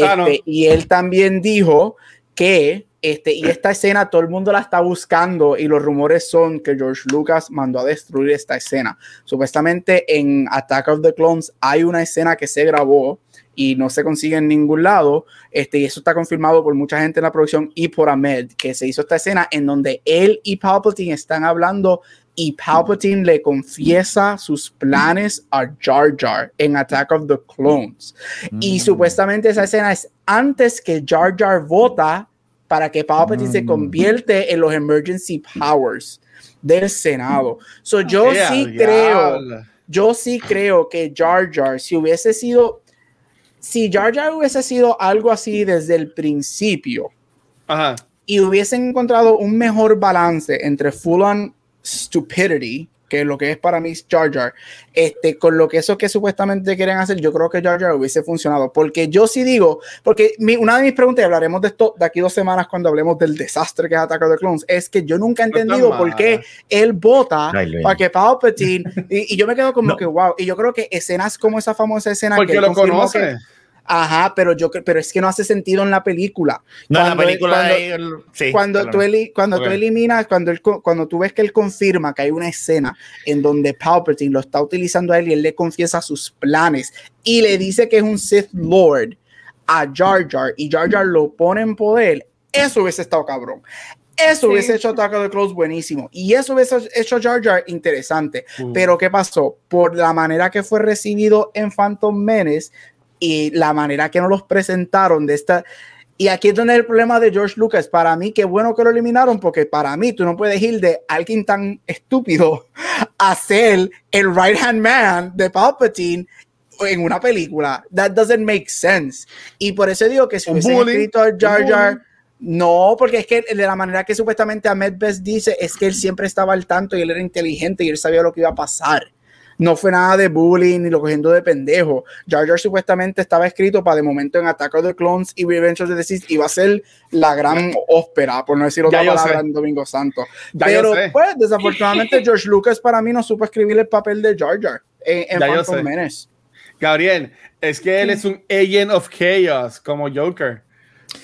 Ah, este, Y él también dijo que Este, y esta escena todo el mundo la está buscando y los rumores son que George Lucas mandó a destruir esta escena. Supuestamente en Attack of the Clones hay una escena que se grabó y no se consigue en ningún lado. Este, y eso está confirmado por mucha gente en la producción y por Ahmed, que se hizo esta escena en donde él y Palpatine están hablando y Palpatine le confiesa sus planes a Jar Jar en Attack of the Clones. Y mm. supuestamente esa escena es antes que Jar Jar vota para que Palpatine se mm. convierte en los emergency powers del Senado. So yo sí creo, yo sí creo que Jar Jar, si hubiese sido si Jar Jar hubiese sido algo así desde el principio y hubiesen encontrado un mejor balance entre full on stupidity, que es lo que es para mí Jar Jar, este, con lo que eso que supuestamente quieren hacer, yo creo que Jar Jar hubiese funcionado. Porque yo sí digo, porque una de mis preguntas, y hablaremos de esto de aquí dos semanas cuando hablemos del desastre que es Attack of the Clones, es que yo nunca he entendido por qué él vota para que Palpatine, y, y, yo me quedo como que wow, y yo creo que escenas como esa famosa escena porque que lo conoce. Ajá, pero yo pero es que no hace sentido en la película. No, cuando, en la película cuando, sí, cuando tú, cuando tú eliminas, cuando él, cuando tú ves que él confirma que hay una escena en donde Palpatine lo está utilizando a él y él le confiesa sus planes y le dice que es un Sith Lord a Jar Jar y Jar Jar lo pone en poder, eso hubiese estado cabrón. Eso hubiese hecho Attack of the Close buenísimo. Y eso hubiese hecho Jar Jar interesante. Mm. Pero ¿qué pasó? Por la manera que fue recibido en Phantom Menace, y la manera que nos los presentaron de esta... Y aquí es donde el problema de George Lucas. Para mí, qué bueno que lo eliminaron, porque para mí tú no puedes ir de alguien tan estúpido a ser el right hand man de Palpatine en una película. That doesn't make sense. Y por eso digo que si hubiesen escrito a Jar Jar, no, porque es que de la manera que supuestamente Ahmed Best dice, es que él siempre estaba al tanto y él era inteligente y él sabía lo que iba a pasar no fue nada de bullying ni lo cogiendo de pendejo. Jar Jar supuestamente estaba escrito para de momento en Attack of the Clones y Revenge of the Sith iba a ser la gran ópera, por no decir otra palabra en Domingo Santo. Pero pues desafortunadamente George Lucas para mí no supo escribir el papel de Jar Jar en, en Phantom Menace. Gabriel, es que él es un agent of chaos como Joker.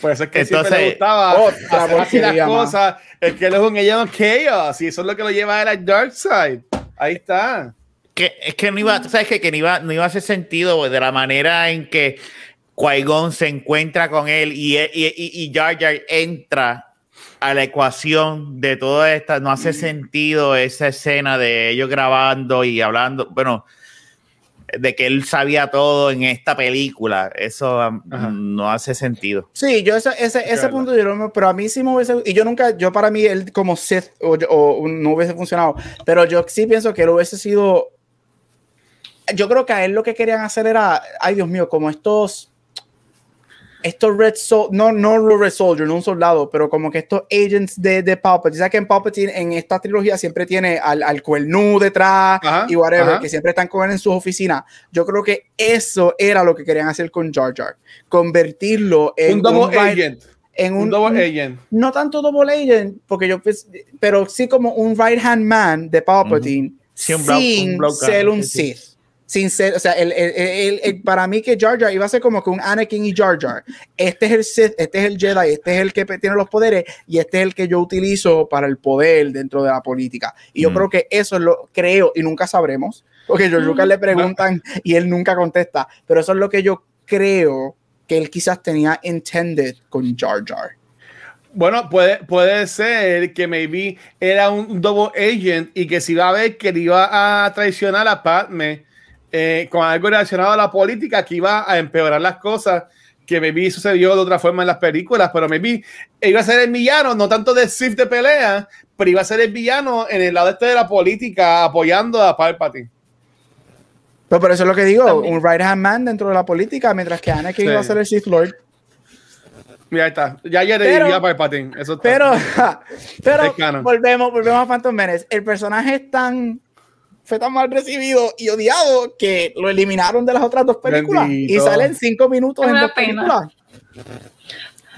Por eso es que Entonces, siempre le gustaba oh, hacer las cosas. Es que él es un agent of chaos y eso es lo que lo lleva a la dark side. Ahí está es que no iba, sabes que, que no iba, no iba a hacer sentido de la manera en que qui se encuentra con él y, y, y, Jar Jar entra a la ecuación de toda esta, no hace sentido esa escena de ellos grabando y hablando, bueno, de que él sabía todo en esta película, eso um, no hace sentido. Sí, yo ese, ese, ese punto, yo, pero a mí sí me hubiese, y yo nunca, yo para mí él como Sith o, o no hubiese funcionado, pero yo sí pienso que él hubiese sido yo creo que a él lo que querían hacer era, ay Dios mío, como estos, estos Red Soldier, no, no Red Soldier, no un soldado, pero como que estos agents de, de Palpatine. ¿Sabes que en Palpatine, en esta trilogía, siempre tiene al, al cuernu detrás y whatever, que siempre están con él en sus oficinas? Yo creo que eso era lo que querían hacer con Jar Jar, convertirlo en un double agent. En un, double agent. No tanto double agent, porque yo, pues, pero sí como un right hand man de Palpatine, sin ser un Sith sin ser, o sea, el, el, el, para mí que Jar Jar iba a ser como que un Anakin y Jar Jar. Este es el Sith, este es el Jedi, este es el que tiene los poderes y este es el que yo utilizo para el poder dentro de la política. Y yo mm. creo que eso es lo creo y nunca sabremos, porque George Lucas le mm. preguntan y él nunca contesta, pero eso es lo que yo creo que él quizás tenía intended con Jar Jar. Bueno, puede, puede ser que maybe era un double agent y que si iba a ver que le iba a traicionar a Padme eh, con algo relacionado a la política que iba a empeorar las cosas que maybe sucedió de otra forma en las películas, pero maybe iba a ser el villano, no tanto de Sith de pelea, pero iba a ser el villano en el lado este de la política, apoyando a Palpatine. Pero por eso es lo que digo, un right hand man dentro de la política, mientras que Anakin iba a ser el Sith Lord. Mira, ahí está. Ya ya le diría a Palpatine. Eso Pero, pero volvemos, volvemos a Phantom Menace. El personaje es tan fue tan mal recibido y odiado que lo eliminaron de las otras dos películas y salen cinco minutos en dos películas.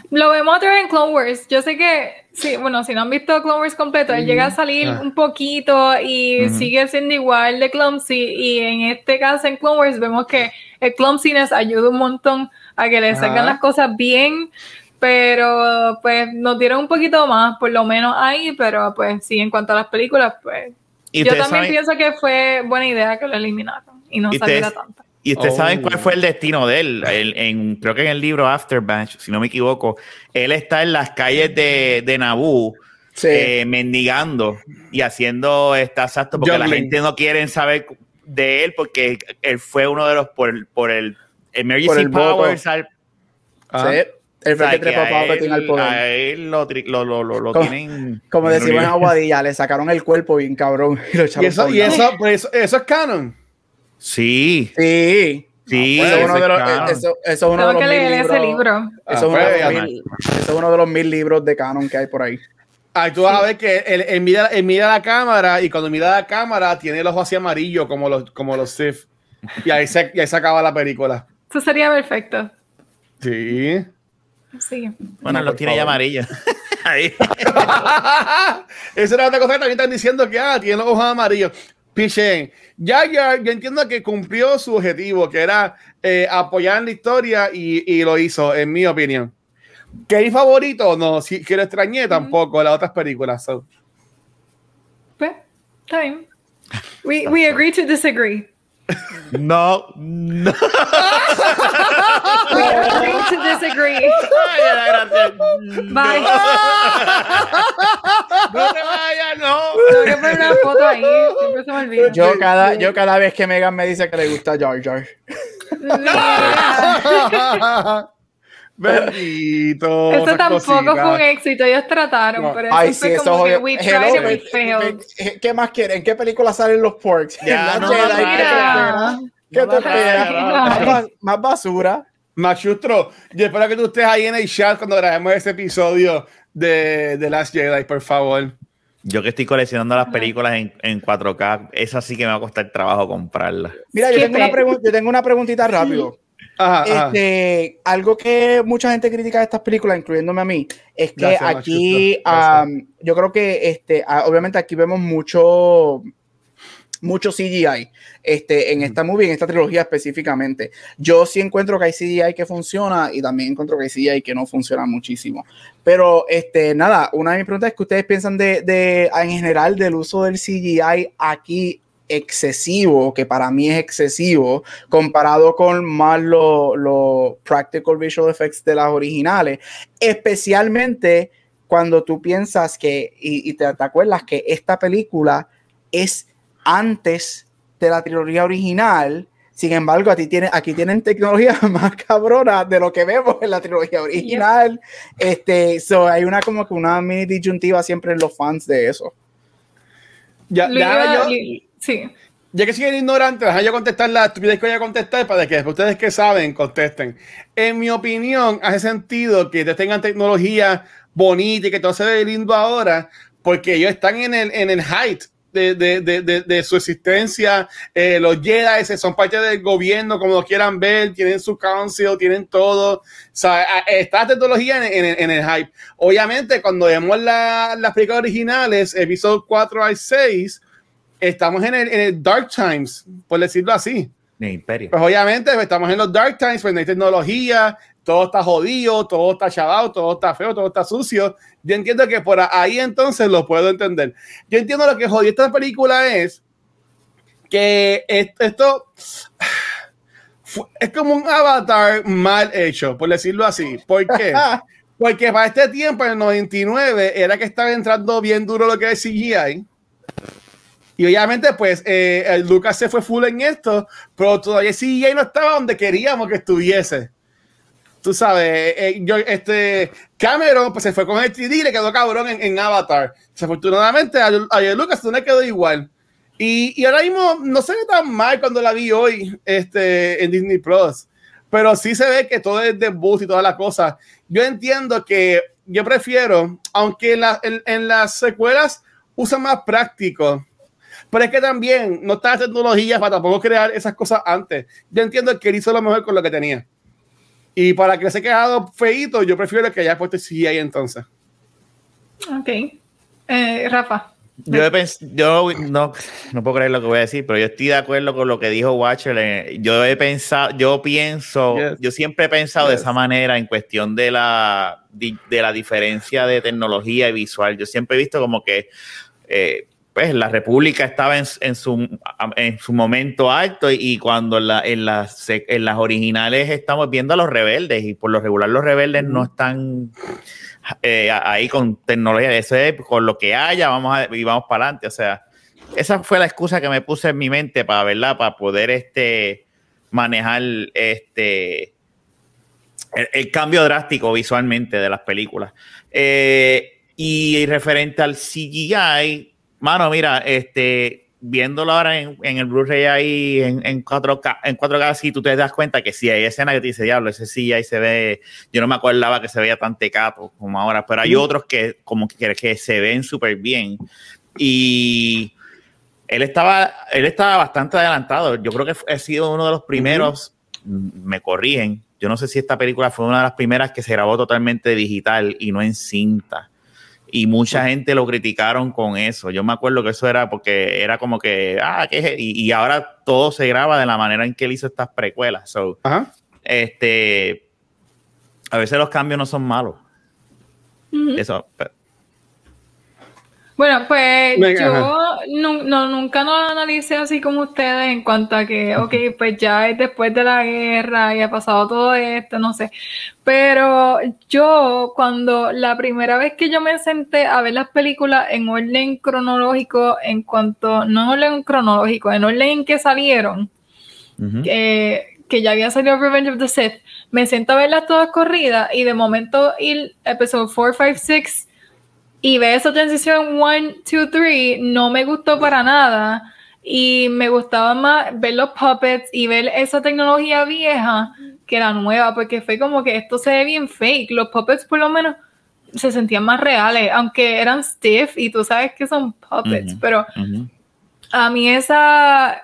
Lo vemos otra vez en Clone Wars. Yo sé que, sí, bueno, si no han visto Clone Wars completo, él llega a salir ah. un poquito y sigue siendo igual de clumsy. Y en este caso, en Clone Wars, vemos que el clumsiness ayuda un montón a que le salgan las cosas bien pero pues nos dieron un poquito más, por lo menos ahí, pero pues sí, en cuanto a las películas, pues yo también pienso que fue buena idea que lo eliminaron y no saliera tanto. ¿Y ustedes saben cuál fue el destino de él? en, creo que en el libro Afterbatch, si no me equivoco, él está en las calles de, de Naboo eh, mendigando y haciendo estas actos porque la gente no quiere saber de él porque él fue uno de los por, por el Emergency Powers. Al, ah. sí. El fue que al poder. A él lo, lo, lo, lo como, tienen. Como decimos en Aguadilla, le sacaron el cuerpo bien cabrón. Y, lo y, eso, y eso, pues, eso, es canon. Sí. Sí. Sí, eso, es uno de los, eso, eso, es uno de los mil libros. Ese libro. Eso, es uno de los mil, eso es uno de los mil libros de canon que hay por ahí. Ahí tú vas a ver que él, mira, mira, la cámara y cuando mira la cámara tiene el ojo así amarillo como los, como los Sith. Y ahí se, y ahí se acaba la película. Eso sería perfecto. Sí. Sí. Bueno, lo tiene ya amarillo. ahí. Esa era otra cosa que también están diciendo que ah, tiene los ojos amarillos. Pichen, ya, ya, yo entiendo que cumplió su objetivo, que era eh, apoyar la historia y, y lo hizo, en mi opinión. ¿Qué es favorito? No, si que lo extrañé tampoco, las otras películas. So. Pues, time. We, we agree to disagree. No, no. we agree to disagree. Bye. No te vayas, no. Tengo que poner una foto ahí. Siempre se me olvida. Yo cada, yo cada vez que Megan me dice que le gusta Jar Jar. No. Bendito. Eso tampoco fue un éxito, ellos trataron, pero Ay, eso sí, fue eso como que we tried and we failed. ¿Qué más quieren? ¿En qué película salen los porks? Ya, no, no, ¿Qué te esperas? Más basura. Machustro, yo espero que tú estés ahí en el chat cuando grabemos ese episodio de, de Last Jedi, por favor. Yo que estoy coleccionando las películas en, en 4K, esa sí que me va a costar trabajo comprarlas. Mira, yo tengo, una yo tengo una preguntita rápido. Este, Algo que mucha gente critica de estas películas, incluyéndome a mí, es que aquí, yo creo que, este, obviamente aquí vemos mucho, mucho CGI este, en esta movie, en esta trilogía específicamente. Yo sí encuentro que hay CGI que funciona y también encuentro que hay CGI que no funciona muchísimo. Pero, este, nada, una de mis preguntas es que ustedes piensan de, de en general del uso del CGI aquí excesivo, que para mí es excesivo, comparado con más los lo practical visual effects de las originales, especialmente cuando tú piensas que, y, te, te, acuerdas que esta película es antes de la trilogía original, sin embargo, a ti tiene, aquí tienen tecnología más cabrona de lo que vemos en la trilogía original. Este, so, hay una como que una mini disyuntiva siempre en los fans de eso. Ya, ya yo, Sí. Ya que siguen ignorantes, déjame yo contestar la estupidez que voy a contestar para que ustedes que saben contesten. En mi opinión, hace sentido que tengan tecnología bonita y que todo se ve lindo ahora, porque ellos están en el, en el height de, de, de, de, su existencia. Eh, los Jedi son parte del gobierno, como lo quieran ver, tienen su council, tienen todo. O sea, está la tecnología en, en, en, el hype. Obviamente, cuando vemos la, las películas originales, episodio 4 al 6, estamos en el, Dark Times, por decirlo así. imperio. Pues obviamente pues, estamos en los Dark Times, pues no hay tecnología, todo está jodido, todo está chavado, todo está feo, todo está sucio. Yo entiendo que por ahí entonces lo puedo entender. Yo entiendo lo que jodió esta película es que esto es como un avatar mal hecho, por decirlo así. ¿Por qué? Porque para este tiempo, en el 99, era que estaba entrando bien duro lo que es CGI. Y obviamente, pues, eh, Lucas se fue full en esto, pero todavía sí no estaba donde queríamos que estuviese. Tú sabes, eh, eh, yo, este, Cameron, pues se fue con el 3D y le quedó cabrón en, Avatar. Desafortunadamente, a, Lucas no le quedó igual. Y, y, ahora mismo no se ve tan mal cuando la vi hoy este, en Disney Plus, pero sí se ve que todo es de boost y todas las cosas. Yo entiendo que yo prefiero, aunque en, en, en las secuelas usan más práctico, pero es que también no está la tecnología para tampoco crear esas cosas antes. Yo entiendo que él hizo lo mejor con lo que tenía. Y para que se haya quedado feito, yo prefiero que haya puesto CGI entonces. Ok. Eh, Rafa. Yo, yo no, no puedo creer lo que voy a decir, pero yo estoy de acuerdo con lo que dijo Watcher. Yo he pensado, yo pienso, yo siempre he pensado de esa manera en cuestión de la, de, la diferencia de tecnología y visual. Yo siempre he visto como que eh, pues la República estaba en, en, su, en su momento alto y, cuando la, en, las, en las originales estamos viendo a los rebeldes y por lo regular los rebeldes no están eh, ahí con tecnología, de ese, con lo que haya, vamos a, y vamos para adelante. O sea, esa fue la excusa que me puse en mi mente para, ¿verdad? Para poder este, manejar este, el, cambio drástico visualmente de las películas. Eh, y referente al CGI, mano, mira, este, viéndolo ahora en, el Blu-ray ahí en, en, 4K, en 4K, sí tú te das cuenta que sí hay escenas que te dice, diablo, ese sí ahí se ve, yo no me acordaba que se veía tan tecato como ahora, pero hay otros que como que, que se ven súper bien. Y él estaba, él estaba bastante adelantado. Yo creo que ha sido uno de los primeros, me corrigen, yo no sé si esta película fue una de las primeras que se grabó totalmente digital y no en cinta y mucha gente lo criticaron con eso. Yo me acuerdo que eso era porque era como que, ah, ¿qué y, y, ahora todo se graba de la manera en que él hizo estas precuelas. So, Este, a veces los cambios no son malos. Eso, bueno, pues yo no, nunca lo analicé así como ustedes en cuanto a que, ok, pues ya es después de la guerra y ha pasado todo esto, no sé. Pero yo, cuando la primera vez que yo me senté a ver las películas en orden cronológico, en cuanto, no en orden cronológico, en orden en que salieron, que, que ya había salido Revenge of the Sith, me senté a verlas todas corridas y de momento el episodio 4, 5, 6 y ver esa transición 1, 2, 3 no me gustó para nada. Y me gustaba más ver los puppets y ver esa tecnología vieja que la nueva, porque fue como que esto se ve bien fake. Los puppets por lo menos se sentían más reales, aunque eran stiff y tú sabes que son puppets, pero a mí esa,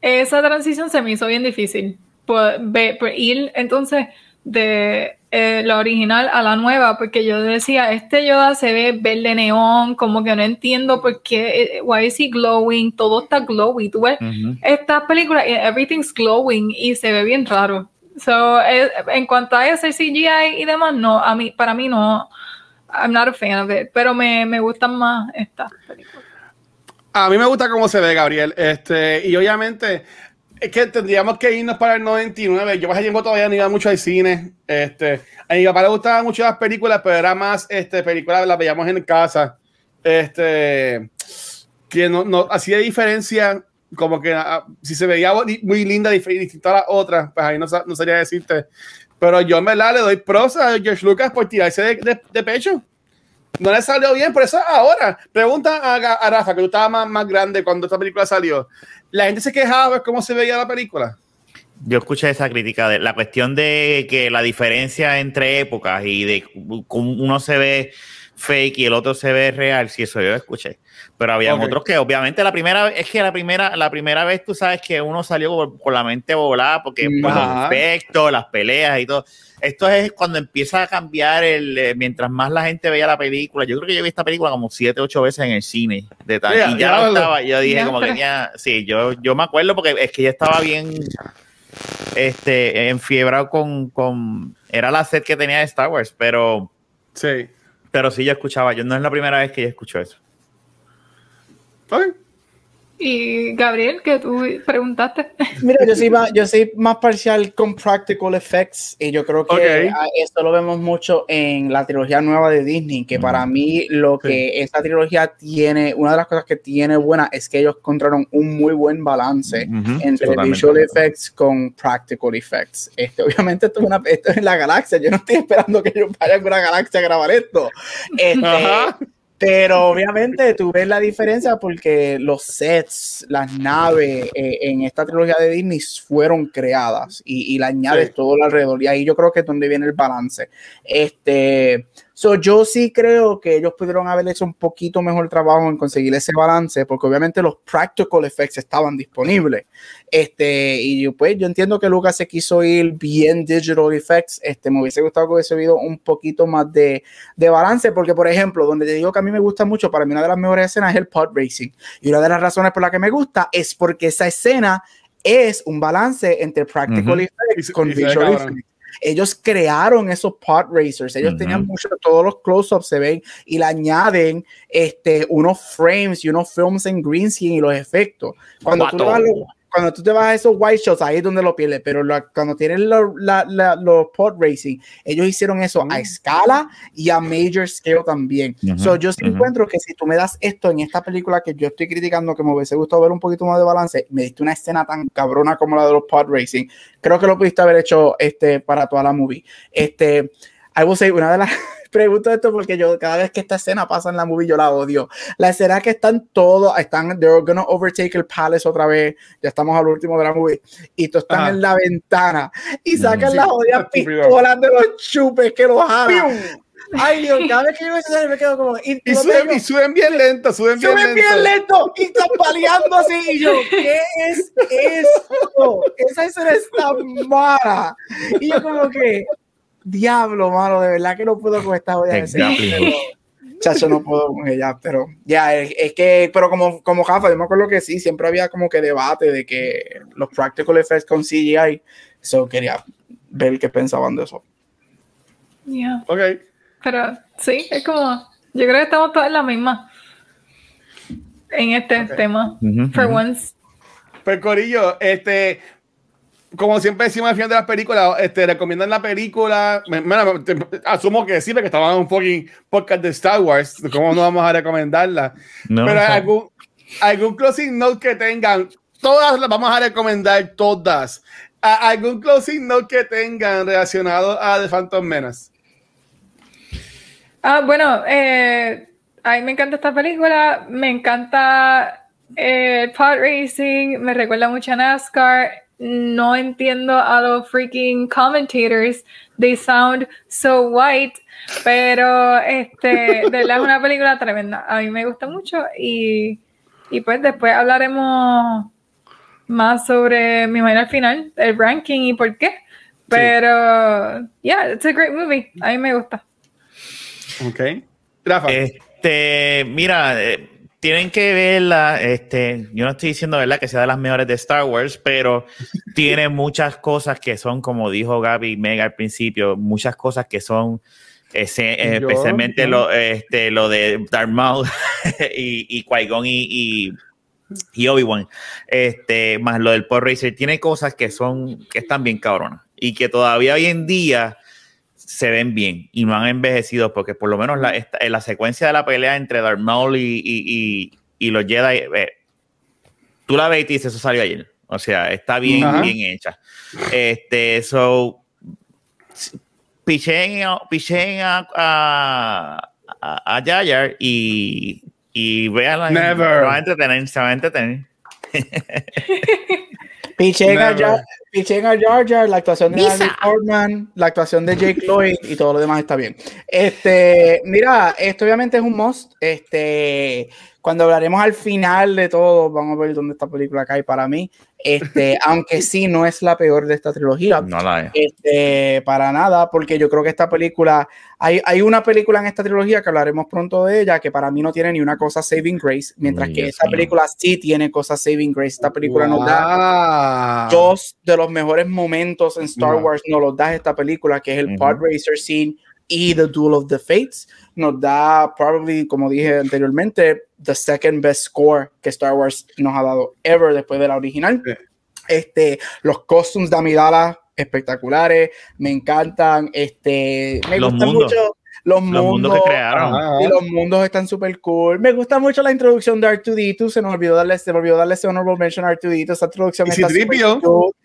esa transición se me hizo bien difícil. Por, por ir entonces de eh, la original a la nueva, porque yo decía, este Yoda se ve verde neón, como que no entiendo por qué, eh, why is he glowing, todo está glowy, tú ves, esta película, eh, everything's glowing y se ve bien raro. So, en cuanto a ese CGI y demás, no, a mí, para mí no, I'm not a fan of it, pero me, me gustan más estas películas. A mí me gusta cómo se ve, Gabriel. Este, y obviamente, es que tendríamos que irnos para el 99. Yo, por ejemplo, todavía no iba mucho al cine. Este, a mi papá le gustaban mucho las películas, pero era más este, películas, las veíamos en casa. Este, que no, no hacía diferencia, como que ah, si se veía muy linda, distinta a la otra, pues ahí no, no sabría decirte. Pero yo en verdad le doy prosa a George Lucas por tirarse de, de, pecho. No le salió bien, por eso ahora. Pregunta a, a Rafa, que tú estabas más, más grande cuando esta película salió la gente se quejaba de cómo se veía la película. Yo escuché esa crítica de la cuestión de que la diferencia entre épocas y de cómo uno se ve fake y el otro se ve real, si eso yo escuché. Pero había otros que obviamente la primera es que la primera la primera vez tú sabes que uno salió con, la mente volada porque pues, los efectos, las peleas y todo. Esto es cuando empieza a cambiar el eh, mientras más la gente veía la película. Yo creo que yo vi esta película como siete, ocho veces en el cine de tal, y ya, lo estaba, yo dije como que ya, sí, yo yo me acuerdo porque es que ya estaba bien este enfiebrado con con era la set que tenía de Star Wars, pero sí pero sí, yo escuchaba. Yo no es la primera vez que yo escucho eso. Y Gabriel, que tú preguntaste. Mira, yo soy, más, yo soy más parcial con practical effects y yo creo que esto lo vemos mucho en la trilogía nueva de Disney, que para mí lo que esta trilogía tiene, una de las cosas que tiene buena es que ellos encontraron un muy buen balance entre visual effects con practical effects. Este, obviamente esto es, una, esto es en la galaxia, yo no estoy esperando que ellos vayan a una galaxia a grabar esto. Este, pero obviamente tú ves la diferencia porque los sets, las naves eh, en esta trilogía de Disney fueron creadas y, y le añades todo alrededor. Y ahí yo creo que es donde viene el balance. Este, So, yo sí creo que ellos pudieron haber hecho un poquito mejor trabajo en conseguir ese balance, porque obviamente los practical effects estaban disponibles. Este, y pues yo entiendo que Lucas se quiso ir bien digital effects. Este, me hubiese gustado que hubiese habido un poquito más de, de balance, porque por ejemplo, donde te digo que a mí me gusta mucho, para mí una de las mejores escenas es el pod racing. Y una de las razones por la que me gusta es porque esa escena es un balance entre practical effects con visual effects ellos crearon esos pod racers, ellos tenían mucho, todos los close-ups se ven y le añaden este, unos frames y unos films en green screen y los efectos. Cuando tú cuando tú te vas a esos white shots, ahí es donde lo pierdes, pero cuando tienen los pod racing, ellos hicieron eso a mm. escala y a major scale también. yo sí encuentro que si tú me das esto en esta película que yo estoy criticando, que me hubiese gustado ver un poquito más de balance, me diste una escena tan cabrona como la de los pod racing, creo que lo pudiste haber hecho este, para toda la movie. Este, I will say, una de las pregunto esto porque yo cada vez que esta escena pasa en la movie yo la odio. La escena que están todos, están, they're gonna overtake el palace otra vez, ya estamos al último de la movie, y todos están en la ventana y sacan las odias pistolas de los chupes que los jalan. Ay, Dios, cada vez que yo me, me quedo como. Y, y, suben, y, suben, bien lento, suben bien suben bien lento. Y están paliando así. Y yo, ¿qué es esto? Esa escena está mala. Y yo, como que, diablo, mano, de verdad que no puedo con esta olla de Chacho, no puedo con ella, pero ya, es, que, pero como, como Jafa, yo me acuerdo que sí, siempre había como que debate de que los practical effects con CGI, eso quería ver qué pensaban de eso. Yeah. Ok. Pero sí, es como, yo creo que estamos todos en la misma en este tema, for once. Pues Corillo, este, como siempre decimos al final de las películas, este, recomiendan la película. asumo que sí, porque estaban en un fucking podcast de Star Wars. ¿Cómo no vamos a recomendarla? Pero algún, algún closing note que tengan, todas las vamos a recomendar, todas. ¿Algún closing note que tengan relacionado a The Phantom Menace? Ah, bueno, eh, a mí me encanta esta película. Me encanta el eh, pod racing. Me recuerda mucho a NASCAR no entiendo a los freaking commentators. They sound so white. Pero este, de verdad es una película tremenda. A mí me gusta mucho y, y pues después hablaremos más sobre mi manera al final, el ranking y por qué. Pero, yeah, it's a great movie. A mí me gusta. Ok. Rafa. Este, mira, eh, tienen que verla. Este, yo no estoy diciendo ¿verdad? que sea de las mejores de Star Wars, pero tiene muchas cosas que son, como dijo Gaby Mega al principio, muchas cosas que son especialmente lo, este, lo de Darth Maul y, y Qui-Gon y, y, Obi-Wan, este, más lo del Pod Racer, tiene cosas que son, que están bien cabronas y que todavía hoy en día se ven bien y no han envejecido porque por lo menos la, en la secuencia de la pelea entre Darth Maul y, los Jedi, eh, tú la ves y dices, eso salió ayer. O sea, está bien, bien hecha. Este, so, pichen, a, a, a, Yayar y, y vean Never. Se va a entretener, se va a entretener. Pichen a, Jar, Jar, la actuación de Portman, la actuación de Jake Lloyd y todo lo demás está bien. Este, mira, esto obviamente es un must. Este, cuando hablaremos al final de todo, vamos a ver dónde esta película cae para mí. Este, aunque sí no es la peor de esta trilogía. No la es. Este, para nada, porque yo creo que esta película, hay, hay una película en esta trilogía que hablaremos pronto de ella, que para mí no tiene ni una cosa saving grace, mientras que esta película sí tiene cosas saving grace. Esta película nos da dos de los mejores momentos en Star Wars, nos los da esta película, que es el Pod Racer scene y The Duel of the Fates. Nos da, probably, como dije anteriormente, the second best score que Star Wars nos ha dado ever después de la original. Este, los costumes de Amidala espectaculares, me encantan, este, me los gustan mucho los, mundos, que crearon. Y los mundos están súper cool. Me gusta mucho la introducción de R2D2. Se nos olvidó darle, se me olvidó darle ese honorable mention a R2D2. Esa introducción está Tripio.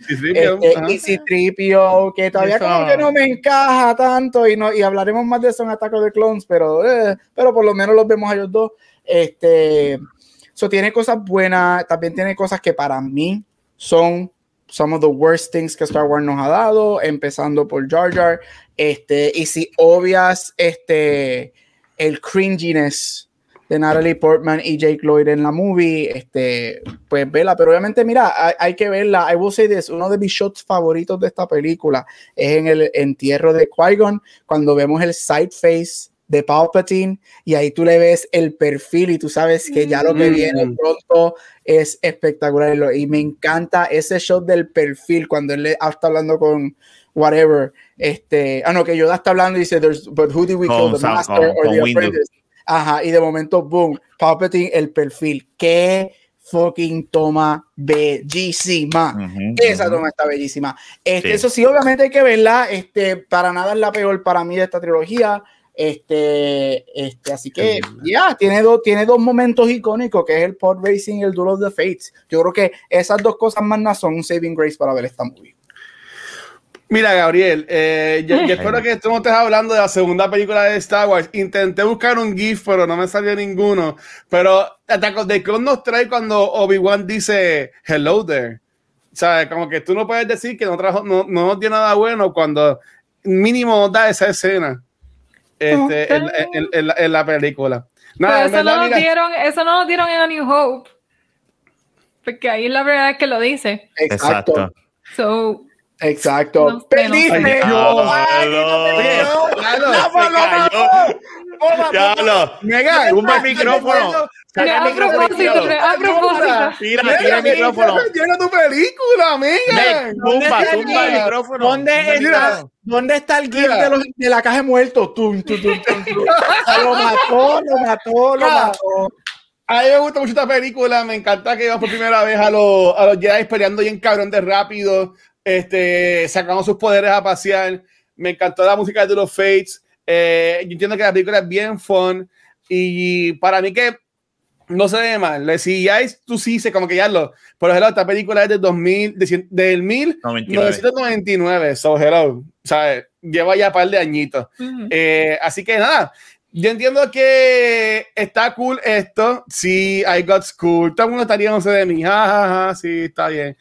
Este, y Tripio, que todavía como que no me encaja tanto. Y, no, y hablaremos más de eso en Ataque de Clones, pero, eh, pero por lo menos los vemos a ellos dos. Este, eso tiene cosas buenas, también tiene cosas que para mí son some of the worst things que Star Wars nos ha dado, empezando por Jar Jar, este, y si obvias este, el cringiness de Natalie Portman y Jake Lloyd en la movie, este, pues vela, pero obviamente mira, hay, que verla, I will say this, uno de mis shots favoritos de esta película es en el entierro de Qui-Gon, cuando vemos el side face de Palpatine y ahí tú le ves el perfil y tú sabes que ya lo que viene mm. pronto es espectacular y me encanta ese shot del perfil cuando él está hablando con whatever este ah no que Yoda está hablando y dice but who did we kill the master or the apprentice ajá y de momento boom Palpatine el perfil qué fucking toma bellísima. Esa toma está bellísima. Este, Eso sí, obviamente hay que verla. Este, para nada es la peor para mí de esta trilogía. Este, este, así que ya tiene, dos tiene dos momentos icónicos que es el pod racing y el Duel of the Fates. Yo creo que esas dos cosas más son un saving grace para ver esta movie. Mira, Gabriel, eh, yo, espero que tú no estés hablando de la segunda película de Star Wars. Intenté buscar un GIF, pero no me salió ninguno. Pero de Clone nos trae cuando Obi-Wan dice hello there. O sea, como que tú no puedes decir que no, trajo, no, no nos dio nada bueno cuando mínimo da esa escena este, en, la película. eso, no nos dieron, eso no nos dieron en A New Hope. Porque ahí la verdad es que lo dice. Exacto. So, Exacto. No, ¡Perdiste! No, ya lo. Mega, tumba el micrófono. Saca el micrófono. A propósito. Tira, tira el micrófono. Llena tu película, Mega. Tumba, tumba el micrófono. ¿Dónde está? ¿Dónde está el GIF de, los, de la caja de muertos? Tum, tum, tum, tum, Lo mató, lo mató, lo ah. mató. A mí me gusta mucho esta película. Me encanta que vamos por primera vez a los, a los Jedi peleando bien cabrón de rápido este, sacando sus poderes a pasear. Me encantó la música de los Fates. Eh, yo entiendo que la película es bien fun. Y para mí que no se ve mal. Si ya es, tú sí sé como que ya lo. Por ejemplo, esta película es del 2000, del 1999. So, hello. O sea, lleva ya un par de añitos. Eh, así que nada. Yo entiendo que está cool esto. Sí, I got school. Todo el mundo estaría no sé de mí. Ja, sí, está bien.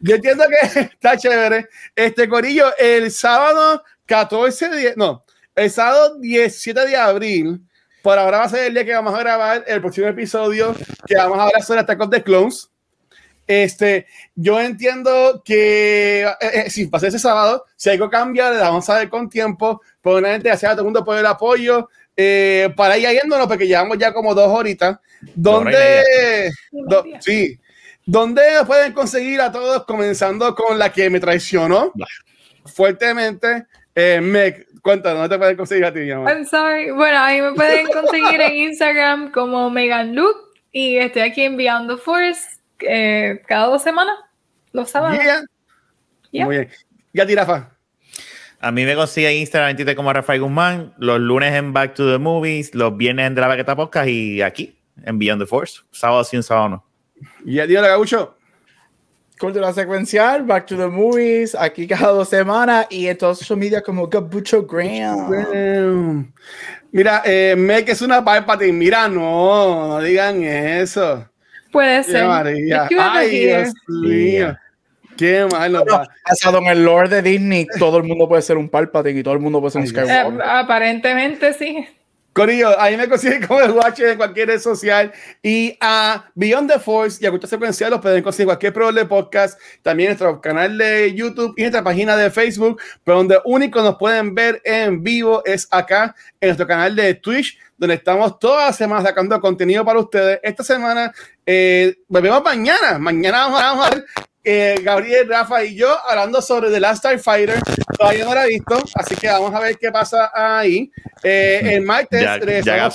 Yo entiendo que está chévere. Este Corillo, el sábado 14 de, no, el sábado 17 de abril, por ahora va a ser el día que vamos a grabar el próximo episodio que vamos a hablar sobre Attack of the Clones. Este, yo entiendo que eh, eh, si pasa ese sábado, si algo cambia, le vamos a ver con tiempo, pero una gente gracias a todo el mundo por el apoyo. Eh, para ir yéndonos, porque llevamos ya como dos horitas. Donde, sí, ¿Dónde pueden conseguir a todos, comenzando con la que me traicionó fuertemente? Eh, Meg, cuéntanos, ¿dónde te pueden conseguir a ti, mi amor? I'm sorry. Bueno, ahí me pueden conseguir en Instagram como Megan Luke y estoy aquí enviando Force eh, cada dos semanas, los sábados. Muy bien. Ya tirafa. A mí me consigue en Instagram como Rafael Guzmán, los lunes en Back to the Movies, los viernes en De la Baqueta Podcast y aquí en Beyond the Force, sábado sí, un sábado no. Y adiós, Gaucho. Cultura secuencial, Back to the Movies, aquí cada dos semanas y en todos social media como Gabucho Graham. Mira, eh, Meg es una Palpatine. Mira, no, no digan eso. Puede ser. María. Ay, Dios mío. Qué malo. Bueno, en el lore de Disney, todo el mundo puede ser un Palpatine y todo el mundo puede ser un Skywalker. Eh, aparentemente sí. Corillo, ahí me consiguen como el Watch en cualquier red social. Y a Beyond the Force y a Cultura Secuencial los pueden conseguir cualquier programa de podcast, también nuestro canal de YouTube y nuestra página de Facebook, pero donde único nos pueden ver en vivo es acá en nuestro canal de Twitch, donde estamos todas las semanas sacando contenido para ustedes. Esta semana eh, volvemos mañana. Mañana vamos a ver eh, Gabriel, Rafa y yo hablando sobre The Last Starfighter. Todavía no la he visto, así que vamos a ver qué pasa ahí. Eh, el martes ya,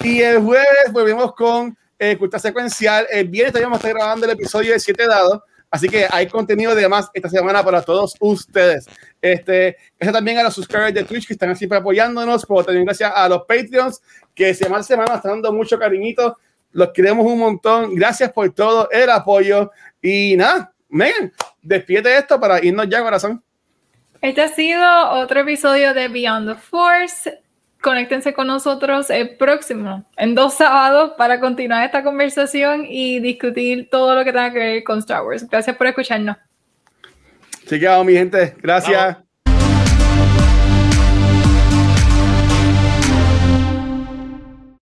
y el jueves volvemos con eh, Cultura Secuencial. El viernes a estar grabando el episodio de 7 dados. Así que hay contenido de más esta semana para todos ustedes. Este, gracias también a los suscriptores de Twitch que están siempre apoyándonos, pero también gracias a los Patreons que semana a semana están dando mucho cariñito. Los queremos un montón. Gracias por todo el apoyo. Y nada, Megan, despídete esto para irnos ya, corazón. Este ha sido otro episodio de Beyond the Force. conéctense con nosotros el próximo, en dos sábados, para continuar esta conversación y discutir todo lo que tenga que ver con Star Wars. Gracias por escucharnos. Chequeado, mi gente. Gracias.